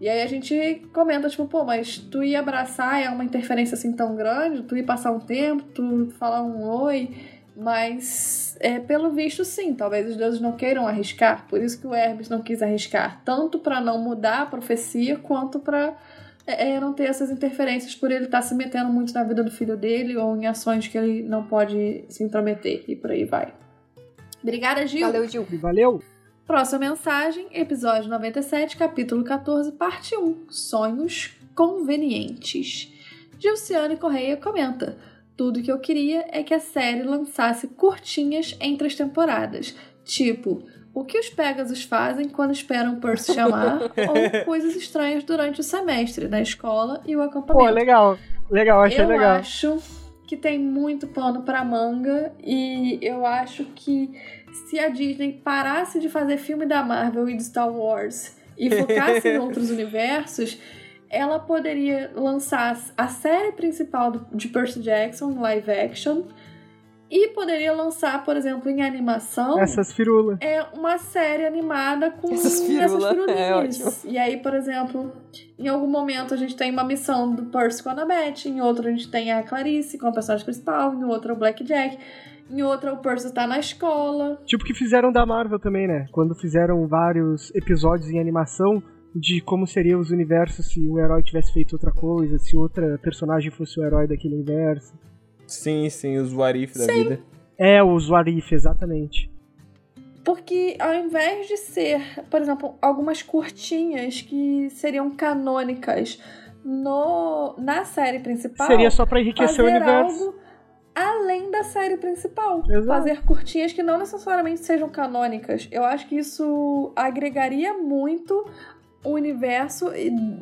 E aí a gente comenta, tipo, pô, mas tu ir abraçar é uma interferência assim tão grande, tu ir passar um tempo, tu falar um oi. Mas, é, pelo visto, sim. Talvez os deuses não queiram arriscar. Por isso que o Hermes não quis arriscar. Tanto para não mudar a profecia, quanto para é, é, não ter essas interferências por ele estar tá se metendo muito na vida do filho dele ou em ações que ele não pode se intrometer. E por aí vai. Obrigada, Gil. Valeu, Gil. Valeu. Próxima mensagem, episódio 97, capítulo 14, parte 1. Sonhos convenientes. Gilciane Correia comenta. Tudo que eu queria é que a série lançasse curtinhas entre as temporadas, tipo o que os Pegasus fazem quando esperam Percy chamar, *laughs* ou coisas estranhas durante o semestre, na escola e o acampamento. Pô, legal, legal, achei eu legal. Eu acho que tem muito pano pra manga e eu acho que se a Disney parasse de fazer filme da Marvel e de Star Wars e *laughs* focasse em outros universos, ela poderia lançar a série principal de Percy Jackson, live action, e poderia lançar, por exemplo, em animação. Essas firulas. É uma série animada com essas, essas firulinhas. É e aí, por exemplo, em algum momento a gente tem uma missão do Percy com a Annabeth, em outro a gente tem a Clarice com a personagem principal, em outro o Blackjack. Em outra, o Percy tá na escola. Tipo que fizeram da Marvel também, né? Quando fizeram vários episódios em animação, de como seriam os universos se o herói tivesse feito outra coisa, se outra personagem fosse o herói daquele universo. Sim, sim, os Warif da vida. É, os Warif, exatamente. Porque ao invés de ser, por exemplo, algumas curtinhas que seriam canônicas no, na série principal. Seria só pra enriquecer o universo. Algo além da série principal. Exato. Fazer curtinhas que não necessariamente sejam canônicas. Eu acho que isso agregaria muito o universo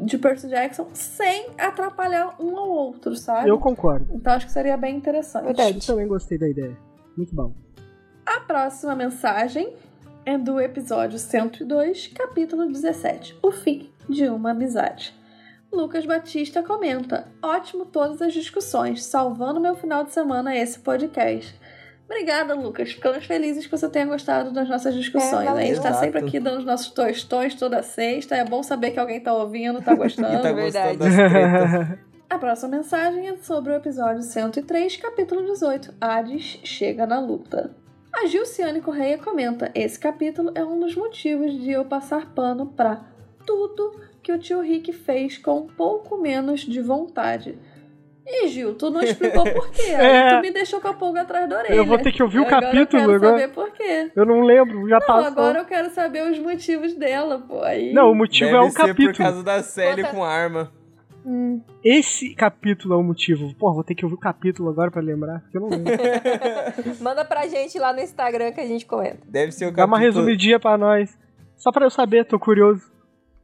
de Percy Jackson sem atrapalhar um ao outro, sabe? Eu concordo. Então acho que seria bem interessante. Verdade. Eu também gostei da ideia. Muito bom. A próxima mensagem é do episódio 102, capítulo 17. O fim de uma amizade. Lucas Batista comenta: Ótimo todas as discussões, salvando meu final de semana esse podcast. Obrigada, Lucas. Ficamos felizes que você tenha gostado das nossas discussões. É, a gente tá sempre aqui dando os nossos tostões toda sexta. É bom saber que alguém tá ouvindo, tá *laughs* gostando. tá Verdade. A próxima mensagem é sobre o episódio 103, capítulo 18. Hades chega na luta. A Gilciane Correia comenta: Esse capítulo é um dos motivos de eu passar pano pra tudo que o tio Rick fez com um pouco menos de vontade. Ih, Gil, tu não explicou *laughs* por quê. É... tu me deixou com a pulga atrás da orelha. Eu vou ter que ouvir o capítulo agora. Eu quero agora. saber por quê. Eu não lembro, já não, passou. agora eu quero saber os motivos dela, pô. Aí... Não, o motivo Deve é o ser capítulo. por causa da série Conta... com arma. Hum. Esse capítulo é o motivo. Pô, vou ter que ouvir o capítulo agora pra lembrar, porque eu não lembro. *laughs* Manda pra gente lá no Instagram que a gente comenta. Deve ser o capítulo... Dá uma resumidinha pra nós. Só pra eu saber, tô curioso.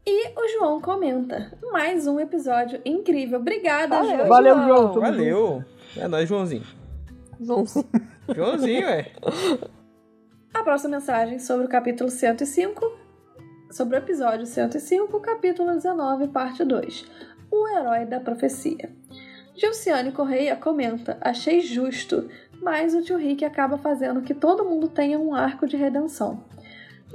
E o João comenta. Mais um episódio incrível. Obrigada, Valeu, João. Valeu, João. Valeu. É nóis, Joãozinho. Joãozinho. Joãozinho, é. A próxima mensagem sobre o capítulo 105. Sobre o episódio 105, capítulo 19, parte 2. O herói da profecia. Gilciane Correia comenta: Achei justo, mas o tio Rick acaba fazendo que todo mundo tenha um arco de redenção.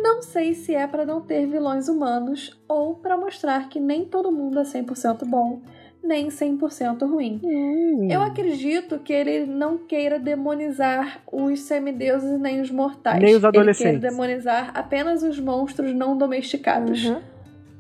Não sei se é para não ter vilões humanos ou para mostrar que nem todo mundo é 100% bom, nem 100% ruim. Hum. Eu acredito que ele não queira demonizar os semideuses nem os mortais. Nem os adolescentes. Ele quer demonizar apenas os monstros não domesticados. Uhum.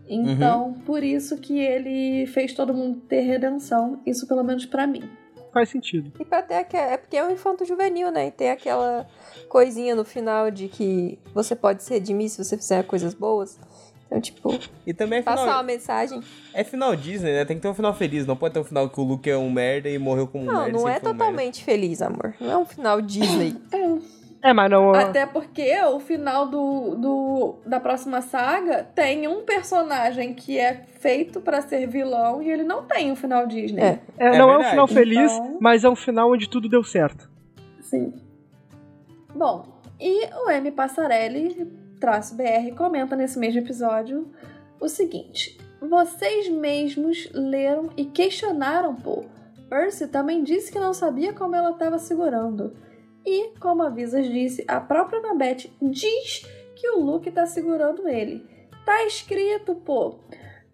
Então, uhum. por isso que ele fez todo mundo ter redenção. Isso, pelo menos para mim. Faz sentido. E pra ter aquela... É porque é um infanto juvenil, né? E tem aquela coisinha no final de que você pode se redimir se você fizer coisas boas. Então, tipo, e também é final, passar uma mensagem. É final Disney, né? Tem que ter um final feliz. Não pode ter um final que o Luke é um merda e morreu como um não, merda. Não, não é totalmente um feliz, amor. Não é um final Disney. é. É, mas não. Até porque o final do, do, da próxima saga tem um personagem que é feito para ser vilão e ele não tem um final Disney. É, é não é, é um final feliz, então... mas é um final onde tudo deu certo. Sim. Bom, e o M Passarelli traço BR comenta nesse mesmo episódio o seguinte: Vocês mesmos leram e questionaram Paul. Percy também disse que não sabia como ela estava segurando. E, como a Visas disse, a própria Annabeth diz que o Luke está segurando ele. Tá escrito, pô.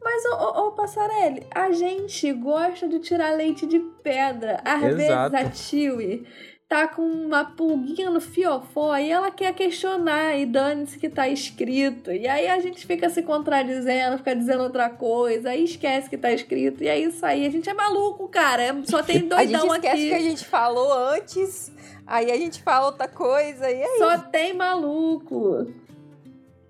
Mas, ô, ô, ô, Passarelli, a gente gosta de tirar leite de pedra. Às Exato. vezes a Chewie tá com uma pulguinha no fiofó e ela quer questionar e dane-se que tá escrito. E aí a gente fica se contradizendo, fica dizendo outra coisa, aí esquece que tá escrito. E é isso aí, a gente é maluco, cara. É, só tem doidão *laughs* aqui. A gente esquece aqui. que a gente falou antes, aí a gente fala outra coisa e aí. É só tem maluco.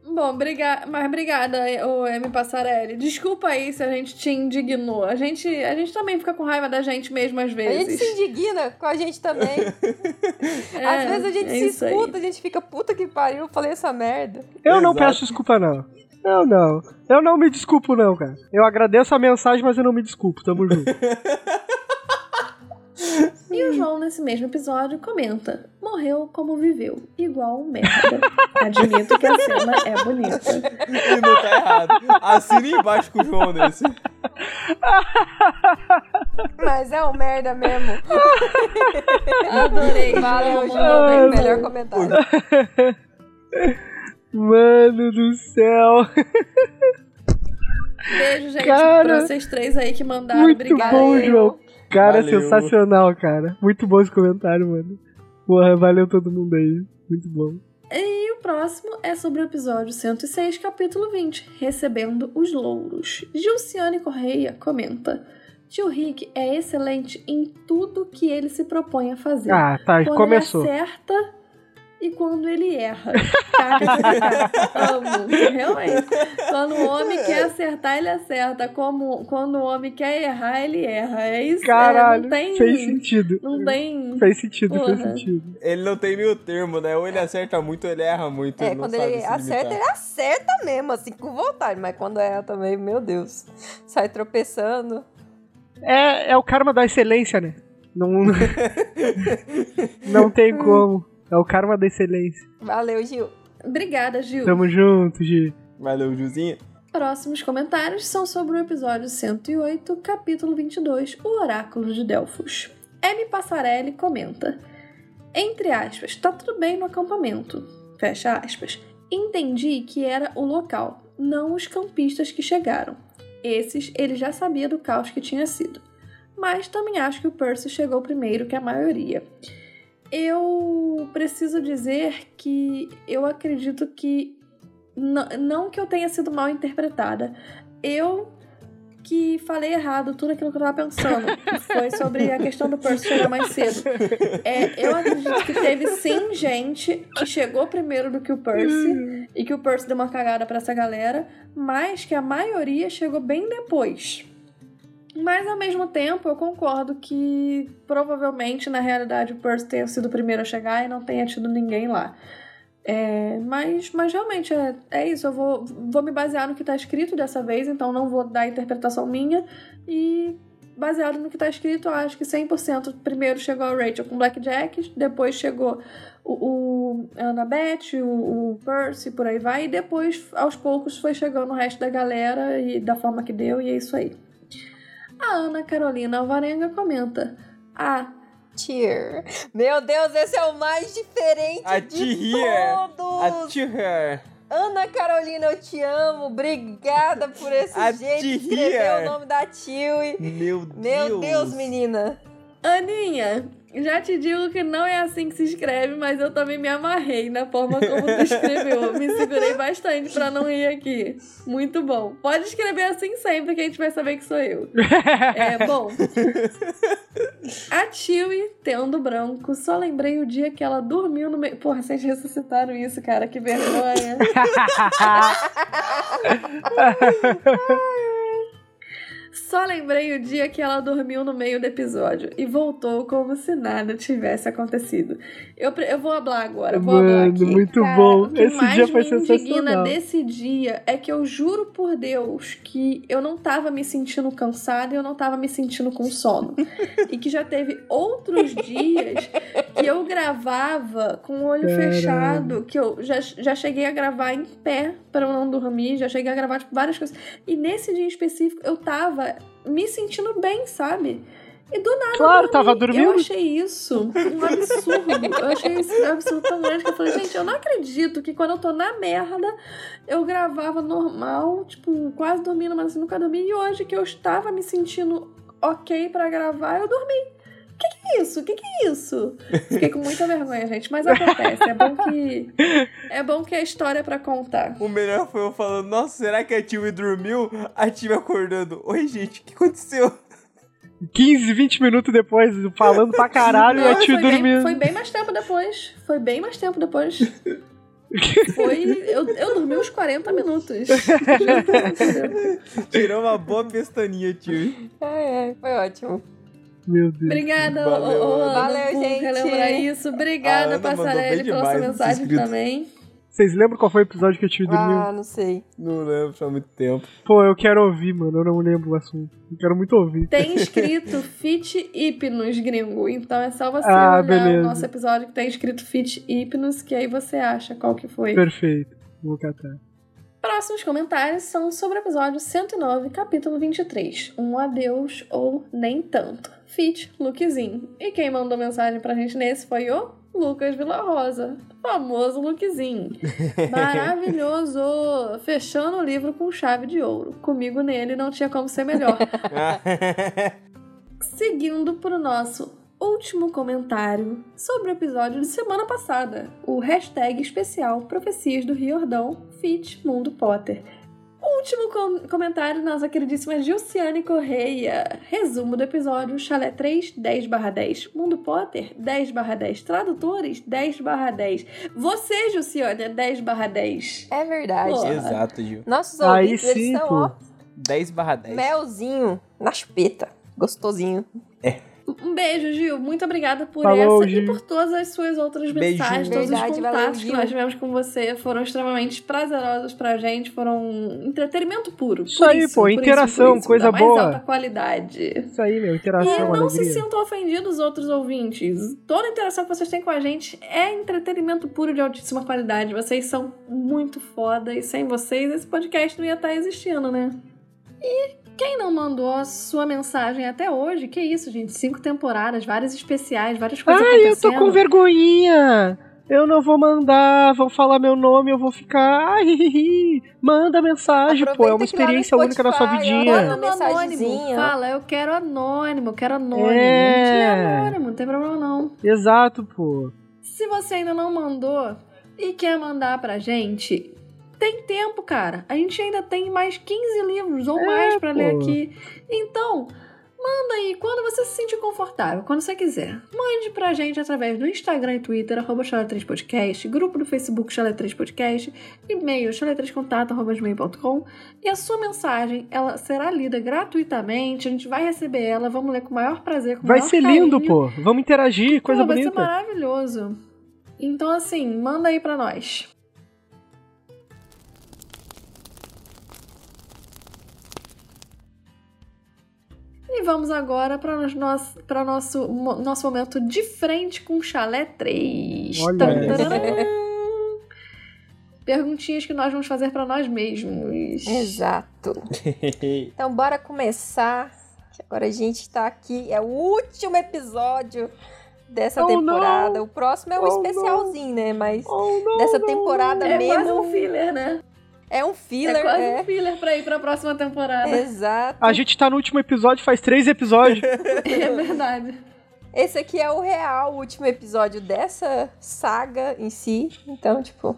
Bom, obrigada, mas obrigada, o M Passarelli. Desculpa aí se a gente te indignou. A gente, a gente também fica com raiva da gente mesmo às vezes. A gente se indigna com a gente também. *laughs* é, às vezes a gente é se escuta, aí. a gente fica, puta que pariu, eu falei essa merda. Eu Exato. não peço desculpa, não. Eu não. Eu não me desculpo, não, cara. Eu agradeço a mensagem, mas eu não me desculpo. Tamo junto. *laughs* E o João, nesse mesmo episódio, comenta: Morreu como viveu, igual um merda. Admito que a cena é bonita. E não tá errado. Assina embaixo com o João nesse. Mas é um merda mesmo. Adorei. Valeu, João. Melhor comentário. Mano do céu. Beijo, gente, Cara, pra vocês três aí que mandaram. Muito Obrigada. Bom, João. Cara, valeu. sensacional, cara. Muito bom esse comentário, mano. Porra, valeu todo mundo aí. Muito bom. E o próximo é sobre o episódio 106, capítulo 20, Recebendo os Louros. Gilciane Correia comenta. Tio Rick é excelente em tudo que ele se propõe a fazer. Ah, tá, Quando começou. Ele acerta e quando ele erra. Amo, realmente. Quando o homem quer acertar, ele acerta. Como, quando o homem quer errar, ele erra. É isso. Caralho, é, não tem, fez sentido. Não tem. Fez sentido, Porra. fez sentido. Ele não tem meio termo, né? Ou ele acerta muito ou ele erra muito. É, quando ele acerta, ele acerta mesmo, assim, com vontade. Mas quando erra também, meu Deus, sai tropeçando. É, é o karma da excelência, né? Não, *laughs* não tem como. É o karma da excelência. Valeu, Gil. Obrigada, Gil. Tamo junto, Gil. Valeu, Gilzinha. Próximos comentários são sobre o episódio 108, capítulo 22, O Oráculo de Delfos. M. Passarelli comenta: Entre aspas, tá tudo bem no acampamento. Fecha aspas. Entendi que era o local, não os campistas que chegaram. Esses ele já sabia do caos que tinha sido. Mas também acho que o Percy chegou primeiro que a maioria. Eu preciso dizer que eu acredito que. Não que eu tenha sido mal interpretada. Eu que falei errado tudo aquilo que eu tava pensando. Foi sobre a questão do Percy chegar mais cedo. É, eu acredito que teve sim gente que chegou primeiro do que o Percy e que o Percy deu uma cagada para essa galera, mas que a maioria chegou bem depois. Mas ao mesmo tempo, eu concordo que provavelmente na realidade o Percy tenha sido o primeiro a chegar e não tenha tido ninguém lá. É, mas, mas realmente é, é isso. Eu vou, vou me basear no que está escrito dessa vez, então não vou dar interpretação minha. E baseado no que está escrito, eu acho que 100% primeiro chegou a Rachel com Blackjack, depois chegou o, o Annabeth, o, o Percy, por aí vai, e depois aos poucos foi chegando o resto da galera e da forma que deu, e é isso aí. A Ana Carolina Alvarenga comenta: A Tear. Meu Deus, esse é o mais diferente a de todos. A Tear. Ana Carolina, eu te amo. Obrigada por esse *laughs* a jeito de escrever o nome da Tio. Meu Deus. Meu Deus, menina. Aninha, Já te digo que não é assim que se escreve, mas eu também me amarrei na forma como tu escreveu. me segurei bastante pra não ir aqui. Muito bom. Pode escrever assim sempre que a gente vai saber que sou eu. É, *laughs* bom. A Chewie, tendo branco, só lembrei o dia que ela dormiu no meio. Porra, vocês ressuscitaram isso, cara, que vergonha. *laughs* *laughs* Só lembrei o dia que ela dormiu no meio do episódio e voltou como se nada tivesse acontecido. Eu, eu vou falar agora, vou Mano, aqui. muito Cara, bom. O que Esse mais dia foi me indigna sensacional. desse dia é que eu juro por Deus que eu não tava me sentindo cansada e eu não tava me sentindo com sono. *laughs* e que já teve outros dias que eu gravava com o olho Caralho. fechado, que eu já, já cheguei a gravar em pé pra eu não dormir, já cheguei a gravar tipo, várias coisas. E nesse dia em específico eu tava me sentindo bem, sabe? E do nada. Claro, eu tava dormindo. Eu achei isso um absurdo. Eu achei isso um absurdo tão grande que eu falei, gente, eu não acredito que quando eu tô na merda, eu gravava normal, tipo, quase dormindo, mas assim, nunca dormi. E hoje que eu estava me sentindo ok pra gravar, eu dormi. O que, que é isso? O que, que é isso? Fiquei com muita vergonha, gente. Mas acontece. É bom que. É bom que a história é pra contar. O melhor foi eu falando, nossa, será que a Tive dormiu? A Tive acordando. Oi, gente, o que aconteceu? 15, 20 minutos depois, falando pra caralho e a Não, tio foi, bem, dormindo. foi bem mais tempo depois. Foi bem mais tempo depois. *laughs* Foi. Eu, eu dormi uns 40 minutos. *laughs* Tirou uma boa pestaninha, Tive. Ai, ai, foi ótimo. Meu Deus. Obrigada, Valeu, Ana. Ana, Valeu, por gente. relembrar isso. Obrigada, mandou Passarelli, pela sua mensagem também. Vocês lembram qual foi o episódio que a tio dormiu? Ah, não sei. Não lembro, faz muito tempo. Pô, eu quero ouvir, mano. Eu não lembro o assunto. Eu quero muito ouvir. Tem *laughs* escrito Fit Hipnos, gringo. Então é só você Ah, olhar beleza. o nosso episódio que tem escrito Fit Hipnos, que aí você acha qual que foi. Perfeito. Vou catar. Próximos comentários são sobre o episódio 109, capítulo 23. Um adeus ou nem tanto. Fit, Lukezinho. E quem mandou mensagem pra gente nesse foi o Lucas Vila Rosa. Famoso Lukezinho. *laughs* Maravilhoso! Fechando o livro com chave de ouro. Comigo nele não tinha como ser melhor. *laughs* Seguindo pro nosso último comentário sobre o episódio de semana passada, o hashtag especial Profecias do Riordão Fit Mundo Potter. Último com- comentário, nossa queridíssima Gilciane Correia. Resumo do episódio: Chalé 3, 10 10. Mundo Potter, 10 10. Tradutores, 10 10. Você, Gilciane, é 10 10. É verdade. Pô. Exato, Gil. Nossos Aí ouvintes, eles sim, são, pô. ó, 10 barra 10. melzinho na chupeta. Gostosinho. Um beijo, Gil. Muito obrigada por Falou, essa Gil. e por todas as suas outras Beijinho. mensagens, todos Verdade, os valeu, contatos que Gil. nós tivemos com você. Foram extremamente prazerosos pra gente. Foram entretenimento puro. Isso Por aí, pô, por interação, por isso, coisa mais boa. alta qualidade. Isso aí, meu. E Interação, não se alegria. sintam ofendidos, outros ouvintes. Toda interação que vocês têm com a gente é entretenimento puro de altíssima qualidade. Vocês são muito foda e sem vocês esse podcast não ia estar existindo, né? E quem não mandou a sua mensagem até hoje, que isso, gente? Cinco temporadas, várias especiais, várias coisas Ai, eu acontecendo. tô com vergonhinha. Eu não vou mandar, vão falar meu nome, eu vou ficar. Ai, hi, hi, hi. Manda mensagem, pô. É uma Aproveita experiência única na sua vidinha. manda Manda no anônimo. mensagenzinha. Fala, eu quero anônimo, eu quero anônimo. É. Gente lê anônimo, não tem problema não. Exato, pô. Se você ainda não mandou e quer mandar pra gente, tem tempo, cara. A gente ainda tem mais 15 livros ou É, mais pra ler aqui. Então, manda aí quando você se sentir confortável, quando você quiser. Mande pra gente através do Instagram e Twitter, arroba Chalé3podcast, grupo do Facebook Chalé3podcast, e-mail chalé3contato.gmail.com e a sua mensagem, ela será lida gratuitamente, a gente vai receber ela, vamos ler com o maior prazer, com Vai ser lindo, carinho. pô. Vamos interagir, coisa Pô, vai ser bonita. maravilhoso. Então, assim, manda aí pra nós. E vamos agora para o nosso, pra nosso, mo- nosso momento de frente com Chalé 3. Olha Tan, essa. tararam. Perguntinhas que nós vamos fazer pra nós mesmos. Exato. *laughs* Então, bora começar. Agora a gente tá aqui. É o último episódio dessa Oh, temporada. não. O próximo é um Oh, especialzinho, né? Mas Oh, não, dessa não, temporada É quase mesmo. um filler, né? É um filler, é quase é. um filler pra ir pra próxima temporada. Exato. A gente tá no último episódio, faz três episódios. *laughs* É verdade. esse aqui é o real último episódio dessa saga em si. Então, tipo,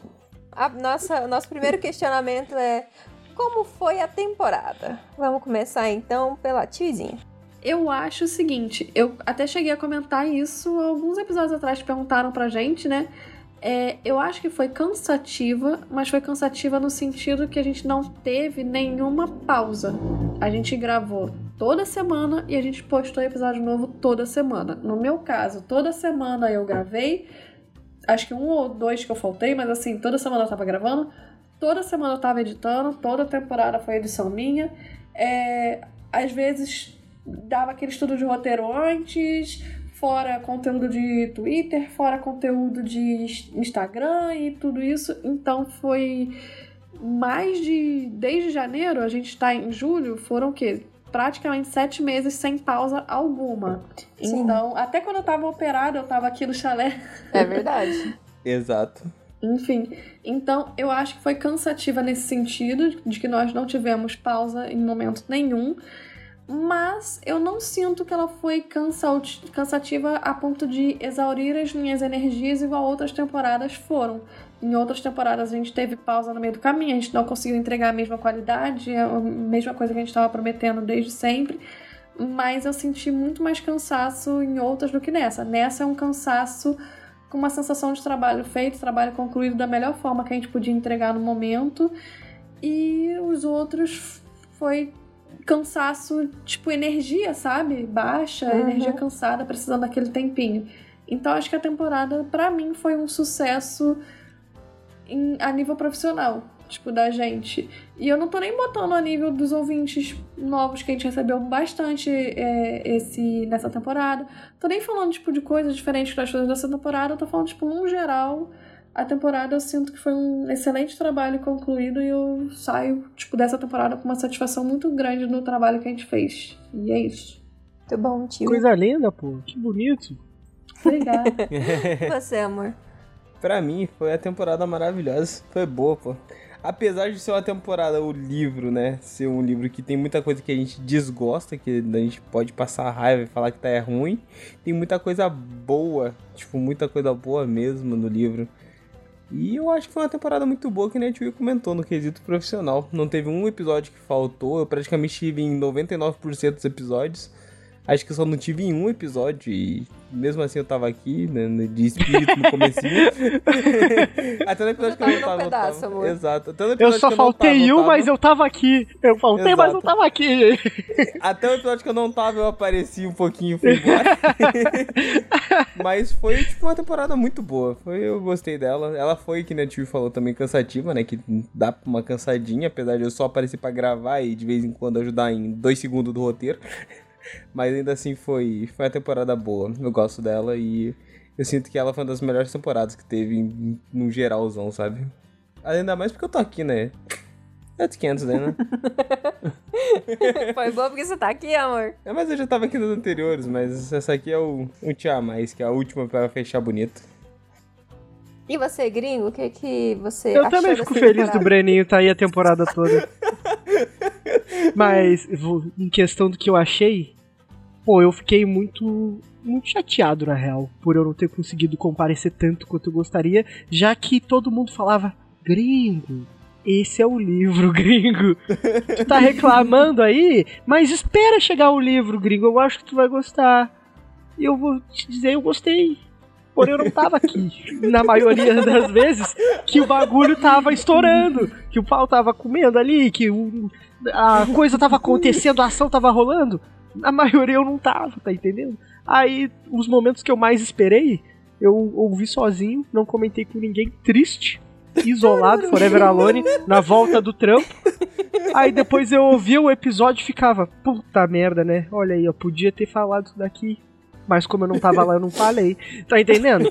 a nossa, nosso primeiro questionamento é como foi a temporada? Vamos começar então pela tiozinha. Eu acho o seguinte, eu até cheguei a comentar isso alguns episódios atrás, perguntaram pra gente, né? É, eu acho que foi cansativa, mas foi cansativa no sentido que a gente não teve nenhuma pausa. A gente gravou toda semana e a gente postou episódio novo toda semana. No meu caso, toda semana eu gravei. Acho que um ou dois que eu faltei, mas assim, toda semana eu tava gravando. Toda semana eu tava editando, toda temporada foi edição minha. É, às vezes dava aquele estudo de roteiro antes, fora conteúdo de Twitter, fora conteúdo de Instagram e tudo isso. Então foi mais de. Desde janeiro, a gente está em julho, foram o quê? Praticamente sete meses sem pausa alguma. Sim. Então, até quando eu tava operada, eu tava aqui no chalé. É verdade. *laughs* Exato. Enfim, então eu acho que foi cansativa nesse sentido, de que nós não tivemos pausa em momento nenhum mas eu não sinto que ela foi cansativa a ponto de exaurir as minhas energias igual outras temporadas foram. Em outras temporadas a gente teve pausa no meio do caminho, a gente não conseguiu entregar a mesma qualidade, a mesma coisa que a gente estava prometendo desde sempre, mas eu senti muito mais cansaço em outras do que nessa. Nessa é um cansaço com uma sensação de trabalho feito, trabalho concluído da melhor forma que a gente podia entregar no momento, e os outros foi cansaço, tipo, energia, sabe? Baixa, uhum. energia cansada, precisando daquele tempinho. Então acho que a temporada, para mim, foi um sucesso em, a nível profissional, tipo, da gente. E eu não tô nem botando a nível dos ouvintes novos que a gente recebeu bastante é, esse nessa temporada. Tô nem falando, tipo, de coisas diferentes das coisas dessa temporada, eu tô falando, tipo, num geral a temporada eu sinto que foi um excelente trabalho concluído e eu saio, tipo, dessa temporada com uma satisfação muito grande no trabalho que a gente fez. E é isso. Muito bom, tio. Coisa linda, pô. Que bonito. Obrigada. *laughs* Você, amor. Pra mim, foi a temporada maravilhosa. Foi boa, pô. Apesar de ser uma temporada, o livro, né? Ser um livro que tem muita coisa que a gente desgosta, que a gente pode passar raiva e falar que tá é ruim. Tem muita coisa boa, tipo, muita coisa boa mesmo no livro. E eu acho que foi uma temporada muito boa que a Will comentou no quesito profissional. Não teve um episódio que faltou, eu praticamente estive em 99% dos episódios. Acho que eu só não tive em um episódio e mesmo assim eu tava aqui, né, de espírito no comecinho. *laughs* Até no episódio que eu não tava. Pedaço, tava. Amor. Exato. Até no eu só que faltei eu um, mas eu tava aqui. Eu faltei, Exato. mas eu tava aqui. *laughs* Até o episódio que eu não tava, eu apareci um pouquinho e fui embora. *laughs* mas foi, tipo, uma temporada muito boa. Foi, eu gostei dela. Ela foi, que a Tio falou, também cansativa, né? Que dá uma cansadinha, apesar de eu só aparecer pra gravar e de vez em quando ajudar em dois segundos do roteiro. Mas ainda assim foi, foi uma temporada boa. Eu gosto dela e eu sinto que ela foi uma das melhores temporadas que teve no geralzão, sabe? Ainda mais porque eu tô aqui, né? É de 500, né? *laughs* Foi boa porque você tá aqui, amor. É, mas eu já tava aqui nos anteriores, mas essa aqui é o, o Tia Mais, que é a última pra fechar bonito. E você, gringo, o que que você Eu também fico feliz temporada? do Breninho tá aí a temporada toda. *laughs* mas, em questão do que eu achei, pô, eu fiquei muito muito chateado na real por eu não ter conseguido comparecer tanto quanto eu gostaria, já que todo mundo falava gringo. Esse é o livro, *laughs* gringo. Tu tá reclamando aí? Mas espera chegar o livro, gringo. Eu acho que tu vai gostar. E eu vou te dizer, eu gostei. Porém, eu não tava aqui. Na maioria das vezes, que o bagulho tava estourando. Que o pau tava comendo ali, que a coisa tava acontecendo, a ação tava rolando. Na maioria eu não tava, tá entendendo? Aí, os momentos que eu mais esperei, eu ouvi sozinho, não comentei com ninguém, triste, isolado, *laughs* Forever Alone, na volta do trampo. Aí depois eu ouvia o episódio e ficava, puta merda, né? Olha aí, eu podia ter falado isso daqui mas como eu não tava lá, eu não falei. Tá entendendo?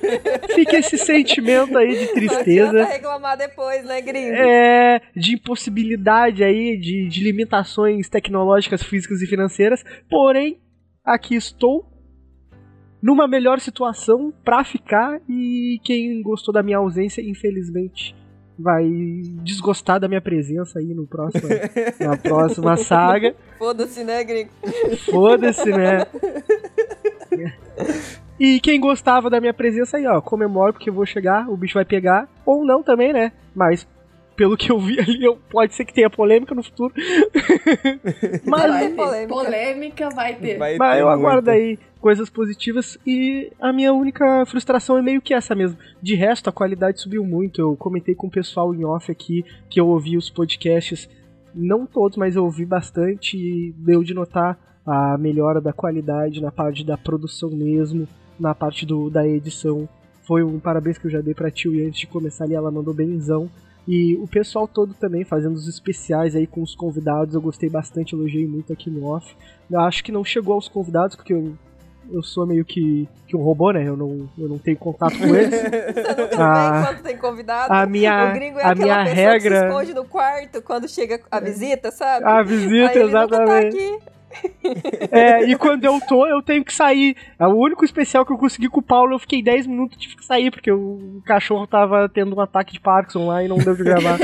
Fica esse sentimento aí de tristeza. Não reclamar depois, né, gringo? É, de impossibilidade aí, de, de limitações tecnológicas, físicas e financeiras. Porém, aqui estou numa melhor situação pra ficar e quem gostou da minha ausência, infelizmente, vai desgostar da minha presença aí no próximo, na próxima saga. *laughs* Foda-se, né, gringo? Foda-se, né? *laughs* *laughs* E quem gostava da minha presença aí, ó, comemora porque eu vou chegar, o bicho vai pegar. Ou não também, né? Mas pelo que eu vi *laughs* ali, pode ser que tenha polêmica no futuro. *laughs* Mas vai ter polêmica. polêmica vai ter. Vai Mas ter eu aguardo aí coisas positivas e a minha única frustração é meio que essa mesmo. De resto, a qualidade subiu muito. Eu comentei com o pessoal em off aqui que eu ouvi os podcasts, não todos, mas eu ouvi bastante e deu de notar a melhora da qualidade na parte da produção mesmo, na parte do, da edição. Foi um parabéns que eu já dei pra Tio e antes de começar ali ela mandou benzão. E o pessoal todo também fazendo os especiais aí com os convidados, eu gostei bastante, elogiei muito aqui no off. Eu acho que não chegou aos convidados, porque eu, eu sou meio que, que um robô, né? Eu não, eu não tenho contato com eles. *laughs* Você nunca ah, quando tem convidado. A minha, o gringo é a minha regra... que se esconde no quarto quando chega a visita, sabe? A visita, aí exatamente. É, e quando eu tô, eu tenho que sair. É o único especial que eu consegui com o Paulo, eu fiquei 10 minutos e tive que sair, porque o cachorro tava tendo um ataque de Parkinson lá e não deu de gravar.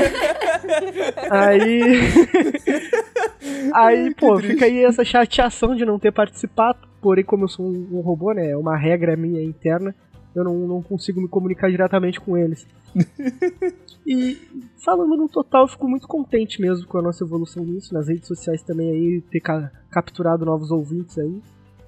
aí. *laughs* aí, pô, fica aí essa chateação de não ter participado. Porém, como eu sou um, um robô, né? É uma regra minha interna eu não, não consigo me comunicar diretamente com eles. *laughs* e falando no total, eu fico muito contente mesmo com a nossa evolução nisso, nas redes sociais também aí, ter ca capturado novos ouvintes aí.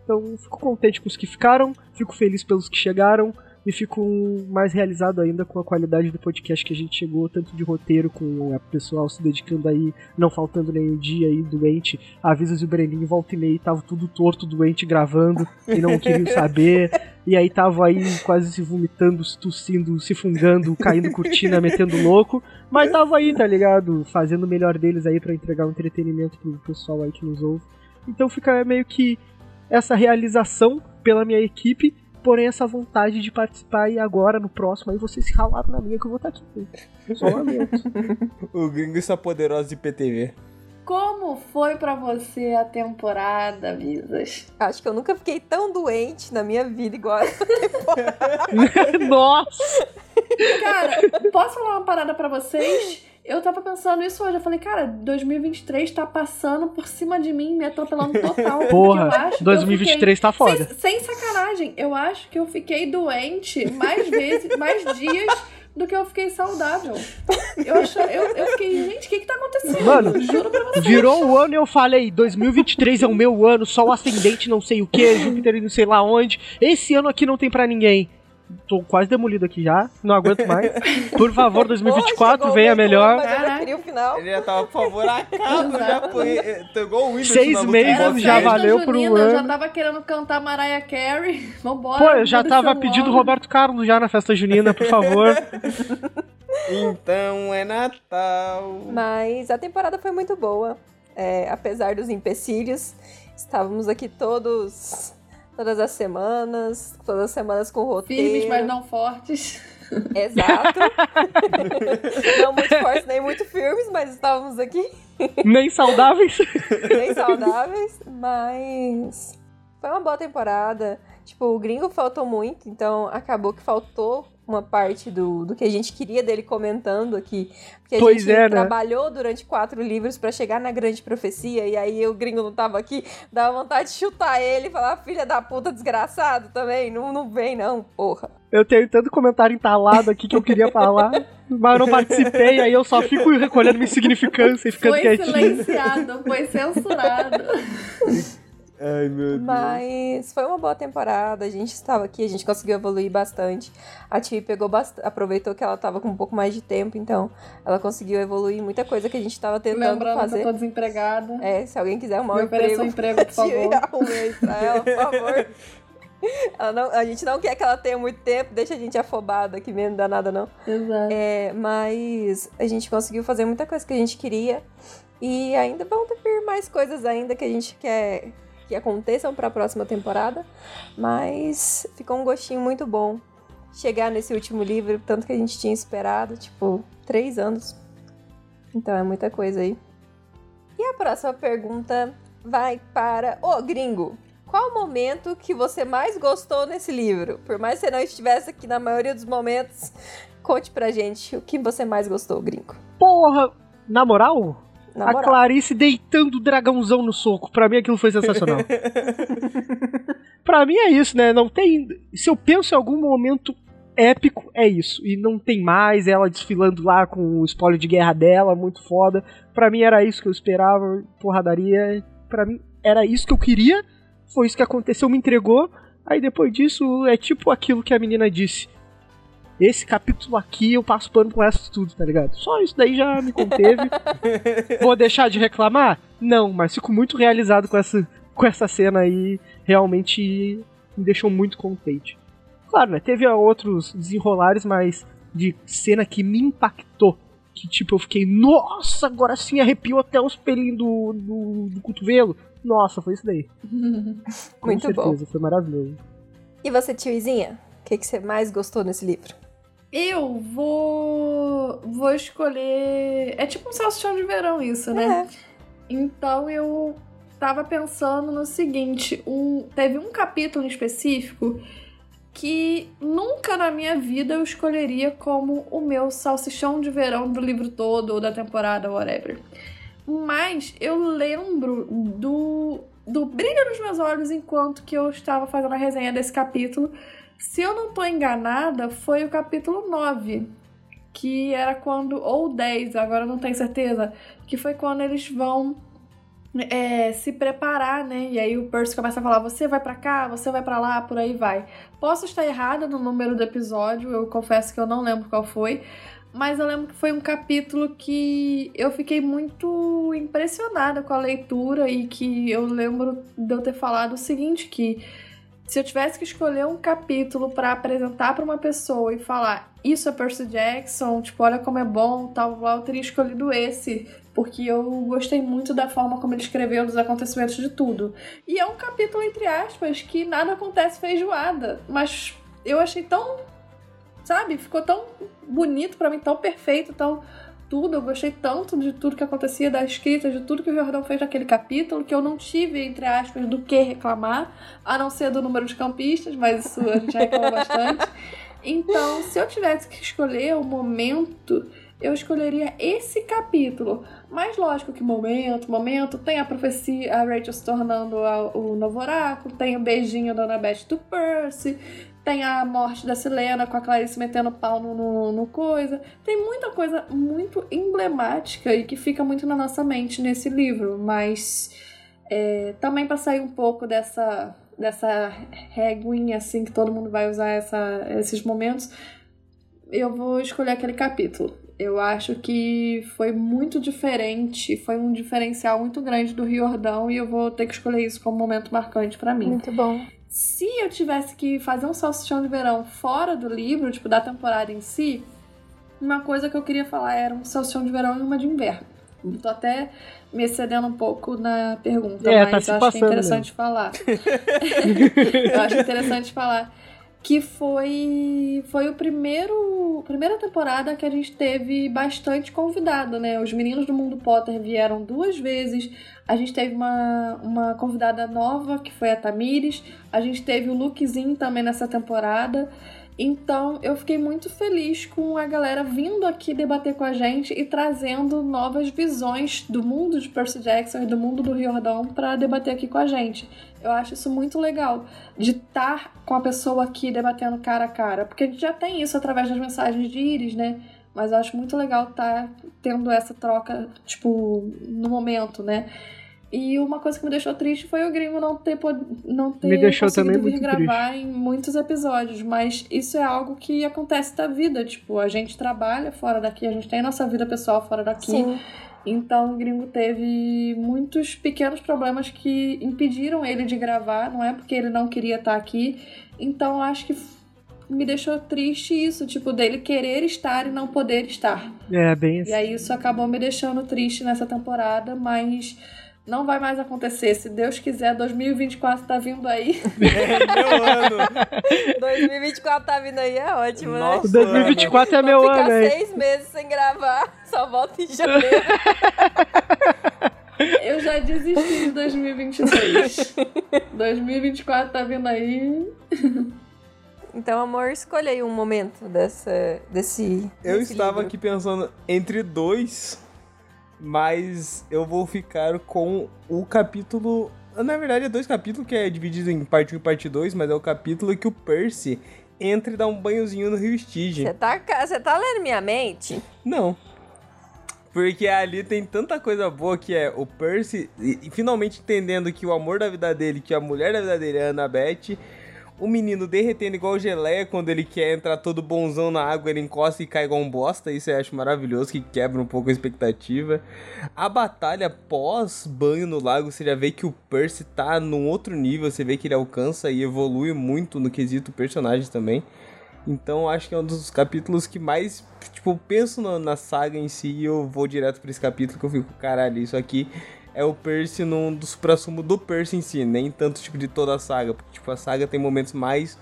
Então, fico contente com os que ficaram, fico feliz pelos que chegaram, e fico mais realizado ainda com a qualidade do podcast que a gente chegou, tanto de roteiro, com o pessoal se dedicando aí, não faltando nenhum dia aí, doente. Avisas e o Breninho, volta e meia, tava tudo torto, doente, gravando, e não queriam saber. E aí tava aí quase se vomitando, se tossindo, se fungando, caindo cortina, metendo louco. Mas tava aí, tá ligado? Fazendo o melhor deles aí para entregar um entretenimento pro pessoal aí que nos ouve. Então fica meio que essa realização pela minha equipe porém essa vontade de participar e agora no próximo aí vocês se ralaram na minha que eu vou estar aqui. Só lamento. *laughs* o gringo está poderoso de PTV. Como foi para você a temporada, Visas? Acho que eu nunca fiquei tão doente na minha vida igual essa *laughs* temporada. *laughs* Nossa! Cara, posso falar uma parada para vocês? Eu tava pensando isso hoje. Eu falei, cara, 2023 tá passando por cima de mim, me atropelando total. *laughs* Porra, 2023 fiquei... tá foda. Sem, sem, sacanagem, eu acho que eu fiquei doente mais vezes, mais dias do que eu fiquei saudável. Eu, acho, eu, eu fiquei, gente, o que que tá acontecendo? Mano, Juro pra vocês. Virou o ano e eu falei, 2023 é o meu ano, sol ascendente não sei o que, Júpiter não sei lá onde. Esse ano aqui não tem para ninguém tô quase demolido aqui já, não aguento mais. *laughs* Por favor, 2024, venha melhor. o final. Ele já tava, por favor, acaba, já foi. Pegou o Windows Seis meses já valeu um ano. Eu já tava querendo cantar Mariah Carey. *laughs* Vambora. Pô, eu já tava pedindo Roberto Carlos já na festa junina, por favor. *laughs* então é Natal. Mas a temporada foi muito boa. É, apesar dos empecilhos, estávamos aqui todos todas as semanas, todas as semanas com roteiro. Firmes, mas não fortes. *laughs* Exato. *laughs* não muito fortes, nem muito firmes, mas estávamos aqui. *laughs* Nem saudáveis. nem saudáveis, mas foi uma boa temporada. Tipo, o gringo faltou muito, então acabou que faltou uma parte do, do que a gente queria dele comentando aqui. Porque a pois gente é, né? trabalhou durante quatro livros para chegar na grande profecia, e aí o gringo não tava aqui, dava vontade de chutar ele e falar, filha da puta, desgraçado também, não, não vem não, porra. Eu tenho tanto comentário entalado aqui que eu queria falar, *laughs* mas eu não participei, aí eu só fico recolhendo minha insignificância e ficando foi quietinho. Foi silenciado, foi censurado. *laughs* Ai, meu Deus. Mas foi uma boa temporada, a gente estava aqui, a gente conseguiu evoluir bastante. A Ti pegou bast... aproveitou que ela estava com um pouco mais de tempo, então ela conseguiu evoluir muita coisa que a gente estava tentando Lembrando fazer. Que eu tô desempregada. É, se alguém quiser arrumar um emprego, um emprego, por *laughs* favor. Arrumei pra ela, por favor. *laughs* Não, a gente não quer que ela tenha muito tempo, deixa a gente afobada aqui mesmo, não dá nada não. Exato. É, mas a gente conseguiu fazer muita coisa que a gente queria. E ainda vão vir mais coisas ainda que a gente quer que aconteçam para a próxima temporada, mas ficou um gostinho muito bom chegar nesse último livro, tanto que a gente tinha esperado, tipo, três anos. Então é muita coisa aí. E a próxima pergunta vai para o gringo. Qual o momento que você mais gostou nesse livro? Por mais que você não estivesse aqui na maioria dos momentos, conte pra gente o que você mais gostou, gringo. Porra, na moral, a Clarice deitando o dragãozão no soco. Pra mim aquilo foi sensacional. *laughs* pra mim é isso, né? Não tem. Se eu penso em algum momento épico, é isso. E não tem mais ela desfilando lá com o espólio de guerra dela, muito foda. Pra mim era isso que eu esperava, porradaria. Pra mim era isso que eu queria. Foi isso que aconteceu, me entregou. Aí depois disso é tipo aquilo que a menina disse esse capítulo aqui eu passo pano com resto tudo, tá ligado? Só isso daí já me conteve. *laughs* Vou deixar de reclamar? Não, mas fico muito realizado com essa, com essa cena aí. Realmente me deixou muito contente. Claro, né? Teve outros desenrolares, mas de cena que me impactou. Que tipo, eu fiquei, nossa, agora sim arrepiou até os pelinhos do, do, do cotovelo. Nossa, foi isso daí. *laughs* Com muito certeza, bom. foi maravilhoso. E você, tiozinha? O que, que você mais gostou nesse livro? Eu vou. Vou escolher. É tipo um salsichão de verão, isso, né? É. Então eu tava pensando no seguinte: um, teve um capítulo em específico que nunca na minha vida eu escolheria como o meu salsichão de verão do livro todo ou da temporada, whatever. Mas eu lembro do, do brilho nos meus olhos enquanto que eu estava fazendo a resenha desse capítulo se eu não estou enganada, foi o capítulo 9, que era quando, ou 10, agora não tenho certeza, que foi quando eles vão é, se preparar, né? E aí o Percy começa a falar: você vai para cá, você vai para lá, por aí vai. Posso estar errada no número do episódio, eu confesso que eu não lembro qual foi, mas eu lembro que foi um capítulo que eu fiquei muito impressionada com a leitura e que eu lembro de eu ter falado o seguinte: que se eu tivesse que escolher um capítulo para apresentar para uma pessoa e falar isso é Percy Jackson, tipo, olha como é bom, tal, eu teria escolhido esse, porque eu gostei muito da forma como ele escreveu dos acontecimentos de tudo. E é um capítulo entre aspas que nada acontece feijoada, mas eu achei tão, sabe, ficou tão bonito para mim, tão perfeito, tão tudo, eu gostei tanto de tudo que acontecia, da escrita, de tudo que o Jordão fez naquele capítulo, que eu não tive, entre aspas, do que reclamar, a não ser do número de campistas, mas isso a gente já reclama *laughs* bastante. Então, se eu tivesse que escolher o momento, eu escolheria esse capítulo. Mas lógico que momento, momento, tem a profecia, a Rachel se tornando o novo oráculo, tem o beijinho da Annabeth do Percy, tem a morte da Selena com a Clarice metendo pau no, no, no, coisa. Tem muita coisa muito emblemática e que fica muito na nossa mente nesse livro. Mas é, também para sair um pouco dessa, dessa reguinha assim que todo mundo vai usar essa, esses momentos, eu vou escolher aquele capítulo. Eu acho que foi muito diferente, foi um diferencial muito grande do Riordão e eu vou ter que escolher isso como momento marcante para mim. Muito bom. Se eu tivesse que fazer um salsichão de verão fora do livro, tipo, da temporada em si, uma coisa que eu queria falar era um salsichão de verão e uma de inverno. Tô até me excedendo um pouco na pergunta, é, mas tá eu acho que é interessante mesmo. falar. *laughs* eu acho interessante falar que foi foi o primeiro primeira temporada que a gente teve bastante convidado, né? Os meninos do Mundo Potter vieram duas vezes. A gente teve uma, uma convidada nova, que foi a Tamires. A gente teve o Lukezinho também nessa temporada. Então eu fiquei muito feliz com a galera vindo aqui debater com a gente e trazendo novas visões do mundo de Percy Jackson e do mundo do Riordão para debater aqui com a gente. Eu acho isso muito legal de estar com a pessoa aqui debatendo cara a cara, porque a gente já tem isso através das mensagens de Iris, né? Mas eu acho muito legal estar tendo essa troca, tipo, no momento, né? E uma coisa que me deixou triste foi o gringo não ter, não ter me deixou conseguido também vir gravar triste. em muitos episódios. Mas isso é algo que acontece da vida. Tipo, a gente trabalha fora daqui, a gente tem nossa vida pessoal fora daqui. Sim. Então o gringo teve muitos pequenos problemas que impediram ele de gravar, não é porque ele não queria estar aqui. Então eu acho que me deixou triste isso, tipo, dele querer estar e não poder estar. É, bem assim. E aí isso acabou me deixando triste nessa temporada, mas não vai mais acontecer. Se Deus quiser, 2024 tá vindo aí. É *laughs* meu ano. 2024 tá vindo aí, é ótimo, né? Nossa, né? 2024 é meu Vou ano. Ficar seis meses sem gravar, *laughs* só volta em janeiro. *laughs* Eu já desisti de 2023. 2024 tá vindo aí. Então, amor, escolha aí um momento dessa, desse. Eu desse estava livro. aqui pensando entre dois Mas eu vou ficar com o capítulo. Na verdade, é dois capítulos que é dividido em parte 1 e parte 2, mas é o capítulo que o Percy entra e dá um banhozinho no Rio Stige. Você tá, você tá lendo minha mente? Não. Porque ali tem tanta coisa boa que é o Percy e, e finalmente entendendo que o amor da vida dele, que a mulher da vida dele é a Annabeth o menino derretendo igual geleia quando ele quer entrar todo bonzão na água, ele encosta e cai igual um bosta. Isso eu acho maravilhoso, que quebra um pouco a expectativa. A batalha pós-banho no lago, você já vê que o Percy tá num outro nível, você vê que ele alcança e evolui muito no quesito personagem também. Então acho que é um dos capítulos que mais, tipo, penso na, na saga em si e eu vou direto pra esse capítulo que eu fico, caralho, isso aqui é o Percy num dos supra-sumo do Percy em si, nem tanto tipo de toda a saga, porque tipo a saga tem momentos mais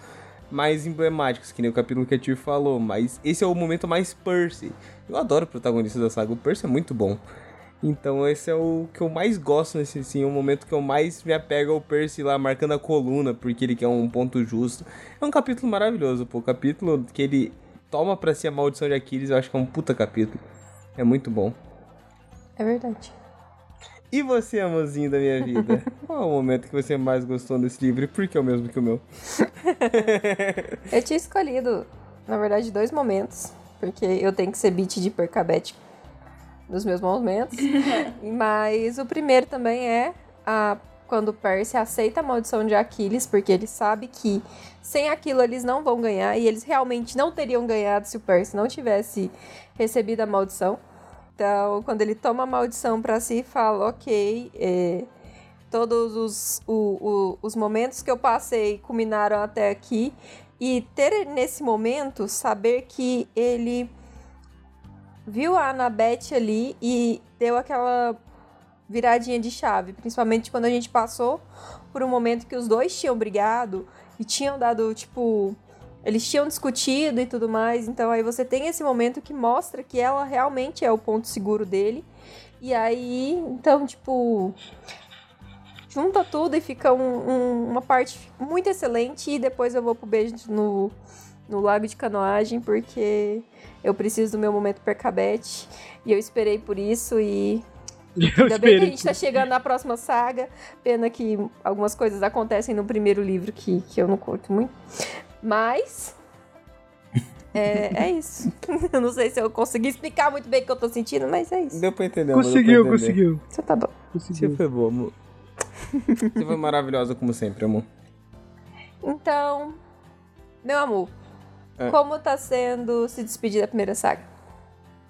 mais emblemáticos, que nem o capítulo que a Tio falou, mas esse é o momento mais Percy. Eu adoro o protagonista da saga, o Percy é muito bom. Então esse é o que eu mais gosto nesse sim, é o momento que eu mais me apego ao Percy lá marcando a coluna, porque ele quer um ponto justo. É um capítulo maravilhoso, pô, o capítulo que ele toma para si a maldição de Aquiles, eu acho que é um puta capítulo. É muito bom. É verdade. E você, amorzinho da minha vida? *laughs* Qual é o momento que você mais gostou desse livro e por que é o mesmo que o meu? *laughs* eu tinha escolhido, na verdade, dois momentos. Porque eu tenho que ser beat de percabete nos meus momentos. *laughs* Mas o primeiro também é a, quando Percy aceita a maldição de Aquiles, porque ele sabe que sem aquilo eles não vão ganhar. E eles realmente não teriam ganhado se o Percy não tivesse recebido a maldição. Então, quando ele toma a maldição para si fala, ok, é, todos os, o, o, os momentos que eu passei culminaram até aqui. E ter nesse momento, saber que ele viu a Anabete ali e deu aquela viradinha de chave. Principalmente quando a gente passou por um momento que os dois tinham brigado e tinham dado, tipo, eles tinham discutido e tudo mais, então aí você tem esse momento que mostra que ela realmente é o ponto seguro dele. E aí, então, tipo, junta tudo e fica um, um, uma parte muito excelente. E depois eu vou pro beijo no, no lago de canoagem, porque eu preciso do meu momento percabete. E eu esperei por isso e. Eu Ainda bem que a gente tá chegando na próxima saga. Pena que algumas coisas acontecem no primeiro livro que, que eu não curto muito. Mas. É, é isso. *laughs* eu não sei se eu consegui explicar muito bem o que eu tô sentindo, mas é isso. Deu pra entender, Conseguiu, conseguiu. Você tá bom. Conseguiu. Você foi boa, amor. Você foi maravilhosa como sempre, amor. Então, meu amor, é. como tá sendo se despedir da primeira saga?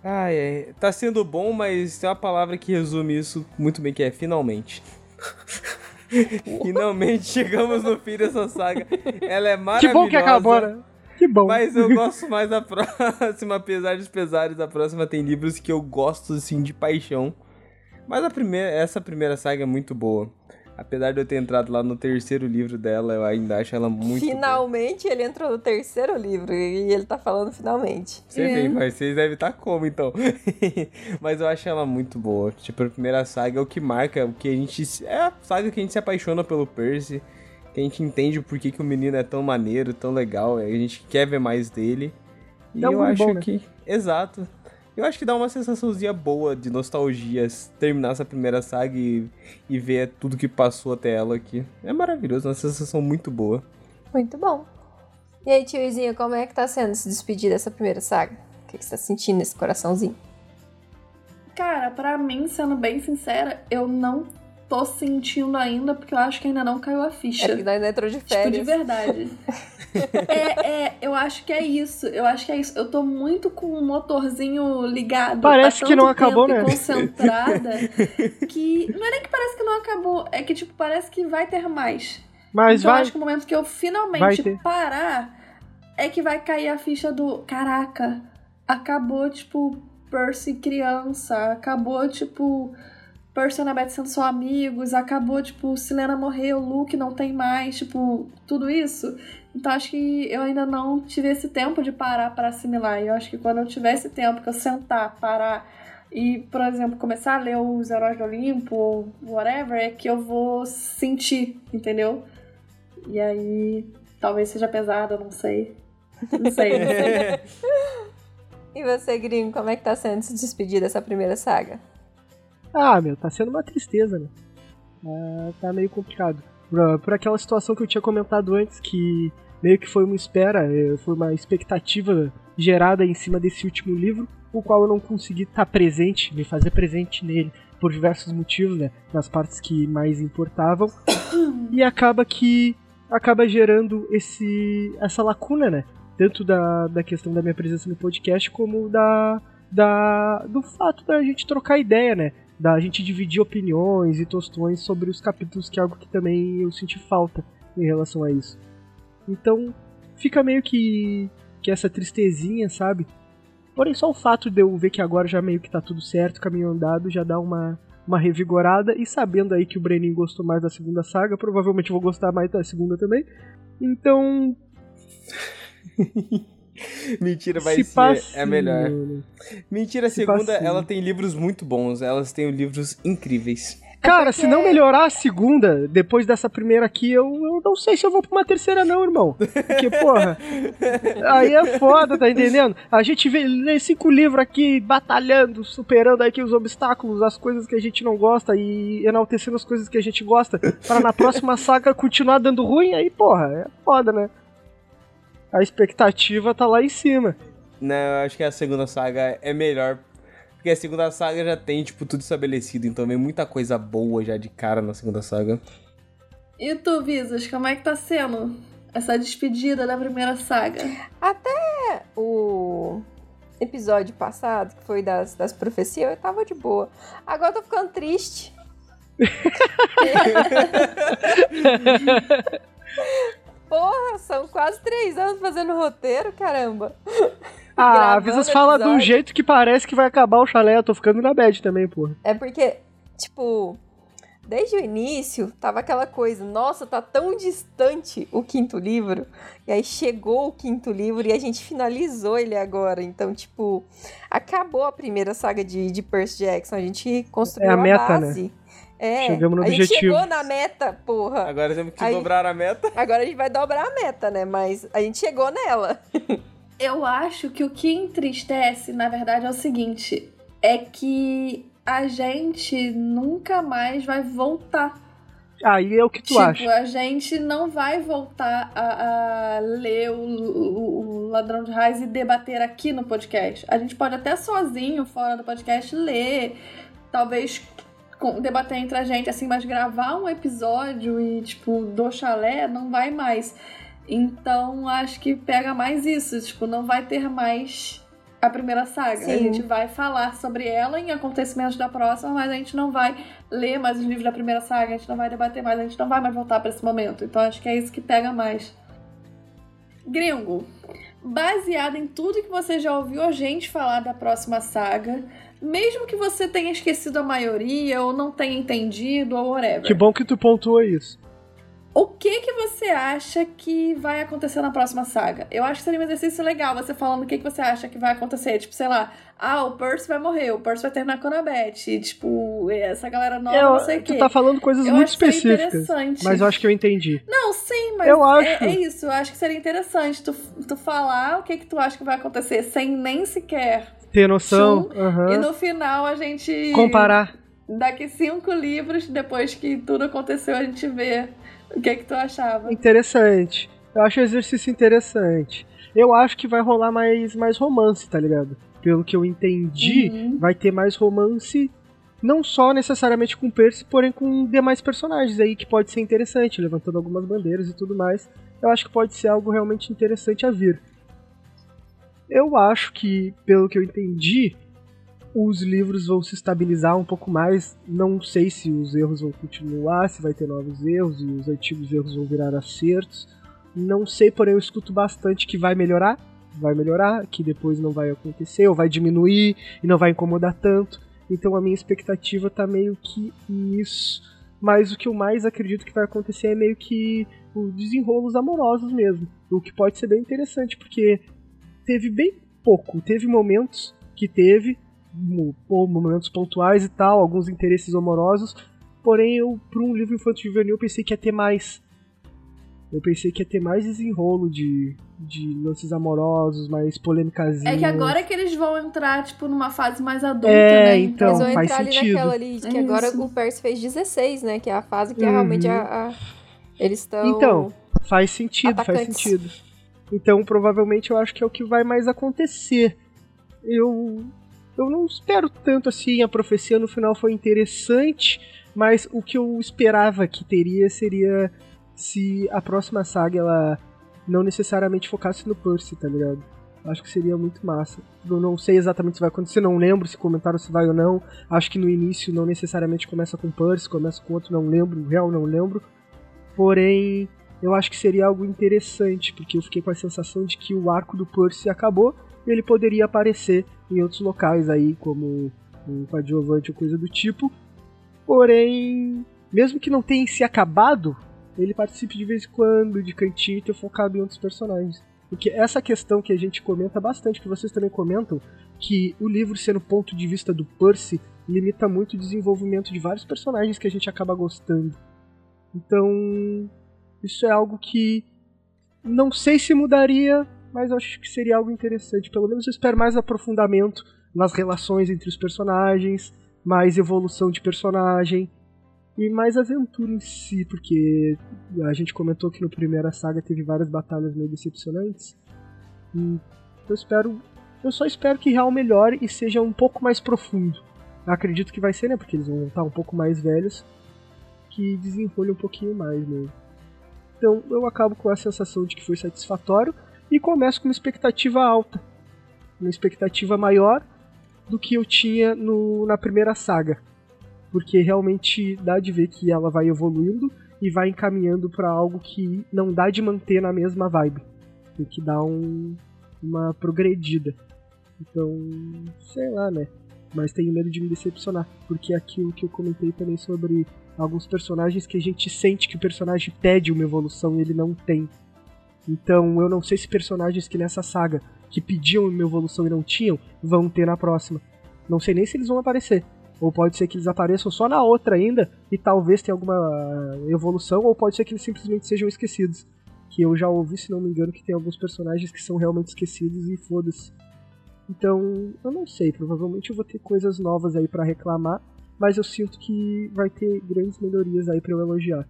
Ai, ai, tá sendo bom, mas tem uma palavra que resume isso muito bem, que é finalmente. *laughs* *laughs* Finalmente chegamos no fim dessa saga. Ela é maravilhosa. Que bom que acabou, né? Que bom. Mas eu *laughs* gosto mais da próxima, apesar dos pesares. A próxima tem livros que eu gosto, assim, de paixão. Mas a primeira, essa primeira saga é muito boa. Apesar de eu ter entrado lá no terceiro livro dela, eu ainda acho ela muito. Finalmente boa. ele entrou no terceiro livro e ele tá falando finalmente. Você é. mas vocês devem estar tá como então? *laughs* mas eu acho ela muito boa. Tipo, a primeira saga é o que marca, o que a gente. É a saga que a gente se apaixona pelo Percy. Que a gente entende por que, que o menino é tão maneiro, tão legal. A gente quer ver mais dele. E é eu acho bom, né? que. Exato. Eu acho que dá uma sensaçãozinha boa de nostalgia terminar essa primeira saga e, e ver tudo que passou até ela aqui. É maravilhoso, uma sensação muito boa. Muito bom. E aí, tiozinho, como é que tá sendo se despedir dessa primeira saga? O que, que você tá sentindo nesse coraçãozinho? Cara, para mim, sendo bem sincera, eu não tô sentindo ainda, porque eu acho que ainda não caiu a ficha. É que ainda entrou de férias. Tipo, de verdade. *laughs* é, é, eu acho que é isso. Eu acho que é isso. Eu tô muito com o motorzinho ligado. Parece que não acabou, né? concentrada. *laughs* que. Não é nem que parece que não acabou. É que, tipo, parece que vai ter mais. Mas então, vai. eu acho que o momento que eu finalmente parar é que vai cair a ficha do. Caraca, acabou, tipo, Percy criança. Acabou, tipo. Percy e Annabeth sendo só amigos, acabou, tipo, Silena morreu, Luke não tem mais, tipo, tudo isso. Então acho que eu ainda não tive esse tempo de parar para assimilar. E eu acho que quando eu tiver esse tempo, que eu sentar, parar e, por exemplo, começar a ler os Heróis do Olimpo ou whatever, é que eu vou sentir, entendeu? E aí talvez seja pesado, não sei. Não sei. Não *laughs* sei. e você, Gringo, como é que tá sendo se despedir dessa primeira saga? Ah, meu, tá sendo uma tristeza, né? Ah, tá meio complicado. Por, por aquela situação que eu tinha comentado antes, que meio que foi uma espera, eh, foi uma expectativa gerada em cima desse último livro, o qual eu não consegui estar presente, me fazer presente nele por diversos motivos, né, nas partes que mais importavam, e acaba que acaba gerando esse essa lacuna, né, tanto da, da questão da minha presença no podcast como da, da do fato da gente trocar ideia, né, da gente dividir opiniões e tostões sobre os capítulos, que é algo que também eu senti falta em relação a isso. Então, fica meio que que essa tristezinha, sabe? Porém, só o fato de eu ver que agora já meio que tá tudo certo, caminho andado, já dá uma, uma revigorada. E sabendo aí que o Brenin gostou mais da segunda saga, provavelmente vou gostar mais da segunda também. Então. *laughs* Mentira, vai se ser passe... é melhor. Mentira, a segunda, ela tem livros muito bons. Elas têm livros incríveis. Cara, porque... se não melhorar a segunda, depois dessa primeira aqui, eu, eu não sei se eu vou pra uma terceira, não, irmão. Porque, porra, *laughs* aí é foda, tá entendendo? A gente vê lê cinco livros aqui, batalhando, superando aqui os obstáculos, as coisas que a gente não gosta e enaltecendo as coisas que a gente gosta, para na próxima saga continuar dando ruim, aí, porra, é foda, né? A expectativa tá lá em cima. Não, eu acho que a segunda saga é melhor porque a segunda saga já tem, tipo, tudo estabelecido, então vem muita coisa boa já de cara na segunda saga. E tu, Visas, como é que tá sendo essa despedida da primeira saga? Até o episódio passado, que foi das, das profecias, eu tava de boa. Agora eu tô ficando triste. *laughs* Porra, são quase três anos fazendo roteiro, caramba. *laughs* Ah, a Visas fala de um jeito que parece que vai acabar o chalé. Eu tô ficando na bad também, porra. É porque, tipo, desde o início tava aquela coisa, nossa, tá tão distante o quinto livro. E aí chegou o quinto livro e a gente finalizou ele agora. Então, tipo, acabou a primeira saga de, de Percy Jackson. A gente construiu é a, meta, né? base. Né? É, Chegamos no a objetivo. gente chegou na meta, porra. Agora temos que aí, dobrar a meta. Agora a gente vai dobrar a meta, né? Mas a gente chegou nela. *laughs* Eu acho que o que entristece, na verdade, é o seguinte: é que a gente nunca mais vai voltar. Aí é o que tu tipo, acha. Tipo, a gente não vai voltar a, a ler o, o, o, Ladrão de Raiz e debater aqui no podcast. A gente pode até sozinho, fora do podcast, ler, talvez debater entre a gente, assim, mas gravar um episódio e, tipo, do chalé não vai mais. Então acho que pega mais isso, tipo, não vai ter mais a primeira saga. Sim. A gente vai falar sobre ela em acontecimentos da próxima, mas a gente não vai ler mais os livros da primeira saga, a gente não vai debater mais, a gente não vai mais voltar para esse momento. Então acho que é isso que pega mais. Gringo, baseado em tudo que você já ouviu a gente falar da próxima saga, mesmo que você tenha esquecido a maioria ou não tenha entendido ou whatever. Que bom que tu pontuou isso. O que que você acha que vai acontecer na próxima saga? Eu acho que seria um exercício legal você falando o que, que você acha que vai acontecer. Tipo, sei lá, ah, o Percy vai morrer, o Percy vai terminar com a Annabeth. Tipo, essa galera nova, eu, não sei o quê. Tu tá falando coisas eu muito específicas. Mas eu acho que eu entendi. Não, sim, mas eu acho... é, é isso. Eu acho que seria interessante tu, tu falar o que que tu acha que vai acontecer sem nem sequer... Ter noção. Chum, uhum. E no final a gente... Comparar. Daqui cinco livros, depois que tudo aconteceu, a gente vê o que é que tu achava? Interessante. Eu acho o exercício interessante. Eu acho que vai rolar mais, mais romance, tá ligado? Pelo que eu entendi, uhum. vai ter mais romance, não só necessariamente com Percy, porém com demais personagens aí, que pode ser interessante, levantando algumas bandeiras e tudo mais. Eu acho que pode ser algo realmente interessante a vir. Eu acho que, pelo que eu entendi, os livros vão se estabilizar um pouco mais. Não sei se os erros vão continuar, se vai ter novos erros e os antigos erros vão virar acertos. Não sei, porém eu escuto bastante que vai melhorar, vai melhorar, que depois não vai acontecer, ou vai diminuir e não vai incomodar tanto. Então a minha expectativa tá meio que isso. Mas o que eu mais acredito que vai acontecer é meio que os desenrolos amorosos mesmo. O que pode ser bem interessante, porque teve bem pouco. Teve momentos que teve, momentos pontuais e tal, alguns interesses amorosos. Porém, eu, para um livro infantil juvenil, pensei que ia ter mais. Eu pensei que ia ter mais desenrolo de, de lances amorosos, mais polêmicas. É que agora é que eles vão entrar, tipo, numa fase mais adulta, é, né? Então, Eles vão faz entrar ali sentido. naquela ali, que É agora isso. o Percy fez 16, né? Que é a fase que é Uhum. realmente a, a- Eles estão. Então, faz sentido, faz Atacantes. sentido. Então, provavelmente, eu acho que é o que vai mais acontecer. Eu. Eu não espero tanto assim. A profecia no final foi interessante, mas o que eu esperava que teria seria se a próxima saga ela não necessariamente focasse no Percy, tá ligado? Acho que seria muito massa. Eu não sei exatamente se vai acontecer, não lembro se comentaram se vai ou não. Acho que no início não necessariamente começa com Percy, começa com outro, não lembro, real não lembro. Porém, eu acho que seria algo interessante, porque eu fiquei com a sensação de que o arco do Percy acabou e ele poderia aparecer em outros locais aí, como um coadjuvante ou coisa do tipo. Porém, mesmo que não tenha se acabado, ele participe de vez em quando, de cantinho, ter focado em outros personagens. Porque essa questão que a gente comenta bastante, que vocês também comentam, que o livro sendo ponto de vista do Percy limita muito o desenvolvimento de vários personagens que a gente acaba gostando. Então, isso é algo que não sei se mudaria, mas acho que seria algo interessante. Pelo menos eu espero mais aprofundamento nas relações entre os personagens, mais evolução de personagem e mais aventura em si, porque a gente comentou que no primeira saga teve várias batalhas meio decepcionantes. E eu espero, eu só espero que Real melhore e seja um pouco mais profundo. Eu acredito que vai ser, né? Porque eles vão estar um pouco mais velhos, que desenrole um pouquinho mais mesmo. Então eu acabo com a sensação de que foi satisfatório e começo com uma expectativa alta, uma expectativa maior do que eu tinha no, na primeira saga, porque realmente dá de ver que ela vai evoluindo e vai encaminhando para algo que não dá de manter na mesma vibe, tem que dar um, uma progredida. Então, sei lá, né? Mas tenho medo de me decepcionar, porque é aquilo que eu comentei também sobre alguns personagens que a gente sente que o personagem pede uma evolução e ele não tem. Então eu não sei se personagens que nessa saga que pediam uma evolução e não tinham vão ter na próxima. Não sei nem se eles vão aparecer. Ou pode ser que eles apareçam só na outra ainda e talvez tenha alguma evolução, ou pode ser que eles simplesmente sejam esquecidos. Que eu já ouvi, se não me engano, que tem alguns personagens que são realmente esquecidos e foda-se. Então, eu não sei, provavelmente eu vou ter coisas novas aí pra reclamar, mas eu sinto que vai ter grandes melhorias aí pra eu elogiar.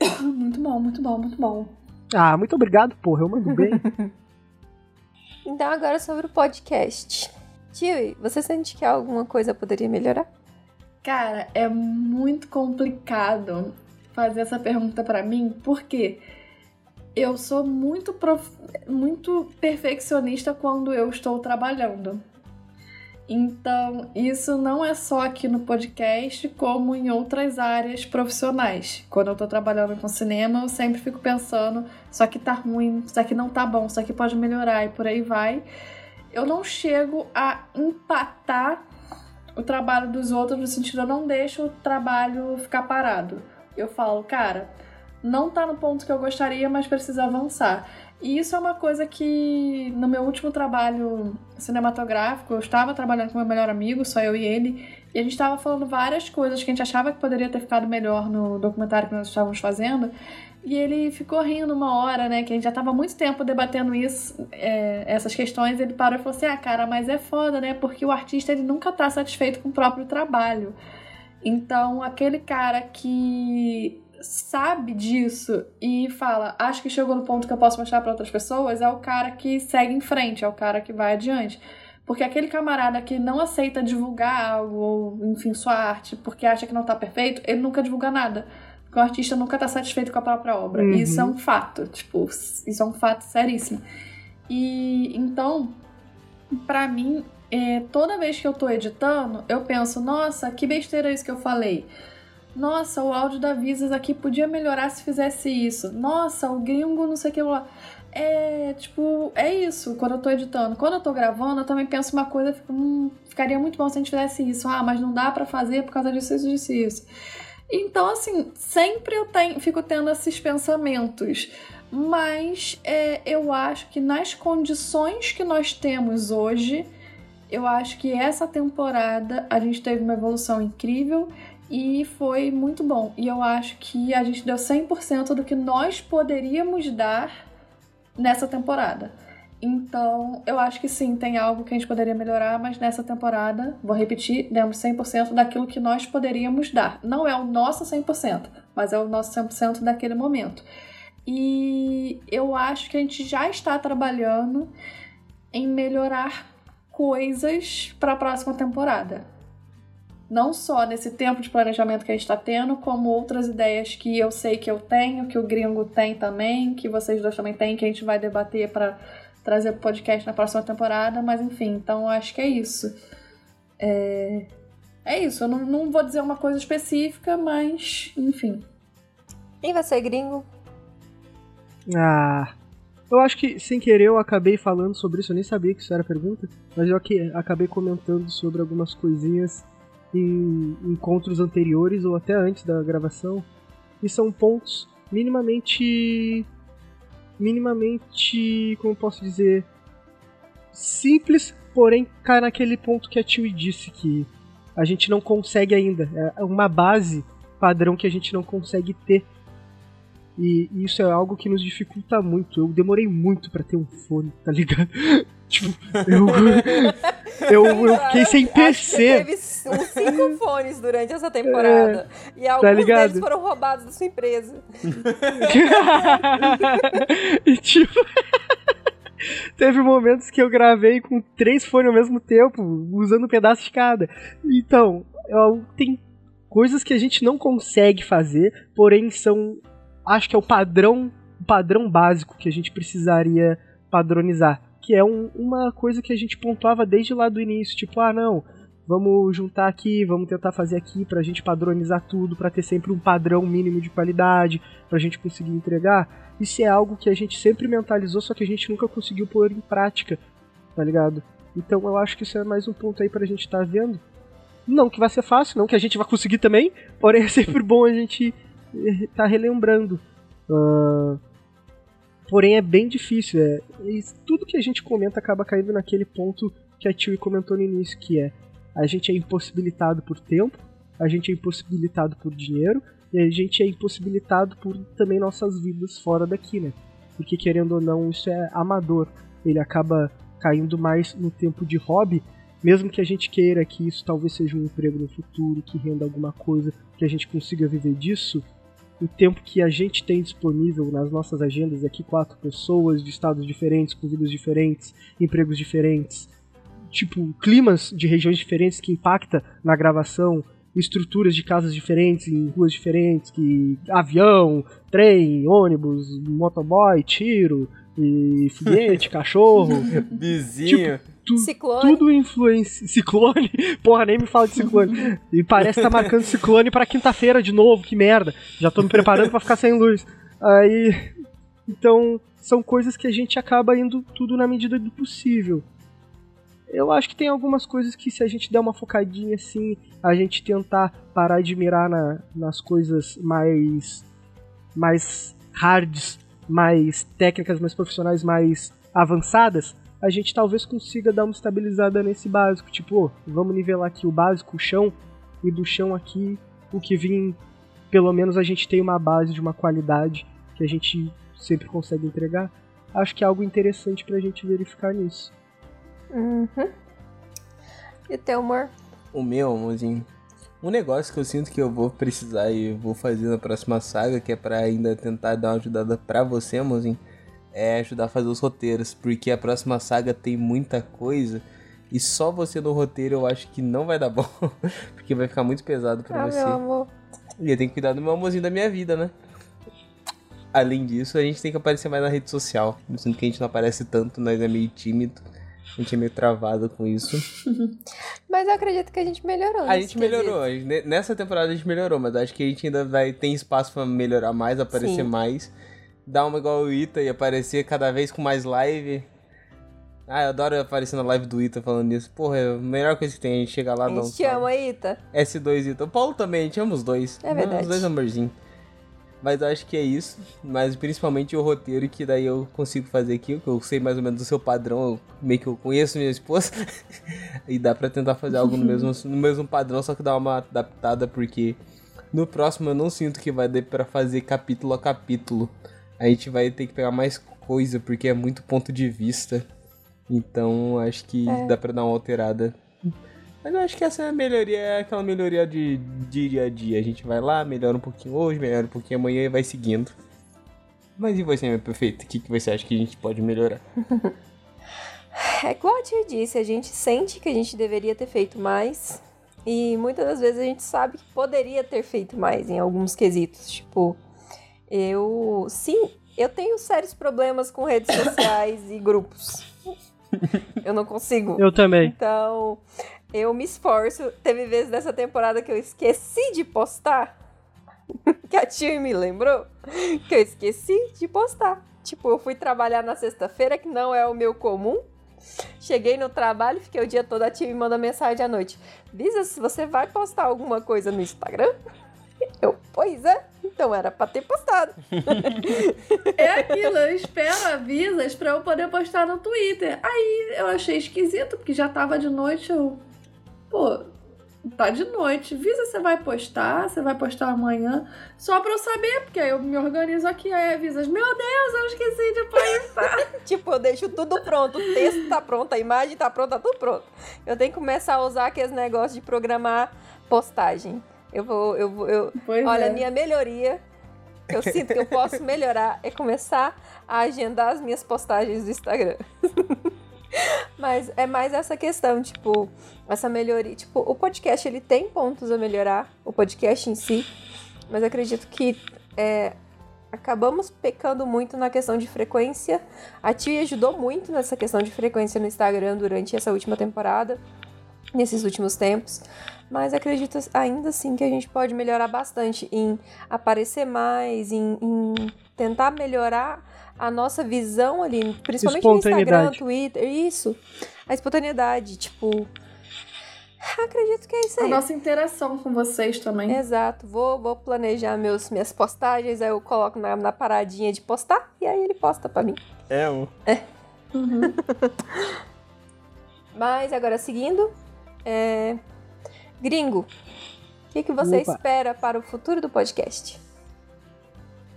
*coughs* Muito bom, muito bom, muito bom. Ah, muito obrigado, porra, eu mando bem. *laughs* Então, agora sobre o podcast. Tio, você sente que alguma coisa poderia melhorar? Cara, é muito complicado fazer essa pergunta pra mim, porque eu sou muito, prof... muito perfeccionista quando eu estou trabalhando. Então, isso não é só aqui no podcast, como em outras áreas profissionais. Quando eu tô trabalhando com cinema, eu sempre fico pensando: isso aqui tá ruim, isso aqui não tá bom, isso aqui pode melhorar e por aí vai. Eu não chego a empatar o trabalho dos outros no sentido eu não deixo o trabalho ficar parado. Eu falo, cara, não tá no ponto que eu gostaria, mas precisa avançar. E isso é uma coisa que no meu último trabalho cinematográfico, eu estava trabalhando com meu melhor amigo, só eu e ele, e a gente estava falando várias coisas que a gente achava que poderia ter ficado melhor no documentário que nós estávamos fazendo. E ele ficou rindo uma hora, né? Que a gente já tava há muito tempo debatendo isso, é, essas questões. Ele parou e falou assim: Ah, cara, mas é foda, né? Porque o artista ele nunca tá satisfeito com o próprio trabalho. Então, aquele cara que sabe disso e fala, acho que chegou no ponto que eu posso mostrar para outras pessoas, é o cara que segue em frente, é o cara que vai adiante. Porque aquele camarada que não aceita divulgar algo, ou enfim, sua arte, porque acha que não tá perfeito, ele nunca divulga nada. Porque o artista nunca tá satisfeito com a própria obra. Uhum. Isso é um fato, tipo, isso é um fato seríssimo. E então, para mim, é, toda vez que eu tô editando, eu penso, nossa, que besteira isso que eu falei. Nossa, o áudio da Visas aqui podia melhorar se fizesse isso. Nossa, o gringo não sei o que lá. É, tipo, é isso quando eu tô editando. Quando eu tô gravando, eu também penso uma coisa, fico, hum, ficaria muito bom se a gente fizesse isso. Ah, mas não dá para fazer por causa disso, isso, disso, isso. Então, assim, sempre eu tenho, fico tendo esses pensamentos. Mas é, eu acho que nas condições que nós temos hoje, eu acho que essa temporada a gente teve uma evolução incrível e foi muito bom. E eu acho que a gente deu 100% do que nós poderíamos dar nessa temporada. Então, eu acho que sim, tem algo que a gente poderia melhorar, mas nessa temporada, vou repetir, demos 100% daquilo que nós poderíamos dar. Não é o nosso 100%, mas é o nosso 100% daquele momento. E eu acho que a gente já está trabalhando em melhorar coisas para a próxima temporada. Não só nesse tempo de planejamento que a gente está tendo, como outras ideias que eu sei que eu tenho, que o gringo tem também, que vocês dois também têm, que a gente vai debater para trazer pro podcast na próxima temporada, mas enfim, então acho que é isso. É, é isso, eu não, não vou dizer uma coisa específica, mas enfim. E você, gringo? Ah, eu acho que sem querer eu acabei falando sobre isso, eu nem sabia que isso era pergunta, mas eu acabei comentando sobre algumas coisinhas em encontros anteriores ou até antes da gravação, e são pontos minimamente minimamente, como posso dizer, simples, porém cai naquele ponto que a Tio disse que a gente não consegue ainda. É uma base padrão que a gente não consegue ter. E isso é algo que nos dificulta muito. Eu demorei muito para ter um fone, tá ligado? *laughs* tipo, eu, *laughs* eu, eu fiquei sem PC. teve uns cinco *laughs* fones durante essa temporada. É, e alguns tá ligado? deles foram roubados da sua empresa. *laughs* e tipo. *laughs* Teve momentos que eu gravei com três fones ao mesmo tempo, usando um pedaço de cada. Então, eu, tem coisas que a gente não consegue fazer, porém são. Acho que é o padrão, o padrão básico que a gente precisaria padronizar que é um, uma coisa que a gente pontuava desde lá do início, tipo, ah, não, vamos juntar aqui, vamos tentar fazer aqui pra gente padronizar tudo, para ter sempre um padrão mínimo de qualidade, pra gente conseguir entregar. Isso é algo que a gente sempre mentalizou, só que a gente nunca conseguiu pôr em prática, tá ligado? Então eu acho que isso é mais um ponto aí pra gente estar tá vendo. Não que vai ser fácil, não que a gente vai conseguir também, porém é sempre bom a gente estar tá relembrando. Uh, Porém, é bem difícil. É, tudo que a gente comenta acaba caindo naquele ponto que a Tio comentou no início, que é a gente é impossibilitado por tempo, a gente é impossibilitado por dinheiro, e a gente é impossibilitado por também nossas vidas fora daqui, né? Porque querendo ou não, isso é amador. Ele acaba caindo mais no tempo de hobby, mesmo que a gente queira que isso talvez seja um emprego no futuro, que renda alguma coisa, que a gente consiga viver disso, o tempo que a gente tem disponível nas nossas agendas aqui, quatro pessoas de estados diferentes, com vidas diferentes, empregos diferentes, tipo, climas de regiões diferentes que impacta na gravação, estruturas de casas diferentes, em ruas diferentes, que avião, trem, ônibus, motoboy, tiro, e foguete, *laughs* cachorro, vizinho. Tipo, tu, ciclone. tudo influencia. Ciclone? *laughs* Porra, nem me fala de ciclone. E parece que tá marcando ciclone pra quinta-feira de novo, que merda. Já tô me preparando para ficar sem luz. Aí. Então, são coisas que a gente acaba indo tudo na medida do possível. Eu acho que tem algumas coisas que se a gente der uma focadinha assim, a gente tentar parar de mirar na, nas coisas mais mais hards, mais técnicas, mais profissionais, mais avançadas, a gente talvez consiga dar uma estabilizada nesse básico. Tipo, oh, vamos nivelar aqui o básico, o chão, e do chão aqui o que vem, pelo menos a gente tem uma base de uma qualidade que a gente sempre consegue entregar. Acho que é algo interessante pra gente verificar nisso. Uhum. E o teu amor? O meu, amorzinho. Um negócio que eu sinto que eu vou precisar e vou fazer na próxima saga, que é para ainda tentar dar uma ajudada pra você, amorzinho é ajudar a fazer os roteiros, porque a próxima saga tem muita coisa e só você no roteiro eu acho que não vai dar bom, *laughs* porque vai ficar muito pesado para ah, você. Meu amor. E eu tenho que cuidar do meu amorzinho da minha vida, né? Além disso, a gente tem que aparecer mais na rede social. Sendo que a gente não aparece tanto, nós é meio tímido. A gente é meio travado com isso. *laughs* mas eu acredito que a gente melhorou. A gente melhorou. Nessa temporada a gente melhorou, mas acho que a gente ainda vai ter espaço para melhorar mais, aparecer Sim. mais dar uma igual o Ita e aparecer cada vez com mais live. Ah, eu adoro aparecer na live do Ita falando isso. Porra, é a melhor coisa que tem, a gente chega lá A gente ama Ita. S2 Ita. O Paulo também, a gente ama os dois. É verdade. Os dois amorzinhos. Mas eu acho que é isso. Mas principalmente o roteiro, que daí eu consigo fazer aqui, que eu sei mais ou menos o seu padrão, meio que eu conheço minha esposa. *laughs* e dá pra tentar fazer algo no mesmo, no mesmo padrão, só que dar uma adaptada, porque no próximo eu não sinto que vai dar pra fazer capítulo a capítulo. A gente vai ter que pegar mais coisa, porque é muito ponto de vista. Então acho que é. dá pra dar uma alterada. Mas eu acho que essa é a melhoria, é aquela melhoria de, de dia a dia. A gente vai lá, melhora um pouquinho hoje, melhora um pouquinho amanhã e vai seguindo. Mas e você, meu perfeito? O que, que você acha que a gente pode melhorar? *laughs* É igual a tia disse, a gente sente que a gente deveria ter feito mais. E muitas das vezes a gente sabe que poderia ter feito mais em alguns quesitos. Tipo, eu. Sim, eu tenho sérios problemas com redes *coughs* sociais e grupos. Eu não consigo. Eu também. Então, eu me esforço. Teve vezes dessa temporada que eu esqueci de postar. *laughs* que a tia me lembrou que eu esqueci de postar. Tipo, eu fui trabalhar na sexta-feira, que não é o meu comum. Cheguei no trabalho, fiquei o dia todo, a tia me manda mensagem à noite. Bisa, se você vai postar alguma coisa no Instagram? Eu, pois é. Então era pra ter postado. *laughs* é aquilo, eu espero avisas pra eu poder postar no Twitter. Aí eu achei esquisito, porque já tava de noite, eu. Pô, tá de noite. Visa, você vai postar, você vai postar amanhã. Só pra eu saber, porque aí eu me organizo aqui, aí avisas. Meu Deus, eu esqueci de postar. *laughs* tipo, eu deixo tudo pronto. O texto tá pronto, a imagem tá pronta, tá tudo pronto. Eu tenho que começar a usar aqueles negócios de programar postagem. Eu vou, eu vou, eu... Olha, é. minha melhoria, eu sinto que eu posso melhorar, é começar a agendar as minhas postagens do Instagram. *laughs* *laughs* Mas é mais essa questão, tipo, essa melhoria. Tipo, o podcast ele tem pontos a melhorar, o podcast em si, mas acredito que é, acabamos pecando muito na questão de frequência. A Tia ajudou muito nessa questão de frequência no Instagram durante essa última temporada, nesses últimos tempos. Mas acredito ainda assim que a gente pode melhorar bastante em aparecer mais, em, em tentar melhorar a nossa visão ali, principalmente no Instagram, Twitter, isso. A espontaneidade, tipo. Acredito que é isso aí. A nossa interação com vocês também. Exato. Vou, vou planejar meus, minhas postagens, aí eu coloco na, na paradinha de postar e aí ele posta pra mim. É, um. É. Uhum. *laughs* Mas agora seguindo, é... Gringo, o que, que você Opa. espera para o futuro do podcast?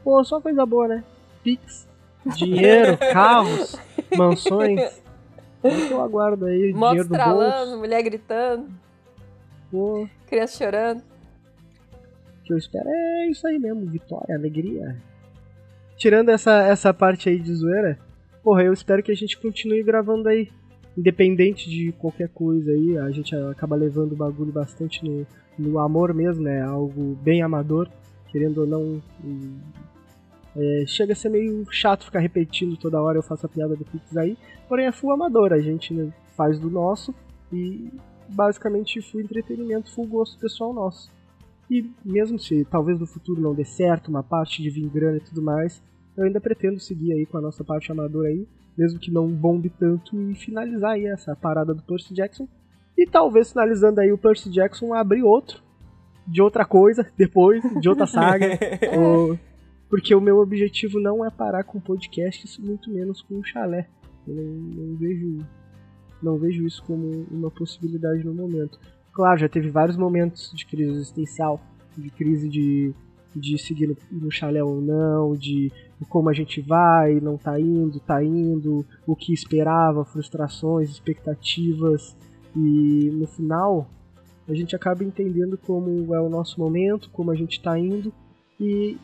Pô, só coisa boa, né? Pix, dinheiro, *laughs* carros, mansões. Eu aguardo aí. Moto estralando, mulher gritando. Pô. Criança chorando. O que eu espero é isso aí mesmo, vitória, alegria. Tirando essa, essa parte aí de zoeira, porra, eu espero que a gente continue gravando aí independente de qualquer coisa aí, a gente acaba levando o bagulho bastante no, no amor mesmo, né? Algo bem amador, querendo ou não. É, chega a ser meio chato ficar repetindo toda hora eu faço a piada do Pix aí, porém é full amador, a gente né, faz do nosso e basicamente full entretenimento, full gosto pessoal nosso. E mesmo se talvez no futuro não dê certo, uma parte de vir grana e tudo mais, eu ainda pretendo seguir aí com a nossa parte amadora aí, mesmo que não bombe tanto, e finalizar aí essa parada do Percy Jackson. E talvez finalizando aí o Percy Jackson abrir outro, de outra coisa, depois, de outra saga. *laughs* ou... Porque o meu objetivo não é parar com podcasts, muito menos com um chalé. Eu não, não, vejo, não vejo isso como uma possibilidade no momento. Claro, já teve vários momentos de crise existencial, de crise de de seguir no, chalé ou não, de, como a gente vai, não tá indo, tá indo, o que esperava, frustrações, expectativas. E no final, a gente acaba entendendo como é o nosso momento, como a gente está indo e,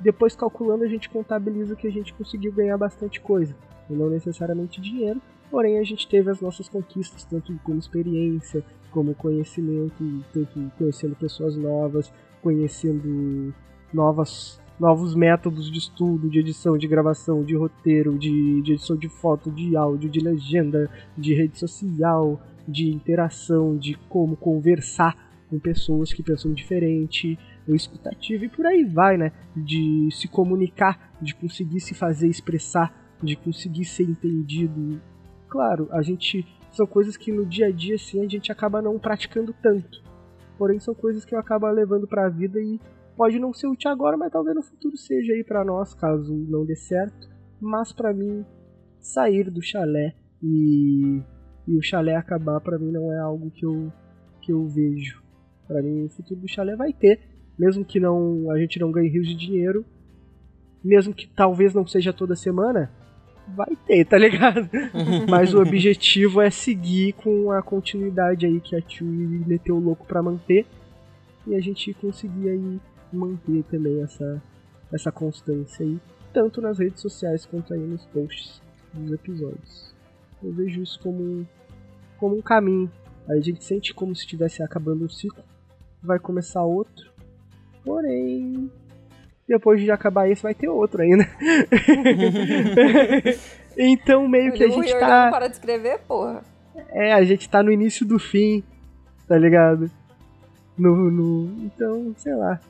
depois calculando a gente contabiliza que a gente conseguiu ganhar bastante coisa, e não necessariamente dinheiro, porém a gente teve as nossas conquistas tanto como experiência, como conhecimento, tanto conhecendo pessoas novas, conhecendo novas, novos métodos de estudo, de edição, de gravação, de roteiro, de, de edição de foto, de áudio, de legenda, de rede social, de interação, de como conversar com pessoas que pensam diferente, o escutativo e por aí vai, né? De se comunicar, de conseguir se fazer expressar, de conseguir ser entendido. Claro, a gente são coisas que no dia a dia assim a gente acaba não praticando tanto. Porém, são coisas que eu acabo levando para a vida e pode não ser útil agora, mas talvez no futuro seja aí para nós, caso não dê certo. Mas para mim, sair do chalé e, e o chalé acabar, para mim não é algo que eu, que eu vejo. Para mim, o futuro do chalé vai ter, mesmo que não a gente não ganhe rios de dinheiro, mesmo que talvez não seja toda semana, vai ter, tá ligado? *laughs* Mas o objetivo é seguir com a continuidade aí que a Chewie meteu o louco para manter e a gente conseguir aí manter também essa, essa constância aí, tanto nas redes sociais quanto aí nos posts dos episódios. Eu vejo isso como, como um caminho. A gente sente como se estivesse acabando um ciclo, vai começar outro, porém depois de acabar esse vai ter outro ainda. *laughs* então meio que a gente tá. Não para de escrever, porra. É, a gente tá no início do fim, tá ligado? No, no... Então, sei lá.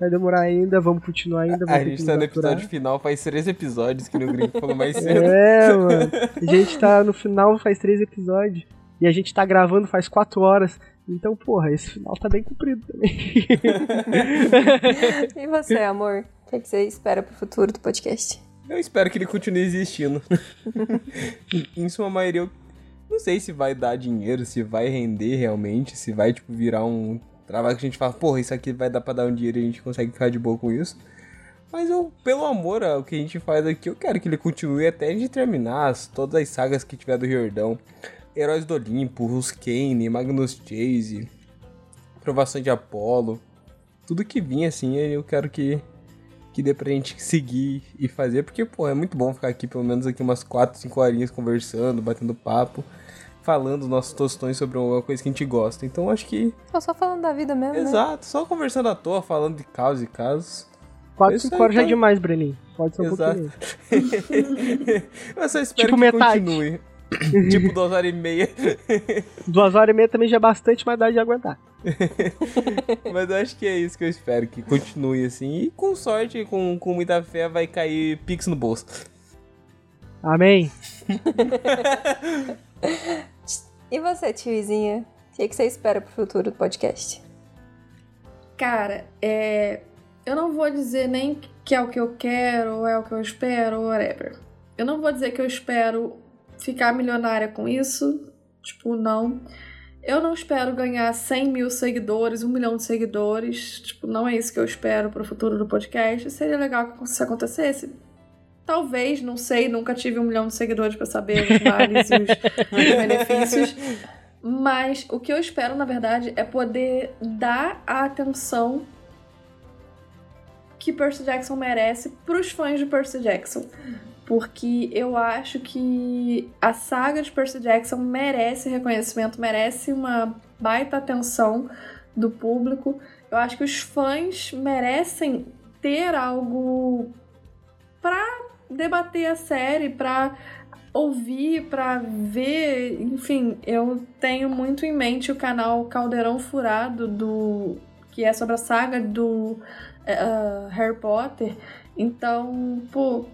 Vai demorar ainda, vamos continuar ainda. Vamos a gente tá no episódio final, faz três episódios que no Gringo falou mais cedo. É, mano. A gente tá *laughs* no final, faz três episódios. E a gente tá gravando faz quatro horas. Então, porra, esse final tá bem comprido também. *laughs* e você, amor? O que, é que você espera pro futuro do podcast? Eu espero que ele continue existindo. *laughs* em sua maioria, eu não sei se vai dar dinheiro, se vai render realmente, se vai, tipo, virar um trabalho que a gente fala, porra, isso aqui vai dar pra dar um dinheiro e a gente consegue ficar de boa com isso. Mas eu, pelo amor ao que a gente faz aqui, eu quero que ele continue até a gente terminar as, todas as sagas que tiver do Riordão. Heróis do Olimpo, Kane, Magnus Chase, Provação de Apolo, tudo que vinha assim, eu quero que que dê pra gente seguir e fazer, porque, pô, é muito bom ficar aqui pelo menos aqui umas 4, 5 horinhas conversando, batendo papo, falando nossos tostões sobre alguma coisa que a gente gosta. Então acho que. Só, só falando da vida mesmo. Né? Exato, né? só conversando à toa, falando de casos e casos. 4, 5 horas já é demais, Breninho. Pode ser um Exato. pouquinho. *laughs* Eu só espero tipo que metade. continue. Tipo, duas horas e meia. duas horas e meia também já é bastante, mas dá de aguentar. *laughs* mas eu acho que é isso que eu espero, que continue assim. E com sorte, com, com muita fé, vai cair Pix no bolso. Amém. *laughs* e você, tiozinha? O que, que você espera pro futuro do podcast? Cara, é... eu não vou dizer nem que é o que eu quero, ou é o que eu espero, ou whatever. Eu não vou dizer que eu espero ficar milionária com isso. Tipo, não. Eu não espero ganhar 100 mil seguidores, um milhão de seguidores. Tipo, não é isso que eu espero pro futuro do podcast. Seria legal que isso acontecesse. Talvez, não sei, nunca tive um milhão de seguidores para saber os males e os, os *laughs* benefícios. Mas o que eu espero, na verdade, é poder dar a atenção que Percy Jackson merece pros fãs de Percy Jackson porque eu acho que a saga de Percy Jackson merece reconhecimento, merece uma baita atenção do público. Eu acho que os fãs merecem ter algo para debater a série, para ouvir, para ver, enfim, eu tenho muito em mente o canal Caldeirão Furado do que é sobre a saga do uh, Harry Potter. Então, pô,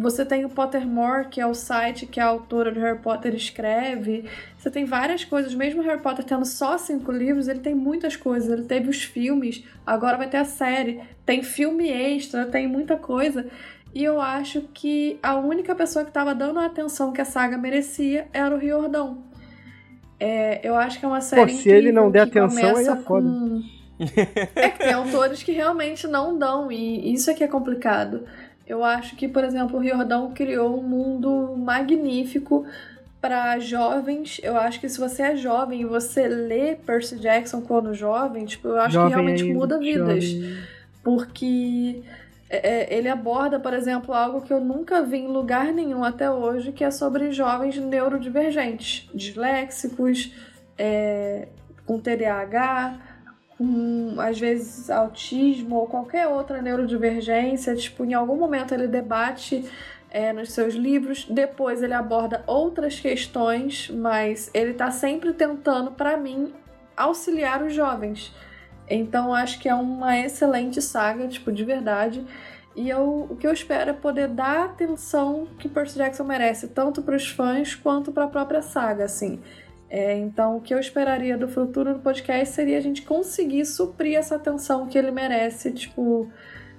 você tem o Pottermore, que é o site que a autora de Harry Potter escreve. Você tem várias coisas. Mesmo Harry Potter tendo só cinco livros, ele tem muitas coisas. Ele teve os filmes, agora vai ter a série. Tem filme extra, tem muita coisa. E eu acho que a única pessoa que estava dando a atenção que a saga merecia era o Riordão. É, eu acho que é uma série. Pô, se ele não der atenção, aí é foda. Com... *laughs* é que tem autores que realmente não dão, e isso é que é complicado. Eu acho que, por exemplo, o Riordão criou um mundo magnífico para jovens. Eu acho que se você é jovem e você lê Percy Jackson quando jovem, tipo, eu acho jovem que realmente muda vidas. Jovem. Porque é, é, ele aborda, por exemplo, algo que eu nunca vi em lugar nenhum até hoje, que é sobre jovens neurodivergentes, disléxicos, é, com TDAH com, às vezes, autismo ou qualquer outra neurodivergência. Tipo, em algum momento ele debate é, nos seus livros, depois ele aborda outras questões, mas ele está sempre tentando, para mim, auxiliar os jovens. Então acho que é uma excelente saga, tipo, de verdade. E eu, o que eu espero é poder dar a atenção que Percy Jackson merece, tanto para os fãs quanto para a própria saga, assim. É, então, o que eu esperaria do futuro do podcast seria a gente conseguir suprir essa atenção que ele merece, tipo,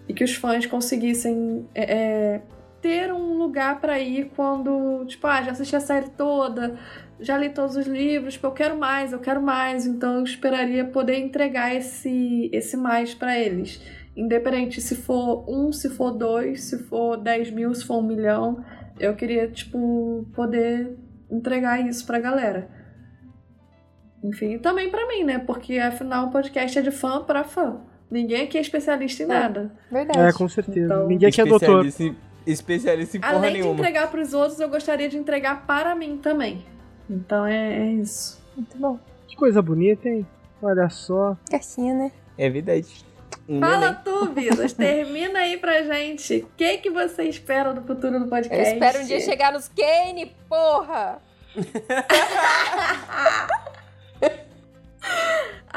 e que os fãs conseguissem é, é ter um lugar para ir quando, tipo, ah, já assisti a série toda, já li todos os livros, tipo, eu quero mais, eu quero mais, então eu esperaria poder entregar esse, esse mais para eles. Independente se for um, se for dois, se for dez mil, se for um milhão, eu queria, tipo, poder entregar isso pra galera. Enfim, também para mim, né? Porque afinal o podcast é de fã para fã. Ninguém aqui é especialista em é, nada. Verdade. É, com certeza. Então, Ninguém aqui é doutor. Especialista em porra Além nenhuma. de entregar pros outros, eu gostaria de entregar para mim também. Então é, é isso. Muito bom. Que coisa bonita, hein? Olha só. Caixinha, né? É verdade. Um Fala tu, Vidas. Termina aí pra gente. O que, que você espera do futuro do podcast? Eu espero um dia chegar nos Kane, porra! *laughs*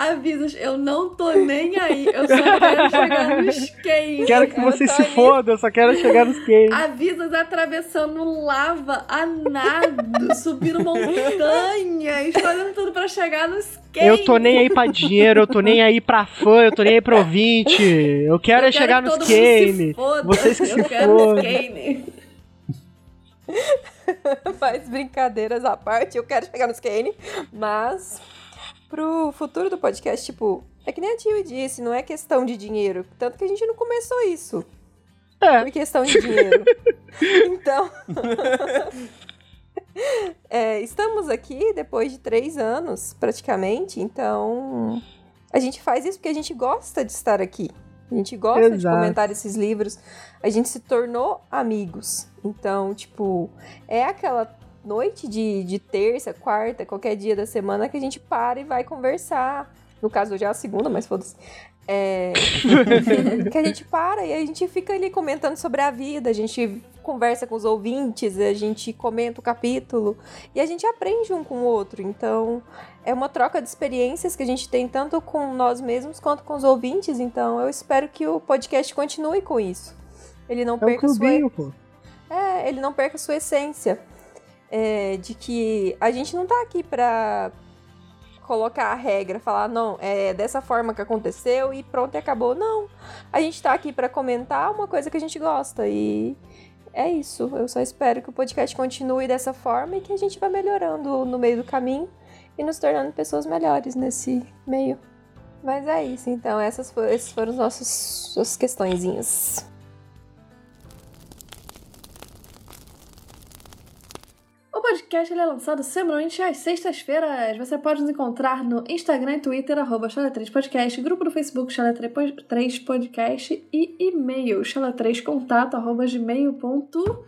Avisos, eu não tô nem aí. Eu só quero chegar nos Kane. Quero que você se foda, eu só quero chegar nos Kane. Avisos atravessando lava a nado, subindo montanhas, fazendo tudo pra chegar nos Kane. Eu tô nem aí pra dinheiro, eu tô nem aí pra fã, eu tô nem aí pro ouvinte. Eu quero, eu é chegar nos Kane. Vocês que eu se fodam. *laughs* Faz brincadeiras à parte, eu quero chegar nos Kane, mas pro futuro do podcast, tipo, é que nem a Tio disse, não é questão de dinheiro. Tanto que a gente não começou isso. É. Por questão de dinheiro. *laughs* então. *laughs* é, estamos aqui depois de três anos, praticamente. Então. A gente faz isso porque a gente gosta de estar aqui. A gente gosta Exato. de comentar esses livros. A gente se tornou amigos. Então, tipo, é aquela noite de, de terça, quarta, qualquer dia da semana que a gente para e vai conversar. No caso, hoje é a segunda, mas foda-se. É... *laughs* que a gente para e a gente fica ali comentando sobre a vida, a gente conversa com os ouvintes, a gente comenta o capítulo e a gente aprende um com o outro. Então, é uma troca de experiências que a gente tem tanto com nós mesmos quanto com os ouvintes. Então, eu espero que o podcast continue com isso. Ele não é perca um clubinho, sua. Pô. É, ele não perca sua essência é, de que a gente não tá aqui pra colocar a regra, falar, não, é dessa forma que aconteceu e pronto, e acabou. Não. A gente tá aqui para comentar uma coisa que a gente gosta e é isso. Eu só espero que o podcast continue dessa forma e que a gente vá melhorando no meio do caminho e nos tornando pessoas melhores nesse meio. Mas é isso, então. Essas, for, essas foram as questõezinhas. O podcast é lançado semanalmente às sextas-feiras. Você pode nos encontrar no Instagram e Twitter, arroba 3 podcast grupo do Facebook Chala3 Podcast e e-mail chala3contato, arroba gmail.com.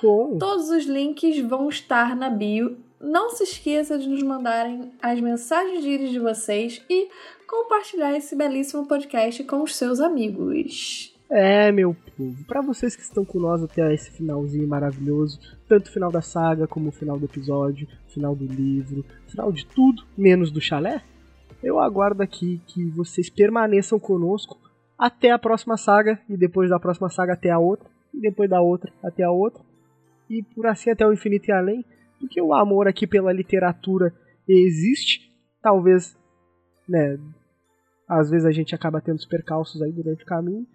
com. Todos os links vão estar na bio. Não se esqueça de nos mandarem as mensagens de íris de vocês e compartilhar esse belíssimo podcast com os seus amigos. É, meu povo, para vocês que estão com nós até esse finalzinho maravilhoso, tanto o final da saga como o final do episódio, final do livro, final de tudo, menos do chalé, eu aguardo aqui que vocês permaneçam conosco até a próxima saga, e depois da próxima saga até a outra, e depois da outra até a outra, e por assim até o infinito e além, porque o amor aqui pela literatura existe, talvez, né, às vezes a gente acaba tendo os percalços aí durante o caminho,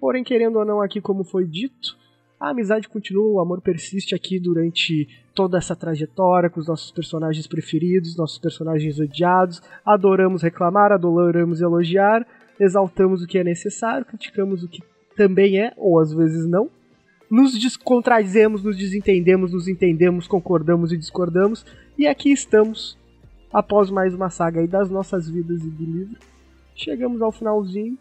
Porém, querendo ou não, aqui como foi dito, a amizade continua, o amor persiste aqui durante toda essa trajetória com os nossos personagens preferidos, nossos personagens odiados. Adoramos reclamar, adoramos elogiar, exaltamos o que é necessário, criticamos o que também é, ou às vezes não. Nos descontrazemos, nos desentendemos, nos entendemos, concordamos e discordamos. E aqui estamos, após mais uma saga das nossas vidas e do livro. Chegamos ao finalzinho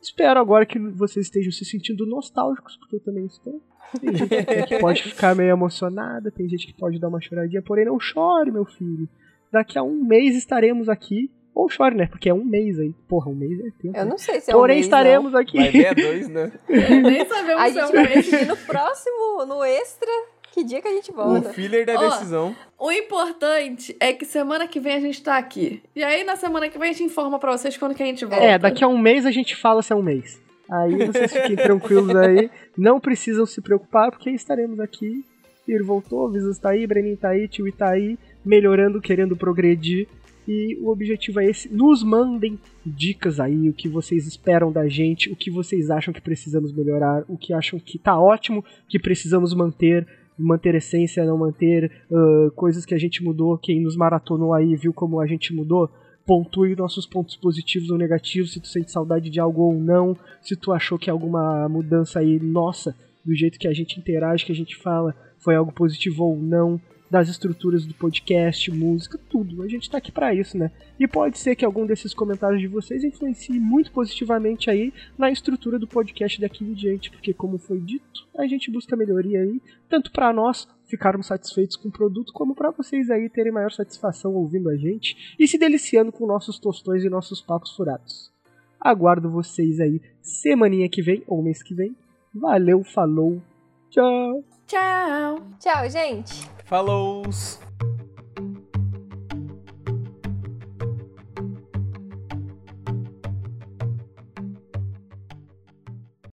Espero agora que vocês estejam se sentindo nostálgicos, porque eu também estou. Tem gente que pode ficar meio emocionada, tem gente que pode dar uma choradinha, porém não chore, meu filho. Daqui a um mês estaremos aqui. Ou chore, né? Porque é um mês aí. Porra, um mês é tempo. Eu né? não sei se é Porém, um mês, estaremos não. aqui. Vai ver é dois, né? *laughs* Nem sabemos a se é gente um vai mês. no próximo, no extra, que dia que a gente volta. O filler da Ó, decisão. O importante é que semana que vem a gente tá aqui. E aí, na semana que vem, a gente informa pra vocês quando que a gente volta. É, daqui a um mês a gente fala se é um mês. Aí vocês fiquem *laughs* tranquilos aí. Não precisam se preocupar, porque estaremos aqui. Ir voltou, Visas tá aí, Brenin tá aí, Tio tá aí. melhorando, querendo progredir. E o objetivo é esse. Nos mandem dicas aí, o que vocês esperam da gente, o que vocês acham que precisamos melhorar, o que acham que tá ótimo, que precisamos manter, manter essência, não manter, uh, coisas que a gente mudou, quem nos maratonou aí viu como a gente mudou. Pontue nossos pontos positivos ou negativos, se tu sente saudade de algo ou não, se tu achou que alguma mudança aí, nossa, do jeito que a gente interage, que a gente fala, foi algo positivo ou não das estruturas do podcast, música, tudo. A gente tá aqui para isso, né? E pode ser que algum desses comentários de vocês influencie muito positivamente aí na estrutura do podcast daqui em diante, porque como foi dito, a gente busca melhoria aí, tanto para nós ficarmos satisfeitos com o produto, como para vocês aí terem maior satisfação ouvindo a gente e se deliciando com nossos tostões e nossos papos furados. Aguardo vocês aí semaninha que vem ou mês que vem. Valeu, falou, tchau! Tchau! Tchau, gente! Falou!